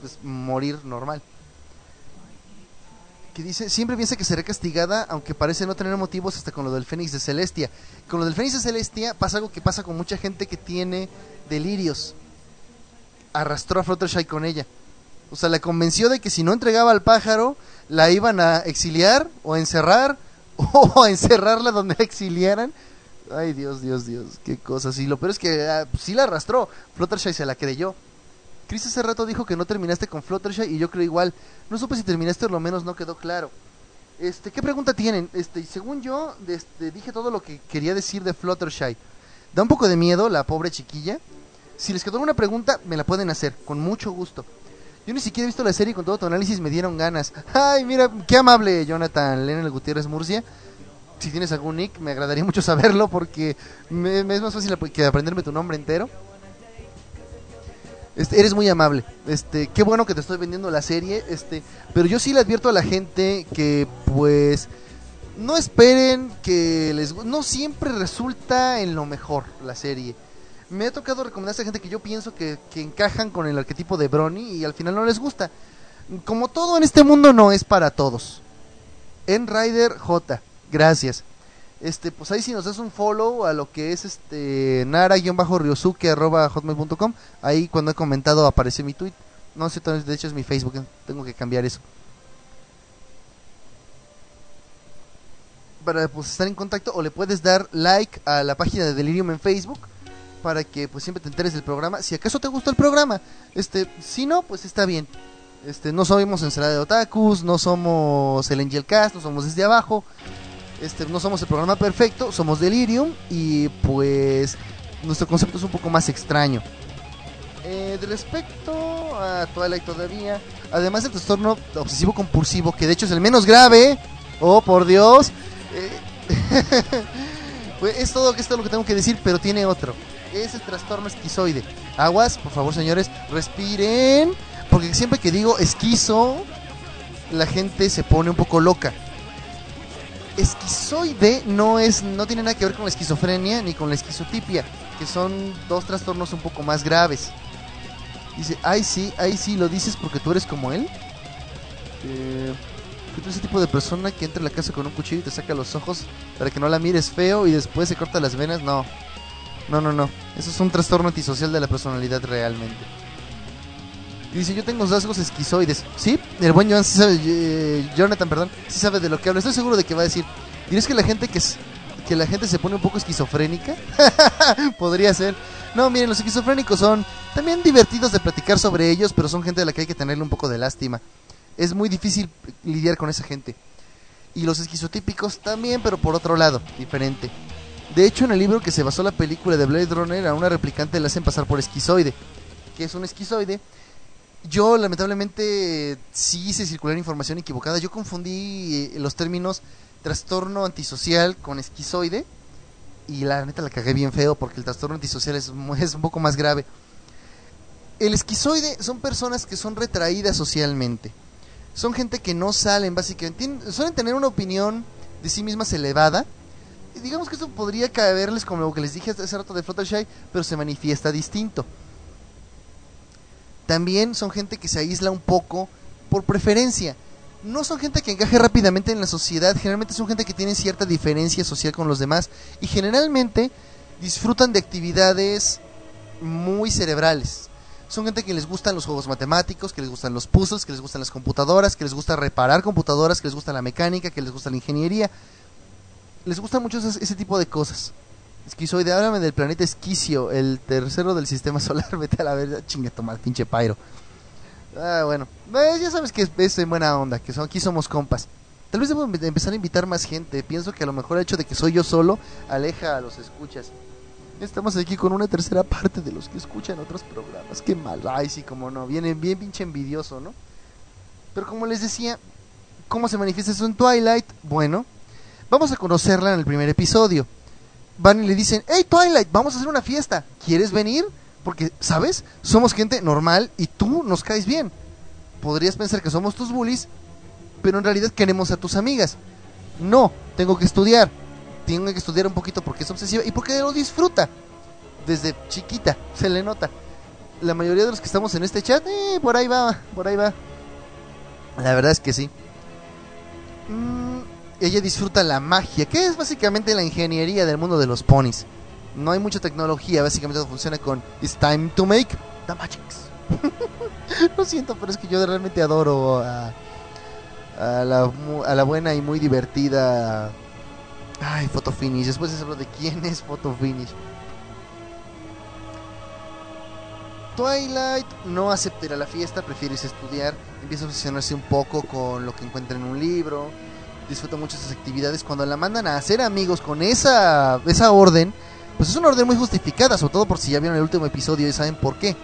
pues, morir normal que dice, siempre piensa que será castigada, aunque parece no tener motivos hasta con lo del Fénix de Celestia. Con lo del Fénix de Celestia pasa algo que pasa con mucha gente que tiene delirios. Arrastró a Fluttershy con ella. O sea, la convenció de que si no entregaba al pájaro, la iban a exiliar o a encerrar o a encerrarla donde la exiliaran. Ay, Dios, Dios, Dios, qué cosas. Y lo peor es que ah, sí la arrastró. Fluttershy se la creyó. Chris hace rato dijo que no terminaste con Fluttershy y yo creo igual. No supe si terminaste o lo menos no quedó claro. Este, ¿qué pregunta tienen? Este, según yo, este, dije todo lo que quería decir de Fluttershy. Da un poco de miedo la pobre chiquilla. Si les quedó alguna pregunta, me la pueden hacer, con mucho gusto. Yo ni siquiera he visto la serie y con todo tu análisis me dieron ganas. Ay, mira, qué amable Jonathan Lennon Gutiérrez Murcia. Si tienes algún nick, me agradaría mucho saberlo porque me es más fácil que aprenderme tu nombre entero. Este, eres muy amable. Este, qué bueno que te estoy vendiendo la serie, este, pero yo sí le advierto a la gente que pues no esperen que les no siempre resulta en lo mejor la serie. Me ha tocado recomendar a gente que yo pienso que, que encajan con el arquetipo de Brony y al final no les gusta. Como todo en este mundo no es para todos. En Rider J, gracias este pues ahí si nos das un follow a lo que es este nara-ryosuke arroba hotmail.com ahí cuando he comentado aparece mi tweet. No sé de hecho es mi facebook tengo que cambiar eso. Para pues estar en contacto o le puedes dar like a la página de Delirium en Facebook para que pues siempre te enteres del programa si acaso te gustó el programa. Este si no pues está bien. Este no somos ensalada de otakus no somos el Angel Cast no somos desde abajo este, no somos el programa perfecto, somos Delirium y pues nuestro concepto es un poco más extraño. Eh, de respecto a Twilight todavía, además del trastorno obsesivo compulsivo, que de hecho es el menos grave, oh por Dios, eh, pues es todo esto lo que tengo que decir, pero tiene otro, es el trastorno esquizoide. Aguas, por favor señores, respiren, porque siempre que digo esquizo, la gente se pone un poco loca. Esquizoide no es no tiene nada que ver con la esquizofrenia ni con la esquizotipia, que son dos trastornos un poco más graves. Dice, ay sí, ay sí, lo dices porque tú eres como él. Eh, tú ese tipo de persona que entra a la casa con un cuchillo y te saca los ojos para que no la mires feo y después se corta las venas. No, no, no, no. Eso es un trastorno antisocial de la personalidad realmente. Y dice, yo tengo rasgos esquizoides. Sí, el buen Jonathan, sabe, eh, Jonathan, perdón, sí sabe de lo que habla. Estoy seguro de que va a decir, ¿dirías que la gente que, que la gente se pone un poco esquizofrénica? Podría ser. No, miren, los esquizofrénicos son también divertidos de platicar sobre ellos, pero son gente de la que hay que tenerle un poco de lástima. Es muy difícil lidiar con esa gente. Y los esquizotípicos también, pero por otro lado, diferente. De hecho, en el libro que se basó la película de Blade Runner, a una replicante le hacen pasar por esquizoide. Que es un esquizoide yo lamentablemente sí hice circular información equivocada. Yo confundí eh, los términos trastorno antisocial con esquizoide y la neta la cagué bien feo porque el trastorno antisocial es, es un poco más grave. El esquizoide son personas que son retraídas socialmente. Son gente que no salen básicamente. suelen tener una opinión de sí mismas elevada. Y digamos que esto podría caerles como lo que les dije hace rato de Fluttershy, pero se manifiesta distinto también son gente que se aísla un poco por preferencia. No son gente que encaje rápidamente en la sociedad, generalmente son gente que tiene cierta diferencia social con los demás y generalmente disfrutan de actividades muy cerebrales. Son gente que les gustan los juegos matemáticos, que les gustan los puzzles, que les gustan las computadoras, que les gusta reparar computadoras, que les gusta la mecánica, que les gusta la ingeniería. Les gusta mucho ese tipo de cosas. Esquizoide, háblame del planeta Esquicio, el tercero del sistema solar. Vete a la verdad, chinga, toma, pinche pairo. Ah, bueno, pues ya sabes que es, en buena onda, que son, aquí somos compas. Tal vez debo empezar a invitar más gente. Pienso que a lo mejor el hecho de que soy yo solo aleja a los escuchas. Estamos aquí con una tercera parte de los que escuchan otros programas. Qué mal. Ay, sí, como no. Viene bien pinche envidioso, ¿no? Pero como les decía, ¿cómo se manifiesta eso en Twilight? Bueno, vamos a conocerla en el primer episodio van y le dicen, hey Twilight, vamos a hacer una fiesta, ¿quieres venir? Porque, ¿sabes? Somos gente normal y tú nos caes bien. Podrías pensar que somos tus bullies, pero en realidad queremos a tus amigas. No, tengo que estudiar. Tengo que estudiar un poquito porque es obsesiva y porque lo disfruta. Desde chiquita, se le nota. La mayoría de los que estamos en este chat, eh, por ahí va, por ahí va. La verdad es que sí. Mmm ella disfruta la magia, que es básicamente la ingeniería del mundo de los ponis. No hay mucha tecnología, básicamente todo funciona con It's time to make the magics. Lo siento, pero es que yo realmente adoro a, a, la, a la buena y muy divertida. Ay, Photo Finish. Después se hablo de quién es Photo Finish. Twilight no acepta ir a la fiesta, prefiere estudiar, empieza a obsesionarse un poco con lo que encuentra en un libro, disfruta mucho esas actividades. Cuando la mandan a hacer amigos con esa, esa orden, pues es una orden muy justificada, sobre todo por si ya vieron el último episodio y saben por qué.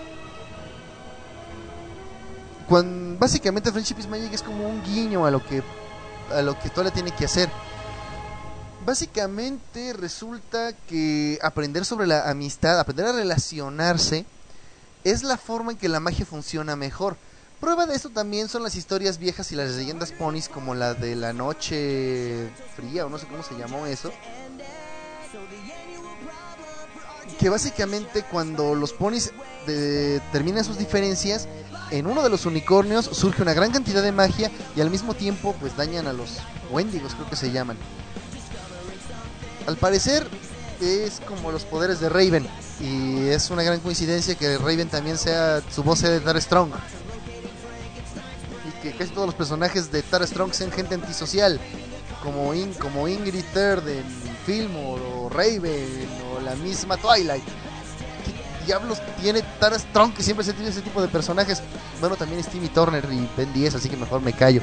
Cuando, básicamente Friendship is Magic es como un guiño a lo que a lo que Tola tiene que hacer. Básicamente resulta que aprender sobre la amistad, aprender a relacionarse, es la forma en que la magia funciona mejor. Prueba de esto también son las historias viejas y las leyendas ponis como la de la noche fría o no sé cómo se llamó eso. Que básicamente cuando los ponis terminan sus diferencias, en uno de los unicornios surge una gran cantidad de magia y al mismo tiempo pues dañan a los wendigos, creo que se llaman. Al parecer es como los poderes de Raven y es una gran coincidencia que Raven también sea su voz de Dar Strong que casi todos los personajes de Tara Strong sean gente antisocial, como, como Ingrid Third en Fillmore, o Raven, o la misma Twilight. ¿Qué diablos tiene Tara Strong que siempre se tiene ese tipo de personajes? Bueno, también es Timmy Turner y Ben 10, así que mejor me callo.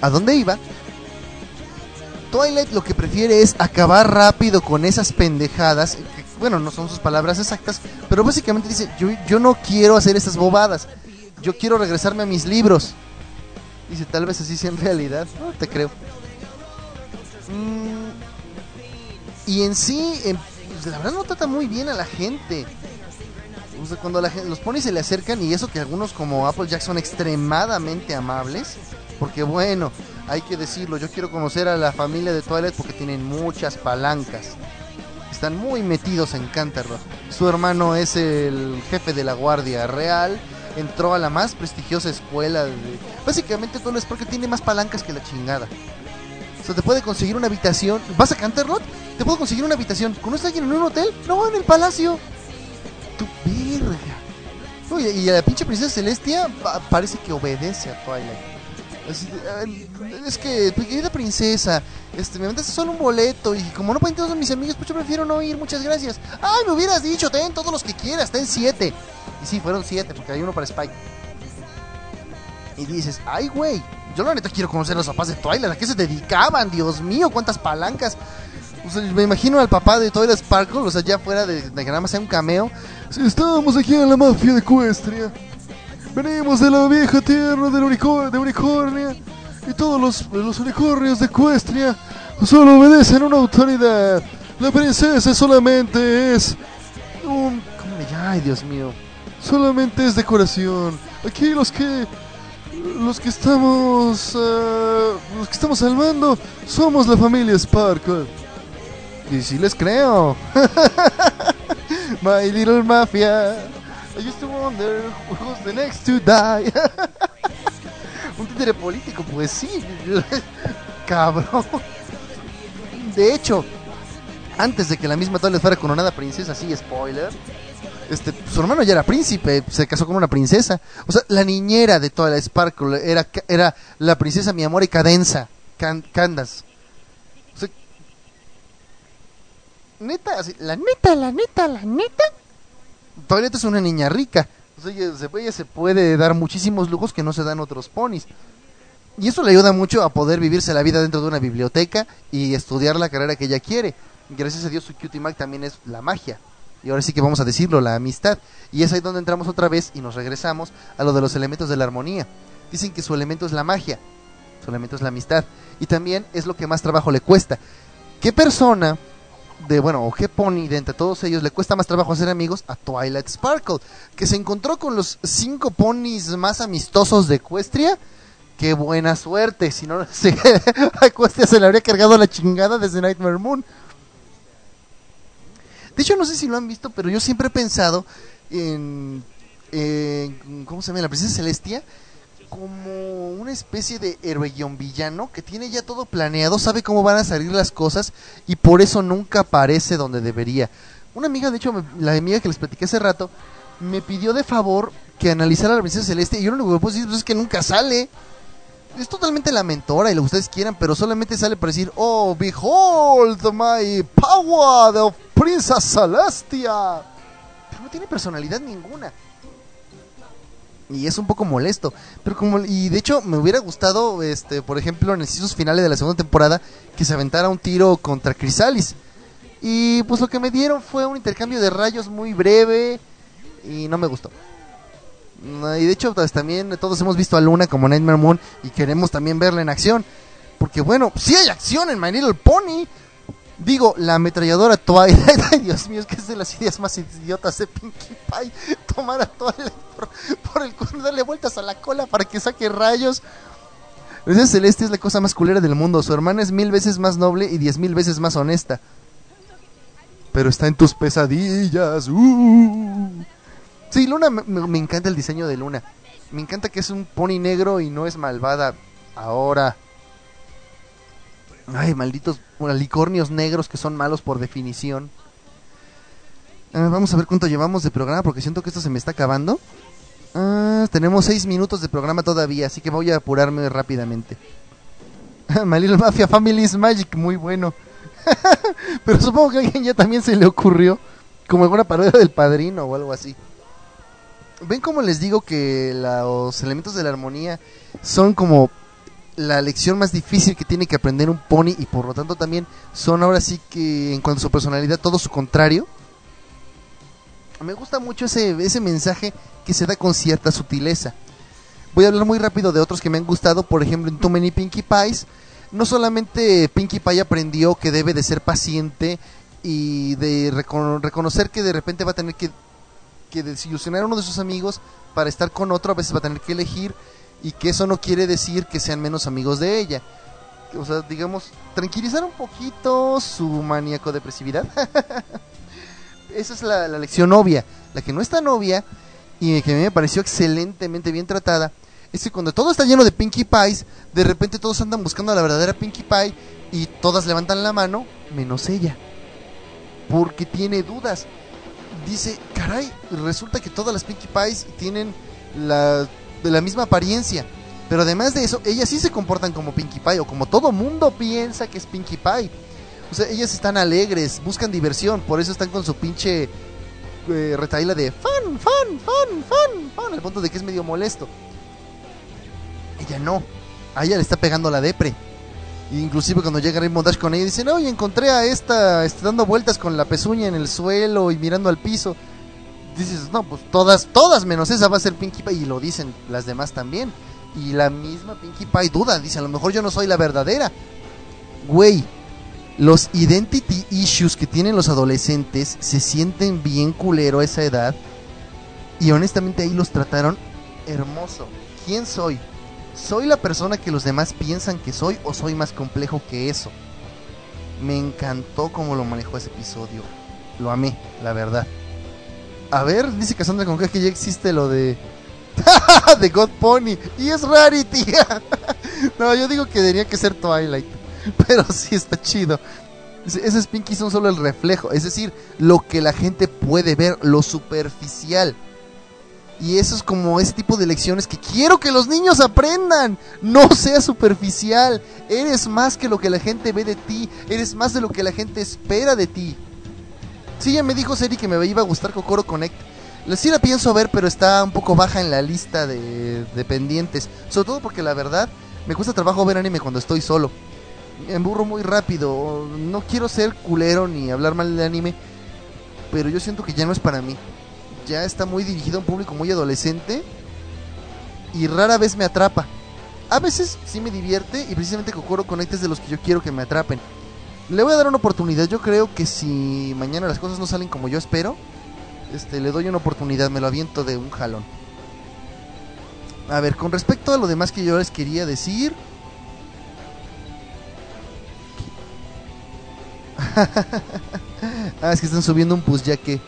¿A dónde iba? Twilight lo que prefiere es acabar rápido con esas pendejadas. bueno, no son sus palabras exactas, pero básicamente dice, yo, yo no quiero hacer esas bobadas yo quiero regresarme a mis libros. Dice, tal vez así sea en realidad. No te creo. Mm, y en sí, pues, la verdad no trata muy bien a la gente. cuando la los ponis se le acercan y eso que algunos como Apple Jack son extremadamente amables. Porque bueno, hay que decirlo, yo quiero conocer a la familia de Twilight porque tienen muchas palancas. Están muy metidos en Canterlot. Su hermano es el jefe de la Guardia Real. Entró a la más prestigiosa escuela. De... Básicamente todo es porque tiene más palancas que la chingada. O sea, te puede conseguir una habitación. ¿Vas a Canterlot? Te puedo conseguir una habitación. ¿Conoces a alguien en un hotel? No, en el palacio. Tu verga. Uy, y la pinche princesa Celestia parece que obedece a Twilight. Es, que, querida princesa, este, me mandaste solo un boleto y como no pueden todos mis amigos, pues yo prefiero no ir, muchas gracias. Ay, me hubieras dicho, ten todos los que quieras, ten siete. Y sí, fueron siete, porque hay uno para Spike. Y dices, ay, güey, yo la neta quiero conocer los papás de Twilight, ¿a qué se dedicaban? Dios mío, cuántas palancas. me imagino al papá de Twilight Sparkle, o sea, ya fuera de, de que nada más sea un cameo. Si estábamos aquí en la mafia de Ecuestria. Venimos de la vieja tierra del de unicornia. Y todos los, los unicornios de Ecuestria solo obedecen a una autoridad. La princesa solamente es un... ¿Cómo le llama? Ay, Dios mío. Solamente es decoración. Aquí los que... Los que estamos... Uh, los que estamos salvando somos la familia Sparkle. Y si les creo. My Little Mafia. I used to wonder who's the next to die. Un títere político, pues sí. Cabrón. De hecho, antes de que la misma Twilight fuera coronada princesa, sí, spoiler. Este, su hermano ya era príncipe, se casó con una princesa. O sea, la niñera de toda la Sparkle era, era la princesa mi amor y cadenza. O sea, neta, la neta, la neta, la neta Toilette es una niña rica. O ella, se, puede dar muchísimos lujos que no se dan otros ponis. Y eso le ayuda mucho a poder vivirse la vida dentro de una biblioteca y estudiar la carrera que ella quiere. Gracias a Dios su cutie Mac también es la magia. Y ahora sí que vamos a decirlo, la amistad. Y es ahí donde entramos otra vez y nos regresamos a lo de los elementos de la armonía. Dicen que su elemento es la magia, su elemento es la amistad. Y también es lo que más trabajo le cuesta. ¿Qué persona de, bueno, o qué pony de entre todos ellos le cuesta más trabajo hacer amigos a Twilight Sparkle, que se encontró con los cinco ponis más amistosos de Equestria. Qué buena suerte, si no, a Equestria se le habría cargado la chingada desde Nightmare Moon. De hecho, no sé si lo han visto, pero yo siempre he pensado en, en ¿cómo se llama? La princesa Celestia como una especie de héroe villano que tiene ya todo planeado, sabe cómo van a salir las cosas y por eso nunca aparece donde debería. Una amiga, de hecho, la amiga que les platiqué hace rato, me pidió de favor que analizara la princesa celeste y yo lo único que puedo decir pues, es que nunca sale. Es totalmente la mentora y lo que ustedes quieran, pero solamente sale para decir, oh, behold my power de princesa celestia. Pero no tiene personalidad ninguna y es un poco molesto. Pero como y de hecho me hubiera gustado este, por ejemplo, en incisos finales de la segunda temporada que se aventara un tiro contra Crisalis. Y pues lo que me dieron fue un intercambio de rayos muy breve y no me gustó. Y de hecho, pues, también todos hemos visto a Luna como Nightmare Moon y queremos también verla en acción. Porque bueno, si hay acción en My Little Pony. Digo, la ametralladora Twilight, ay Dios mío, es que es de las ideas más idiotas de Pinkie Pie, tomar a Twilight por, el culo, darle vueltas a la cola para que saque rayos. Esa Celeste es la cosa más culera del mundo, su hermana es mil veces más noble y diez mil veces más honesta. Pero está en tus pesadillas. Uh. Sí, Luna, me, encanta el diseño de Luna. Me encanta que es un pony negro y no es malvada ahora. Ay, malditos alicornios negros que son malos por definición. Ah, vamos a ver cuánto llevamos de programa porque siento que esto se me está acabando. Ah, tenemos seis minutos de programa todavía, así que voy a apurarme rápidamente. My Mafia Family's Magic, muy bueno. Pero supongo que a alguien ya también se le ocurrió. Como alguna parodia del padrino o algo así. ¿Ven cómo les digo que los elementos de la armonía son como la lección más difícil que tiene que aprender un pony y por lo tanto también son ahora sí que en cuanto a su personalidad todo su contrario. Me gusta mucho ese, ese mensaje que se da con cierta sutileza. Voy a hablar muy rápido de otros que me han gustado, por ejemplo en Too Many Pinkie Pies. No solamente Pinkie Pie aprendió que debe de ser paciente y de reconocer que de repente va a tener que, que desilusionar a uno de sus amigos para estar con otro, a veces va a tener que elegir y que eso no quiere decir que sean menos amigos de ella. O sea, digamos, tranquilizar un poquito su maníaco depresividad. Esa es la, la, lección obvia. La que no está novia y que a mí me pareció excelentemente bien tratada es que cuando todo está lleno de Pinkie Pies, de repente todos andan buscando a la verdadera Pinkie Pie y todas levantan la mano, menos ella. Porque tiene dudas. Dice, caray, resulta que todas las Pinkie Pies tienen la, la misma apariencia. Pero además de eso, ellas sí se comportan como Pinkie Pie, o como todo mundo piensa que es Pinkie Pie. O sea, ellas están alegres, buscan diversión, por eso están con su pinche eh, retaíla de fan, fan, fan, fan, fan, al punto de que es medio molesto. Ella no, a ella le está pegando la depre. Inclusive cuando llega Rainbow Dash con ella, dicen, oye, encontré a esta este, dando vueltas con la pezuña en el suelo y mirando al piso. Dices, no, pues todas, todas menos esa va a ser Pinkie Pie. Y lo dicen las demás también. Y la misma Pinkie Pie duda, dice, a lo mejor yo no soy la verdadera. Güey, los identity issues que tienen los adolescentes se sienten bien culero a esa edad. Y honestamente ahí los trataron hermoso. ¿Quién soy? ¿Soy la persona que los demás piensan que soy o soy más complejo que eso? Me encantó cómo lo manejó ese episodio. Lo amé, la verdad. A ver, dice Cassandra con que ya existe lo de. de God Pony. Y es Rarity. no, yo digo que debería que ser Twilight. Pero sí está chido. Esos Pinky son solo el reflejo. Es decir, lo que la gente puede ver, lo superficial. Y eso es como ese tipo de lecciones que quiero que los niños aprendan. No sea superficial. Eres más que lo que la gente ve de ti. Eres más de lo que la gente espera de ti. Sí, ya me dijo Seri que me iba a gustar Kokoro Connect. Sí la pienso ver, pero está un poco baja en la lista de, de pendientes. Sobre todo porque la verdad me cuesta trabajo ver anime cuando estoy solo. Me emburro muy rápido. No quiero ser culero ni hablar mal de anime. Pero yo siento que ya no es para mí ya está muy dirigido a un público muy adolescente y rara vez me atrapa. A veces sí me divierte y precisamente Kokoro Connect es de los que yo quiero que me atrapen. Le voy a dar una oportunidad. Yo creo que si mañana las cosas no salen como yo espero, este, le doy una oportunidad, me lo aviento de un jalón. A ver, con respecto a lo demás que yo les quería decir. ah, es que están subiendo un push ya que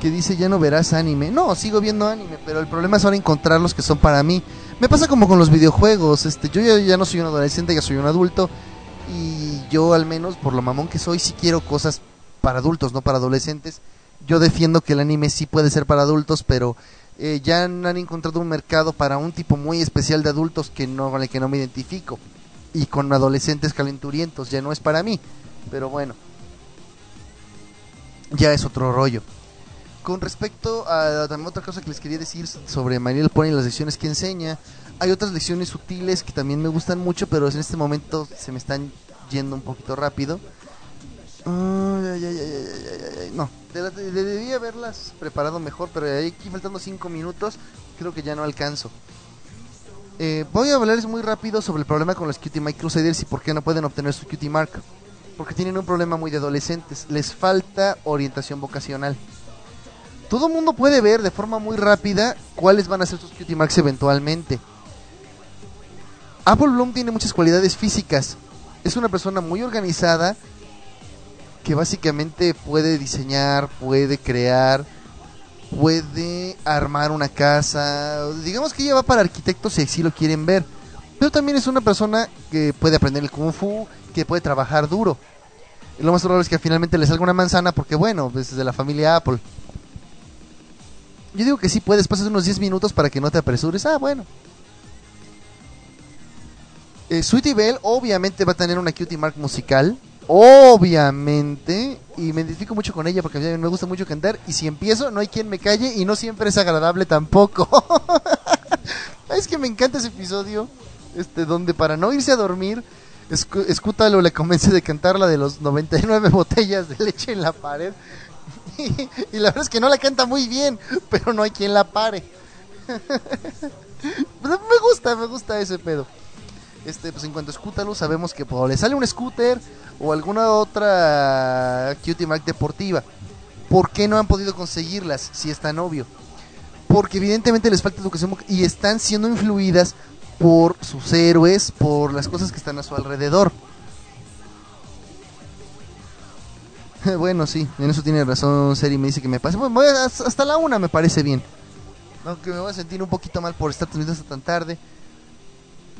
que dice ya no verás anime. No, sigo viendo anime, pero el problema es ahora encontrar los que son para mí. Me pasa como con los videojuegos, este, yo ya, no soy un adolescente, ya soy un adulto y yo al menos por lo mamón que soy sí quiero cosas para adultos, no para adolescentes. Yo defiendo que el anime sí puede ser para adultos, pero eh, ya han encontrado un mercado para un tipo muy especial de adultos que no con el que no me identifico y con adolescentes calenturientos ya no es para mí. Pero bueno, ya es otro rollo con respecto a también otra cosa que les quería decir sobre Mariel Pony y las lecciones que enseña, hay otras lecciones sutiles que también me gustan mucho, pero en este momento se me están yendo un poquito rápido. no, debía haberlas preparado mejor, pero aquí faltando 5 minutos, creo que ya no alcanzo. Eh, voy a hablarles muy rápido sobre el problema con los Cutie Mike Crusaders y por qué no pueden obtener su Cutie Mark. Porque tienen un problema muy de adolescentes, les falta orientación vocacional todo el mundo puede ver de forma muy rápida cuáles van a ser sus cutie marks eventualmente. Apple Bloom tiene muchas cualidades físicas. Es una persona muy organizada que básicamente puede diseñar, puede crear, puede armar una casa. Digamos que ella va para arquitectos si así lo quieren ver. Pero también es una persona que puede aprender el kung fu, que puede trabajar duro. Lo más probable es que finalmente le salga una manzana porque bueno, es de la familia Apple. Yo digo que sí puedes, pasas unos 10 minutos para que no te apresures. Ah, bueno. Eh, Sweetie Belle obviamente va a tener una cutie mark musical. Obviamente. Y me identifico mucho con ella porque a mí me gusta mucho cantar. Y si empiezo, no hay quien me calle. Y no siempre es agradable tampoco. es que me encanta ese episodio. Este, donde para no irse a dormir, Escútalo le convence de cantar la de los 99 botellas de leche en la pared. y la verdad es que no la canta muy bien, pero no hay quien la pare. me gusta, me gusta ese pedo. Este, pues en cuanto a sabemos que pues, le sale un scooter o alguna otra Cutie Mac deportiva. ¿Por qué no han podido conseguirlas si es tan obvio? porque evidentemente les falta educación y están siendo influidas por sus héroes, por las cosas que están a su alrededor. bueno, sí, en eso tiene razón Seri, me dice que me pase. Bueno, hasta la una me parece bien. Aunque me voy a sentir un poquito mal por estar transmitiendo hasta tan tarde.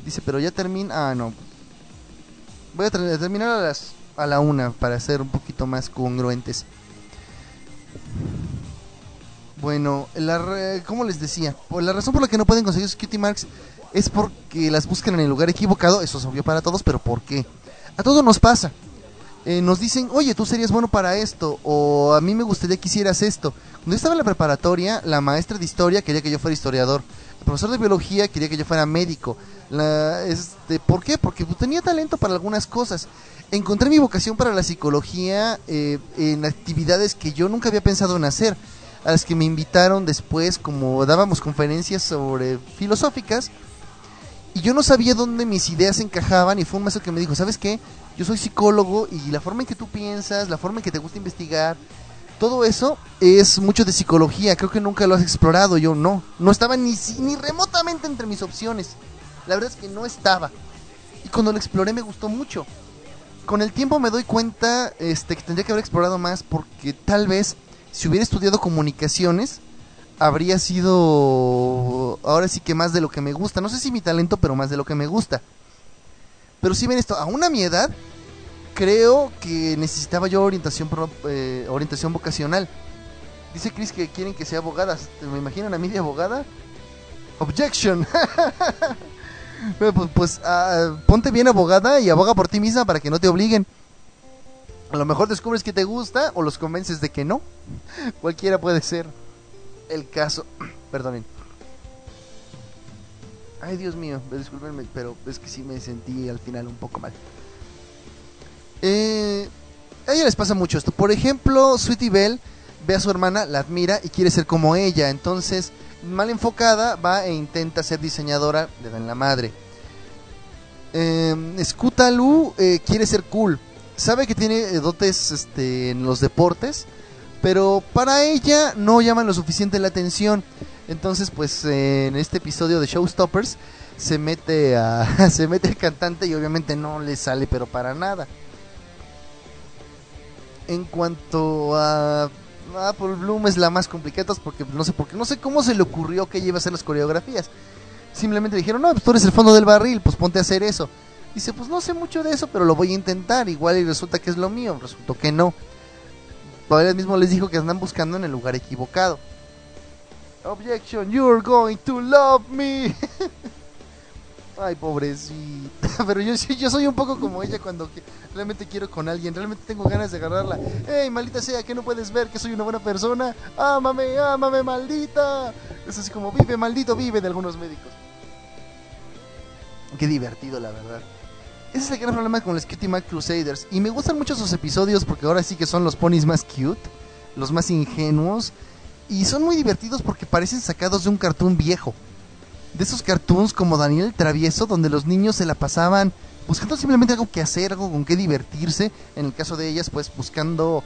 Dice, pero ya termina. Ah, no. Voy a terminar a las a la una para ser un poquito más congruentes. Bueno, como les decía, por la razón por la que no pueden conseguir sus cutie marks es porque las buscan en el lugar equivocado. Eso es obvio para todos, pero ¿por qué? A todos nos pasa. Eh, nos dicen, oye, tú serías bueno para esto, o a mí me gustaría que hicieras esto. Cuando yo estaba en la preparatoria, la maestra de historia quería que yo fuera historiador. El profesor de biología quería que yo fuera médico. La, este, ¿Por qué? Porque tenía talento para algunas cosas. Encontré mi vocación para la psicología eh, en actividades que yo nunca había pensado en hacer, a las que me invitaron después, como dábamos conferencias sobre filosóficas, y yo no sabía dónde mis ideas encajaban, y fue un maestro que me dijo, ¿sabes qué? Yo soy psicólogo y la forma en que tú piensas, la forma en que te gusta investigar, todo eso es mucho de psicología, creo que nunca lo has explorado, yo no, no estaba ni, ni remotamente entre mis opciones, la verdad es que no estaba. Y cuando lo exploré me gustó mucho. Con el tiempo me doy cuenta este, que tendría que haber explorado más porque tal vez si hubiera estudiado comunicaciones habría sido ahora sí que más de lo que me gusta. No sé si mi talento, pero más de lo que me gusta. Pero si ven esto, aún a mi edad, creo que necesitaba yo orientación, eh, orientación vocacional. Dice Chris que quieren que sea abogada. ¿Me imaginan a mí de abogada? Objection. pues, pues ah, ponte bien abogada y aboga por ti misma para que no te obliguen. A lo mejor descubres que te gusta o los convences de que no. Cualquiera puede ser el caso. Perdonen. Ay, Dios mío, disculpenme, pero es que sí me sentí al final un poco mal. Eh, a ella les pasa mucho esto. Por ejemplo, Sweetie Belle ve a su hermana, la admira y quiere ser como ella. Entonces, mal enfocada, va e intenta ser diseñadora, le dan la madre. Eh, Scutalu eh, quiere ser cool. Sabe que tiene dotes este, en los deportes, pero para ella no llaman lo suficiente la atención. Entonces, pues en este episodio de Showstoppers se mete a se mete el cantante y obviamente no le sale pero para nada. En cuanto a Apple Bloom es la más complicada porque no sé por qué, no sé cómo se le ocurrió que ella iba a hacer las coreografías. Simplemente dijeron, "No, pues tú eres el fondo del barril, pues ponte a hacer eso." Dice, "Pues no sé mucho de eso, pero lo voy a intentar, igual y resulta que es lo mío." Resultó que no. Todavía mismo les dijo que andan buscando en el lugar equivocado. Objection, you're going to love me. Ay, pobrecita. Pero yo, soy un poco como ella cuando realmente quiero con alguien. Realmente tengo ganas de agarrarla. ¡Ey, maldita sea! que no puedes ver que soy una buena persona? ¡Ámame, ámame, maldita! Es así como, vive, maldito, vive de algunos médicos. Qué divertido, la verdad. Ese es el gran problema con los Cutie Mac Crusaders. Y me gustan mucho sus episodios porque ahora sí que son los ponis más cute, los más ingenuos. Y son muy divertidos porque parecen sacados de un cartoon viejo. De esos cartoons como Daniel Travieso, donde los niños se la pasaban buscando simplemente algo que hacer, algo con que divertirse. En el caso de ellas, pues buscando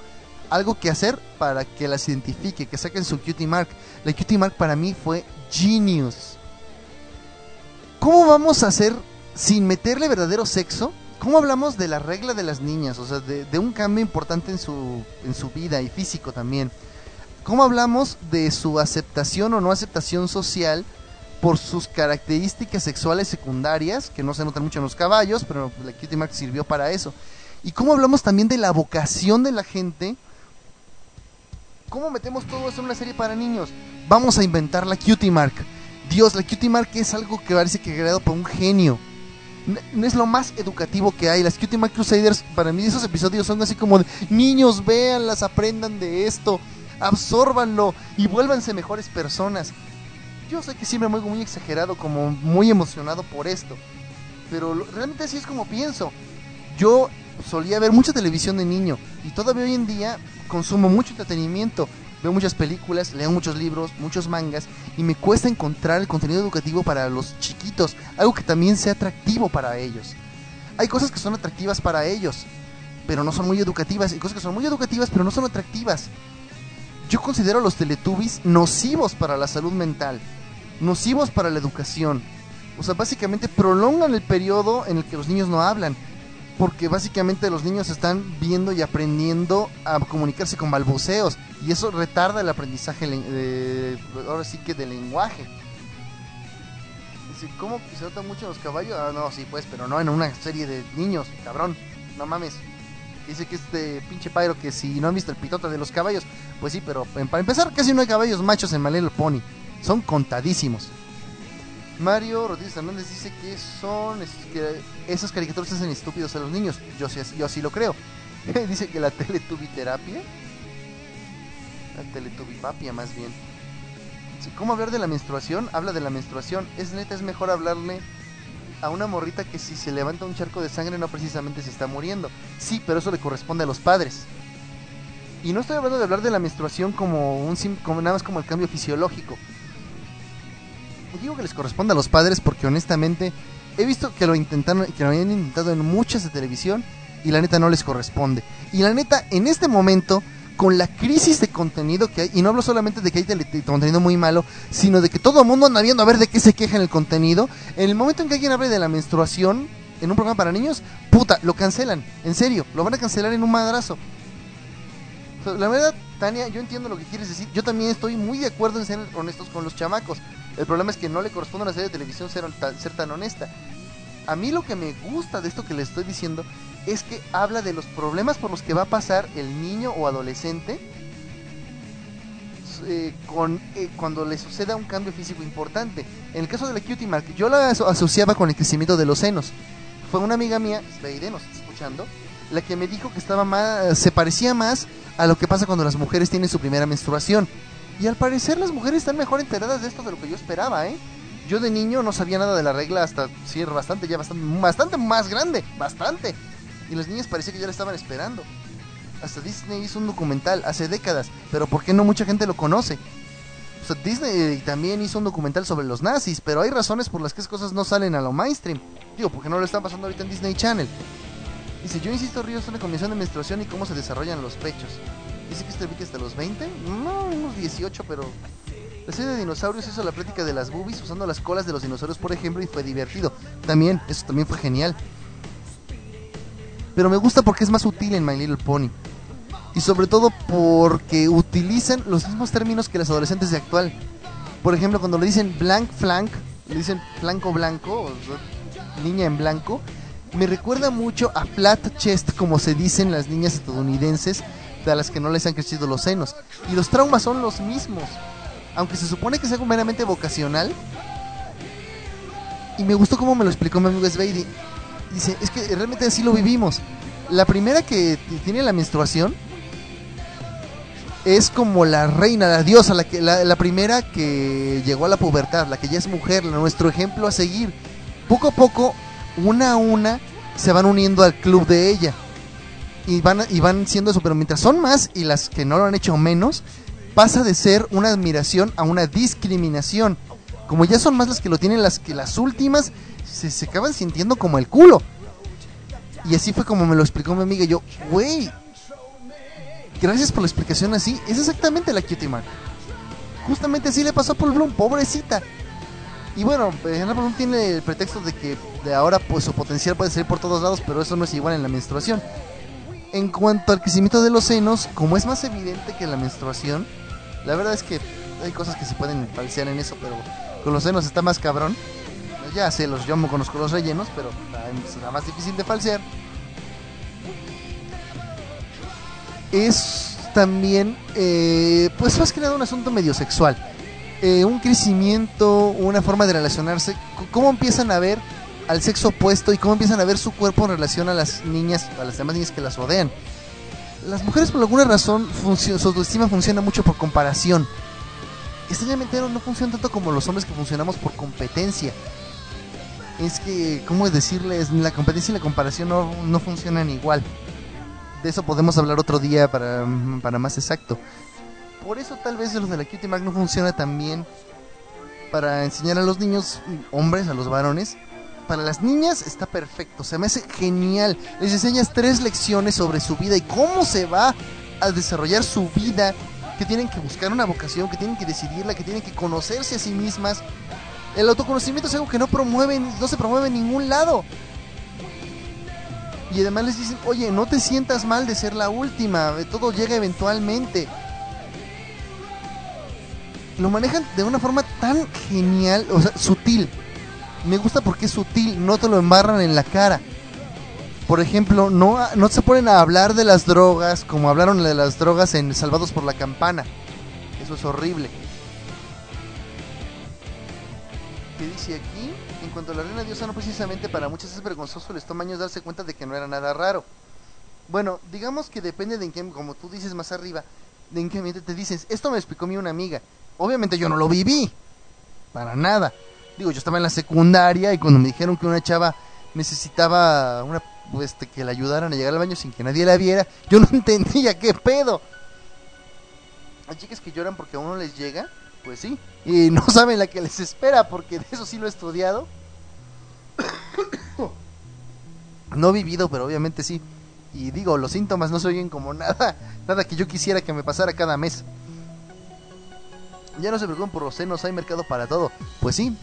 algo que hacer para que las identifique, que saquen su cutie mark. La cutie mark para mí fue genius. ¿Cómo vamos a hacer sin meterle verdadero sexo? ¿Cómo hablamos de la regla de las niñas? O sea, de, de un cambio importante en su, en su vida y físico también. ¿Cómo hablamos de su aceptación o no aceptación social por sus características sexuales secundarias, que no se notan mucho en los caballos, pero la Cutie Mark sirvió para eso? ¿Y cómo hablamos también de la vocación de la gente? ¿Cómo metemos todo eso en una serie para niños? Vamos a inventar la Cutie Mark. Dios, la Cutie Mark es algo que parece que creado por un genio. No es lo más educativo que hay. Las Cutie Mark Crusaders, para mí esos episodios son así como de niños, véanlas, aprendan de esto absórbanlo y vuélvanse mejores personas. Yo sé que siempre me muy exagerado, como muy emocionado por esto, pero realmente así es como pienso. Yo solía ver mucha televisión de niño y todavía hoy en día consumo mucho entretenimiento. Veo muchas películas, leo muchos libros, muchos mangas y me cuesta encontrar el contenido educativo para los chiquitos, algo que también sea atractivo para ellos. Hay cosas que son atractivas para ellos, pero no son muy educativas, y cosas que son muy educativas, pero no son atractivas yo considero los teletubbies nocivos para la salud mental, nocivos para la educación. O sea, básicamente prolongan el periodo en el que los niños no hablan. Porque básicamente los niños están viendo y aprendiendo a comunicarse con balbuceos. Y eso retarda el aprendizaje, de, ahora sí que del lenguaje. ¿cómo se nota mucho en los caballos? Ah, no, sí, pues, pero no en una serie de niños, cabrón. No mames. Dice que este pinche Pyro que si no han visto el pitote de los caballos, pues sí, pero para empezar casi no hay caballos machos en Malelo Pony. Son contadísimos. Mario Rodríguez Hernández dice que son que esas caricaturas hacen estúpidos a los niños. Yo sí, yo sí lo creo. dice que la teletubiterapia, la teletubipapia más bien. ¿Cómo hablar de la menstruación? Habla de la menstruación. Es neta, es mejor hablarle a una morrita que si se levanta un charco de sangre no precisamente se está muriendo. Sí, pero eso le corresponde a los padres. Y no estoy hablando de hablar de la menstruación como un como, nada más como el cambio fisiológico digo que les corresponde a los padres porque honestamente he visto que lo intentaron, que lo habían intentado en muchas de televisión y la neta no les corresponde. Y la neta, en este momento, con la crisis de contenido que hay, y no hablo solamente de que hay contenido muy malo, sino de que todo el mundo anda viendo a ver de qué se queja en el contenido, en el momento en que alguien hable de la menstruación en un programa para niños, puta, lo cancelan, en serio, lo van a cancelar en un madrazo. la verdad, Tania, yo entiendo lo que quieres decir, yo también estoy muy de acuerdo en ser honestos con los chamacos. El problema es que no le corresponde a una serie de televisión ser, ser tan honesta. A mí lo que me gusta de esto que le estoy diciendo es que habla de los problemas por los que va a pasar el niño o adolescente eh, con, eh, cuando le suceda un cambio físico importante. En el caso de la cutie mark, yo la asociaba con el crecimiento de los senos. Fue una amiga mía, nos está escuchando, la que me dijo que estaba más, se parecía más a lo que pasa cuando las mujeres tienen su primera menstruación. Y al parecer las mujeres están mejor enteradas de esto de lo que yo esperaba, ¿eh? Yo de niño no sabía nada de la regla hasta, sí, bastante, ya bastante, bastante más grande, bastante. Y las niñas parecía que ya la estaban esperando. Hasta Disney hizo un documental hace décadas, pero ¿por qué no mucha gente lo conoce? Disney también hizo un documental sobre los nazis, pero hay razones por las que esas cosas no salen a lo mainstream. Digo, porque no lo están pasando ahorita en Disney Channel. Dice, yo insisto, Río, es una combinación de menstruación y cómo se desarrollan los pechos. Dice que este vi hasta los 20, no, unos 18, pero la serie de dinosaurios hizo la práctica de las boobies usando las colas de los dinosaurios, por ejemplo, y fue divertido. También, eso también fue genial. Pero me gusta porque es más útil en My Little Pony. Y sobre todo porque utilizan los mismos términos que los adolescentes de actual. Por ejemplo, cuando le dicen blank flank, le dicen blanco blanco, niña en blanco, me recuerda mucho a flat chest como se dicen las niñas estadounidenses de las que no les han crecido los senos. Y los traumas son los mismos. Aunque se supone que es algo meramente vocacional. Y me gustó cómo me lo explicó mi amigo Sveidi. Dice, es que realmente así lo vivimos. La primera que tiene la menstruación es como la reina, la diosa, la, que, la, primera que llegó a la pubertad, la que ya es mujer, nuestro ejemplo a seguir. Poco a poco, una a una, se van uniendo al club de ella y van, y van siendo eso, pero mientras son más y las que no lo han hecho menos, pasa de ser una admiración a una discriminación. Como ya son más las que lo tienen, las que las últimas se, se acaban sintiendo como el culo. Y así fue como me lo explicó mi amiga. Yo, güey, gracias por la explicación así. Es exactamente la Cutie Mark. Justamente así le pasó a Paul Bloom, pobrecita. Y bueno, Paul Bloom tiene el pretexto de que de ahora pues su potencial puede salir por todos lados, pero eso no es igual en la menstruación. En cuanto al crecimiento de los senos, como es más evidente que la menstruación, la verdad es que hay cosas que se pueden falsear en eso, pero con los senos está más cabrón. Ya sé, los, yo me conozco los rellenos, pero está más difícil de falsear. Es también, eh, pues más que nada un asunto medio sexual. Eh, un crecimiento, una forma de relacionarse. ¿Cómo empiezan a ver al sexo opuesto y cómo empiezan a ver su cuerpo en relación a las niñas, a las demás niñas que las rodean. Las mujeres por alguna razón su autoestima funciona mucho por comparación. Extrañamente no funciona tanto como los hombres que funcionamos por competencia. Es que, ¿cómo decirles? La competencia y la comparación no, no funcionan igual. De eso podemos hablar otro día para, para más exacto. Por eso tal vez los de la Cutie Mark no funciona tan bien para enseñar a los niños, hombres, a los varones, para las niñas está perfecto, se me hace genial. Les enseñas tres lecciones sobre su vida y cómo se va a desarrollar su vida que tienen que buscar una vocación, que tienen que decidirla, que tienen que conocerse a sí mismas. El autoconocimiento es algo que no promueven, no se promueve en ningún lado. Y además les dicen, oye, no te sientas mal de ser la última, todo llega eventualmente. Lo manejan de una forma tan genial, o sea, sutil. Me gusta porque es sutil, no te lo embarran en la cara. Por ejemplo, no, no se ponen a hablar de las drogas como hablaron de las drogas en Salvados por la Campana. Eso es horrible. ¿Qué dice aquí? En cuanto a la reina diosa, no precisamente para muchos es vergonzoso, les toma años darse cuenta de que no era nada raro. Bueno, digamos que depende de en qué, como tú dices más arriba, de en qué ambiente te dices, esto me explicó mi una amiga. Obviamente yo no lo viví, para nada. Digo, yo estaba en la secundaria y cuando me dijeron que una chava necesitaba una, este, que la ayudaran a llegar al baño sin que nadie la viera, yo no entendía qué pedo. Hay chicas que lloran porque a uno les llega pues sí, y no saben la que les espera, porque de eso sí lo he estudiado. no he vivido, pero obviamente sí. Y digo, los síntomas no se oyen como nada, nada que yo quisiera que me pasara cada mes. Ya no se preocupen por los senos, hay mercado para todo. Pues sí.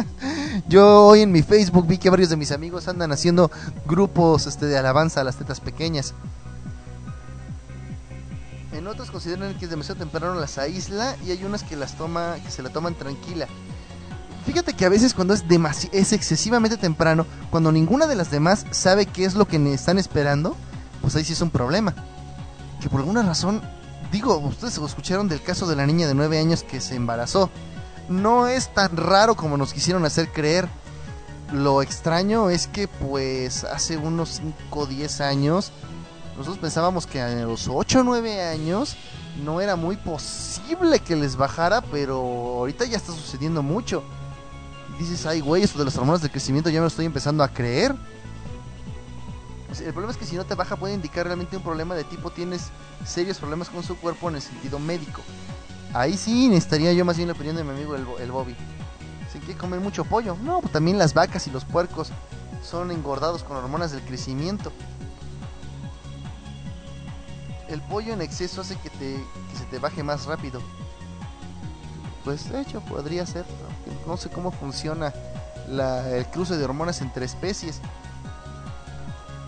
yo hoy en mi Facebook vi que varios de mis amigos andan haciendo grupos este, de alabanza a las tetas pequeñas. En otras consideran que es demasiado temprano las aísla y hay unas que las toma, que se la toman tranquila. Fíjate que a veces cuando es, es excesivamente temprano, cuando ninguna de las demás sabe qué es lo que están esperando, pues ahí sí es un problema. Que por alguna razón, digo, ustedes escucharon del caso de la niña de 9 años que se embarazó. No es tan raro como nos quisieron hacer creer. Lo extraño es que pues hace unos 5 o 10 años nosotros pensábamos que a los 8 o 9 años no era muy posible que les bajara, pero ahorita ya está sucediendo mucho. Dices, ay, güey, eso de las hormonas de crecimiento ya me lo estoy empezando a creer. El problema es que si no te baja puede indicar realmente un problema de tipo tienes serios problemas con su cuerpo en el sentido médico. Ahí sí necesitaría yo más bien la opinión de mi amigo el, el Bobby. ¿Se que comer mucho pollo? No, pues también las vacas y los puercos son engordados con hormonas del crecimiento el pollo en exceso hace que, te, se te baje más rápido. Pues de hecho podría ser, no, sé cómo funciona el cruce de hormonas entre especies.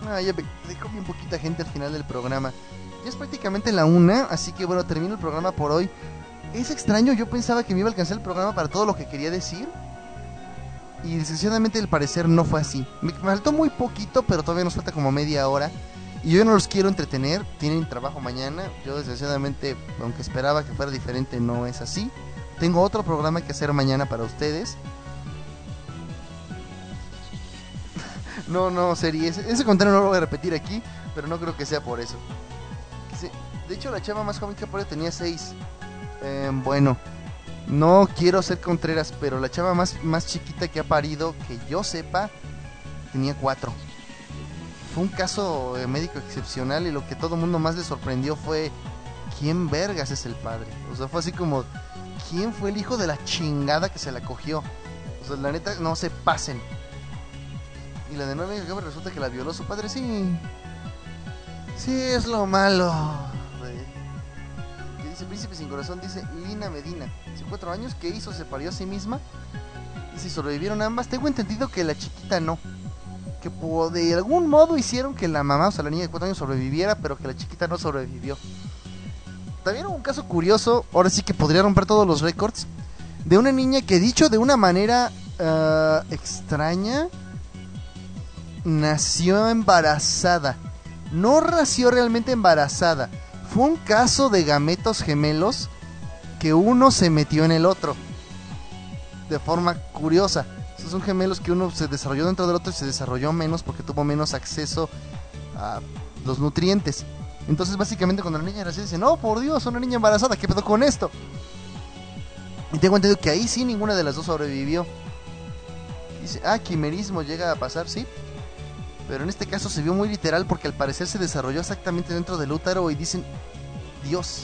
Ah, ya me dejó bien poquita gente al final del programa. Ya es prácticamente la una, así que bueno, termino el programa por hoy. Es extraño, yo pensaba que me iba a alcanzar el programa para todo lo que quería decir. Y desgraciadamente al parecer no fue así. Me faltó muy poquito, pero todavía nos falta como media hora. Y yo no los quiero entretener, tienen trabajo mañana. Yo desgraciadamente, aunque esperaba que fuera diferente, no es así. Tengo otro programa que hacer mañana para ustedes. no, no, serie. Ese, ese no lo voy a repetir aquí, pero no creo que sea por eso. De hecho, la chava más joven que por tenía 6. Em, bueno, no quiero ser contreras, pero la chava más, más chiquita que ha parido, que yo sepa, tenía 4 fue un caso médico excepcional y lo que todo el mundo más le sorprendió fue quién vergas es el padre. O sea, fue así como quién fue el hijo de la chingada que se la cogió. O sea, la neta, no se pasen. Y la de nueve años resulta que la violó su padre, sí. Sí, es lo malo. Que dice Príncipe sin corazón, dice Lina Medina. Hace cuatro años, ¿qué hizo? Se parió a sí misma. Y si sobrevivieron ambas, tengo entendido que la chiquita no que de algún modo hicieron que la mamá, o sea, la niña de 4 años sobreviviera, pero que la chiquita no sobrevivió. También hubo un caso curioso, ahora sí que podría romper todos los récords, de una niña que dicho de una manera uh, extraña, nació embarazada. No nació realmente embarazada. Fue un caso de gametos gemelos que uno se metió en el otro. De forma curiosa son gemelos que uno se desarrolló dentro del otro y se desarrolló menos porque tuvo menos acceso a los nutrientes. Entonces, básicamente, cuando la niña nació, dice: No, por Dios, una niña embarazada, ¿qué pedo con esto? Y tengo entendido que ahí sí ninguna de las dos sobrevivió. Dice: Ah, quimerismo llega a pasar, sí. Pero en este caso se vio muy literal porque al parecer se desarrolló exactamente dentro del útero y dicen: Dios,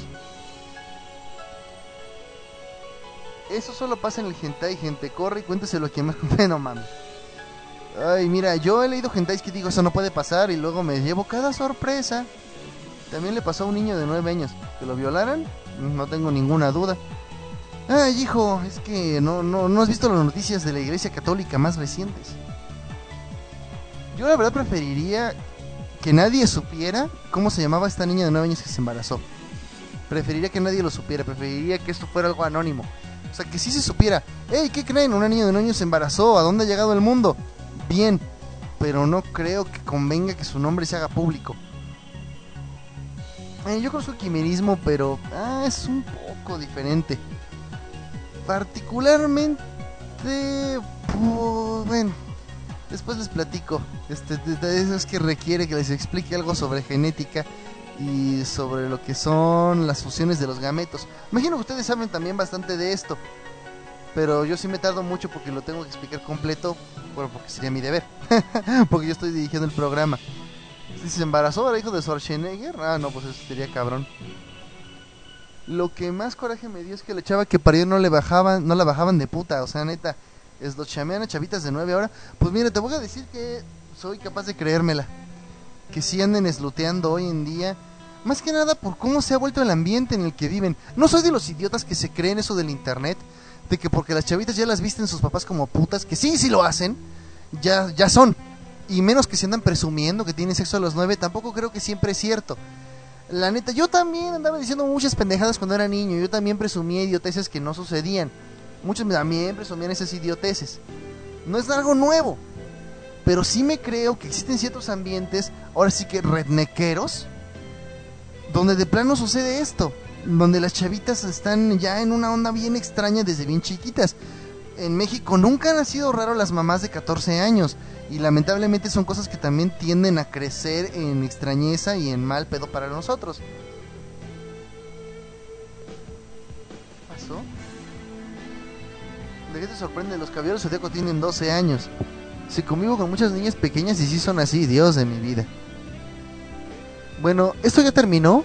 Eso solo pasa en el hentai, gente. Corre y cuénteselo a quien más no mames. Ay, mira, yo he leído hentais que digo, eso no puede pasar y luego me llevo cada sorpresa. También le pasó a un niño de 9 años que lo violaran no tengo ninguna duda. Ay, hijo, es que no, no, no has visto las noticias de la Iglesia Católica más recientes. Yo la verdad preferiría que nadie supiera cómo se llamaba esta niña de 9 años que se embarazó. Preferiría que nadie lo supiera, preferiría que esto fuera algo anónimo. O sea, que sí se supiera, hey, ¿qué creen? Una niña de 9 años se embarazó, ¿a dónde ha llegado el mundo? Bien, pero no creo que convenga que su nombre se haga público. Eh, yo conozco quimerismo, pero ah, es un poco diferente. Particularmente, pues, bueno, después les platico. Este, es que requiere que les explique algo sobre genética y sobre lo que son las fusiones de los gametos. Imagino que ustedes saben también bastante de esto, pero yo sí me tardo mucho porque lo tengo que explicar completo, bueno, porque sería mi deber, porque yo estoy dirigiendo el programa. Se embarazó, era hijo de Schwarzenegger, ah, no, pues eso sería cabrón. Lo que más coraje me dio es que la chava que parió no le bajaban, no la bajaban de puta, o sea, neta, es los chamean a chavitas de nueve ahora. Pues mire, te voy a decir que soy capaz de creérmela. Que si anden esluteando hoy en día más que nada por cómo se ha vuelto el ambiente en el que viven. No soy de los idiotas que se creen eso del internet, de que porque las chavitas ya las visten sus papás como putas, que sí, sí lo hacen, ya, ya son. Y menos que se andan presumiendo que tienen sexo a los nueve, tampoco creo que siempre es cierto. La neta, yo también andaba diciendo muchas pendejadas cuando era niño, yo también presumía idioteces que no sucedían. Muchos también presumían esas idioteces. No es algo nuevo, pero sí me creo que existen ciertos ambientes, ahora sí que rednequeros, donde de plano sucede esto, donde las chavitas están ya en una onda bien extraña desde bien chiquitas. En México nunca han sido raro las mamás de 14 años y lamentablemente son cosas que también tienden a crecer en extrañeza y en mal pedo para nosotros. ¿Qué pasó? ¿De qué te sorprende? Los caballeros zodíaco tienen 12 años. Si convivo con muchas niñas pequeñas y sí son así, Dios de mi vida. Bueno, esto ya terminó.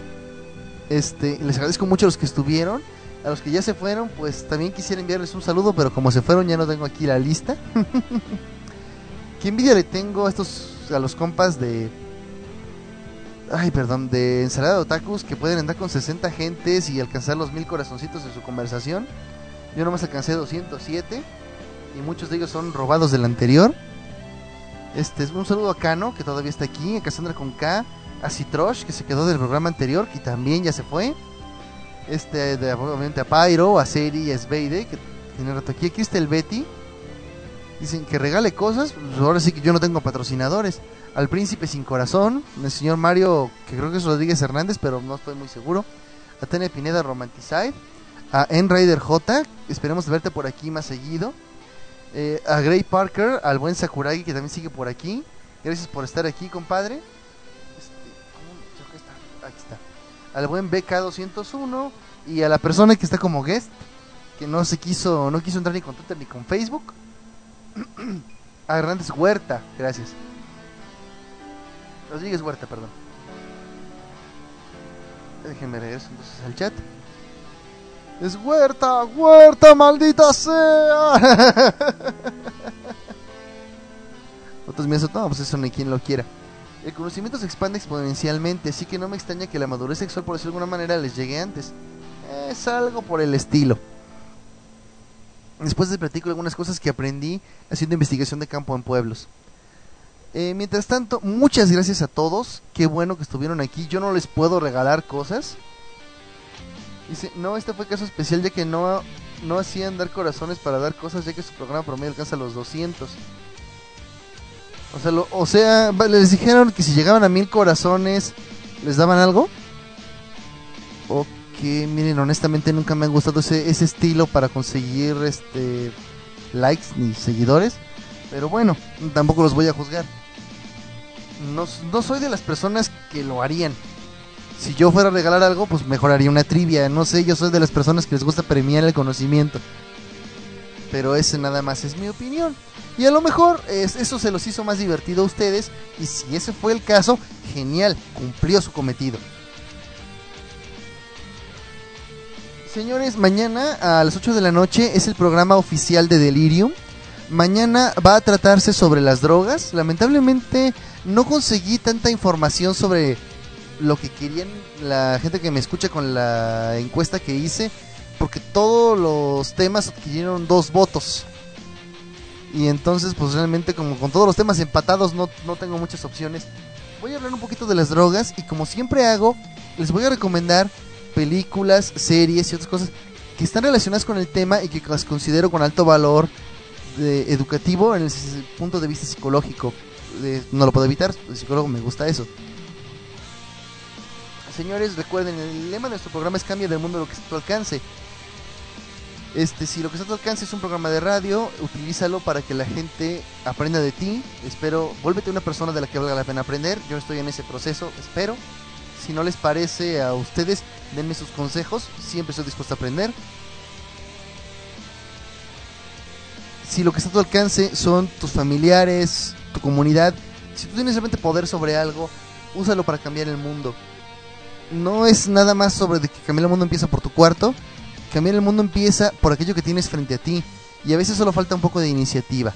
Este, les agradezco mucho a los que estuvieron. A los que ya se fueron, pues también quisiera enviarles un saludo, pero como se fueron ya no tengo aquí la lista. ¿Qué envidia le tengo a estos a los compas de ay, perdón, de ensalada de otakus que pueden andar con 60 gentes y alcanzar los mil corazoncitos en su conversación? Yo nomás alcancé 207 y muchos de ellos son robados del anterior. Este, un saludo a Cano, que todavía está aquí, a Cassandra con K, a Citrosh, que se quedó del programa anterior, y también ya se fue. Este, de, obviamente a Pyro, a Seri, a Sveide, que tiene rato aquí. Aquí está el Betty. Dicen que regale cosas. Pues ahora sí que yo no tengo patrocinadores. Al Príncipe Sin Corazón, el señor Mario, que creo que es Rodríguez Hernández, pero no estoy muy seguro. A Tene Pineda Romanticide. A Enrider J, esperemos verte por aquí más seguido. Eh, a Gray Parker, al buen Sakuragi que también sigue por aquí. Gracias por estar aquí, compadre al buen BK201 y a la persona que está como guest, que no se quiso, no quiso entrar ni con Twitter ni con Facebook. a Hernández Huerta, gracias. Rodríguez Huerta, perdón. Déjenme regreso entonces al chat. Es Huerta, Huerta, maldita sea. Otros me dicen, no, pues eso ni quien lo quiera. El conocimiento se expande exponencialmente, así que no me extraña que la madurez sexual, por decirlo de alguna manera, les llegue antes. Es algo por el estilo. Después les platico algunas cosas que aprendí haciendo investigación de campo en pueblos. Eh, mientras tanto, muchas gracias a todos. Qué bueno que estuvieron aquí. Yo no les puedo regalar cosas. Dice, no, este fue caso especial ya que no, no hacían dar corazones para dar cosas ya que su programa promedio alcanza los 200. O sea, o sea, les dijeron que si llegaban a mil corazones, ¿les daban algo? Ok, miren, honestamente nunca me ha gustado ese, ese estilo para conseguir este likes ni seguidores. Pero bueno, tampoco los voy a juzgar. No, no soy de las personas que lo harían. Si yo fuera a regalar algo, pues mejoraría una trivia. No sé, yo soy de las personas que les gusta premiar el conocimiento. Pero ese nada más es mi opinión. Y a lo mejor eso se los hizo más divertido a ustedes. Y si ese fue el caso, genial, cumplió su cometido. Señores, mañana a las 8 de la noche es el programa oficial de Delirium. Mañana va a tratarse sobre las drogas. Lamentablemente no conseguí tanta información sobre lo que querían la gente que me escucha con la encuesta que hice, porque todos los temas adquirieron dos votos. Y entonces, pues realmente como con todos los temas empatados no, no tengo muchas opciones. Voy a hablar un poquito de las drogas y como siempre hago, les voy a recomendar películas, series y otras cosas que están relacionadas con el tema y que las considero con alto valor de, educativo en el punto de vista psicológico. no lo puedo evitar, el psicólogo me gusta eso. Señores, recuerden, el lema de nuestro programa es Cambia del mundo lo que está a tu alcance. Este, si lo que está a tu alcance es un programa de radio, utilízalo para que la gente aprenda de ti. Espero, vuélvete una persona de la que valga la pena aprender. Yo estoy en ese proceso, espero. Si no les parece a ustedes, denme sus consejos. Siempre estoy dispuesto a aprender. Si lo que está a tu alcance son tus familiares, tu comunidad, si tú tienes realmente poder sobre algo, úsalo para cambiar el mundo. No es nada más sobre que cambiar el mundo empieza por tu cuarto Cambiar el mundo empieza por aquello que tienes frente a ti y a veces solo falta un poco de iniciativa.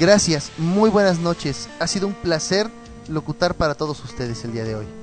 Gracias, muy buenas noches. Ha sido un placer locutar para todos ustedes el día de hoy.